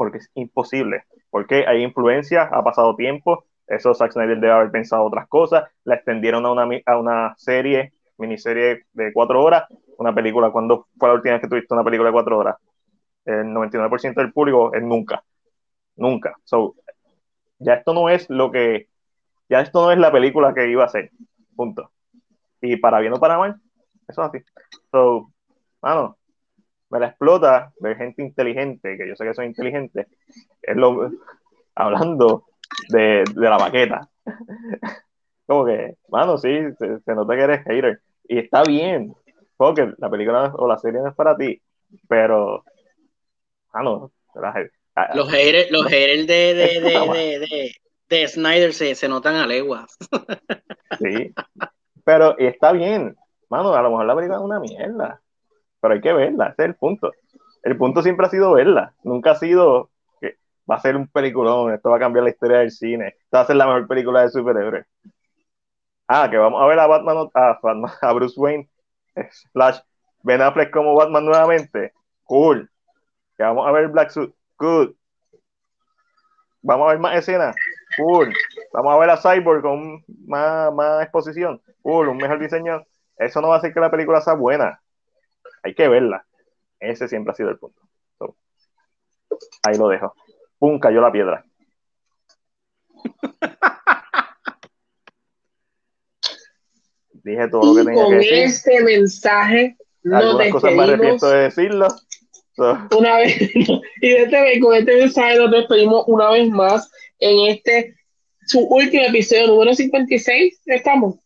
porque es imposible, porque hay influencia, ha pasado tiempo, eso Zack Snyder debe haber pensado otras cosas. La extendieron a una, a una serie, miniserie de cuatro horas. Una película, ¿cuándo fue la última vez que tuviste una película de cuatro horas? El 99% del público es nunca. Nunca. So, ya esto no es lo que. Ya esto no es la película que iba a ser. Punto. Y para bien o para mal, eso es así. So, mano, me la explota ver gente inteligente, que yo sé que soy inteligente, es lo, hablando de, la baqueta. Como que, mano, sí, se, nota que eres hater. Y está bien, porque la película o la serie no es para ti, pero, mano, los haters, los haters de, de, de, de, Snyder se, se notan a leguas. Sí, pero está bien, mano, a lo mejor la película es una mierda, pero hay que verla, ese es el punto. El punto siempre ha sido verla, nunca ha sido va a ser un peliculón, esto va a cambiar la historia del cine, esto va a ser la mejor película de superhéroes. Ah, que vamos a ver a Batman, a, Bruce Wayne, Flash, Ben Affleck como Batman nuevamente, cool. Que vamos a ver Black Suit, good. Vamos a ver más escenas, Cool. Vamos a ver a Cyborg con más, más exposición. Cool, un mejor diseño. Eso no va a hacer que la película sea buena. Hay que verla. Ese siempre ha sido el punto. So, ahí lo dejo. Pum, cayó la piedra. Dije todo lo que tenía con que decir. este mensaje nos Algunas cosas me arrepiento despedimos de decirlo. So, una vez y este, con este mensaje nos despedimos una vez más en este su último episodio número 56 estamos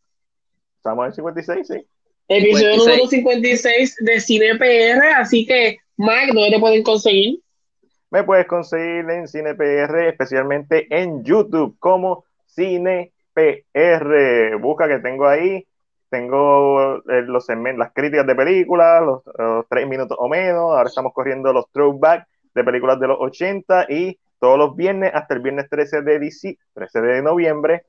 estamos en 56, sí. Episodio 56. número 56 de Cine PR así que Mike ¿dónde te pueden conseguir? Me puedes conseguir en Cine PR, especialmente en YouTube como Cine PR. Busca que tengo ahí. Tengo eh, los las críticas de películas, los, los tres minutos o menos. Ahora estamos corriendo los throwback de películas de los 80 y todos los viernes hasta el viernes 13 de, dici- 13 de noviembre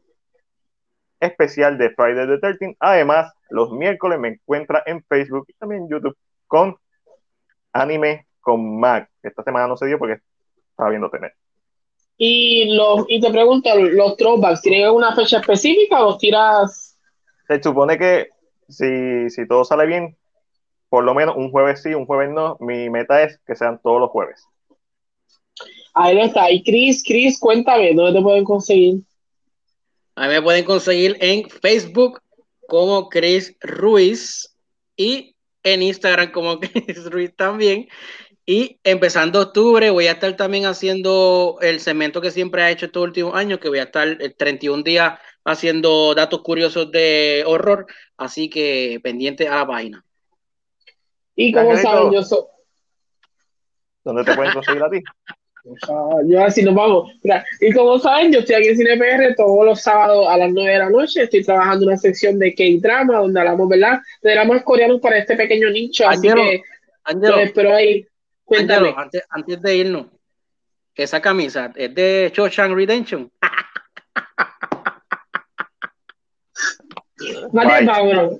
especial de Friday the 13 Además, los miércoles me encuentra en Facebook y también en YouTube con Anime con Mac. Esta semana no se dio porque estaba viendo tener. y los y te pregunto los throwbacks ¿tienen alguna fecha específica o los tiras Se supone que si, si todo sale bien, por lo menos un jueves sí, un jueves no. Mi meta es que sean todos los jueves. ahí está y Chris Chris cuéntame ¿dónde te pueden conseguir? A mí me pueden conseguir en Facebook como Chris Ruiz y en Instagram como Chris Ruiz también. Y empezando octubre voy a estar también haciendo el segmento que siempre ha hecho estos últimos años, que voy a estar el 31 días haciendo datos curiosos de horror, así que pendiente a la página. y como Angelito. saben yo soy ¿Dónde te pueden conseguir a ti? Ah, yo así nos vamos. Mira, y como saben, yo estoy aquí en Cine PR todos los sábados a las 9 de la noche. Estoy trabajando en una sección de K-drama donde hablamos, ¿verdad? De dramas coreanos para este pequeño nicho. Así que Angelo, espero ahí. Cuéntame. Angelo, antes, antes de irnos, esa camisa es de Shawshank Redemption. Vale, vámonos.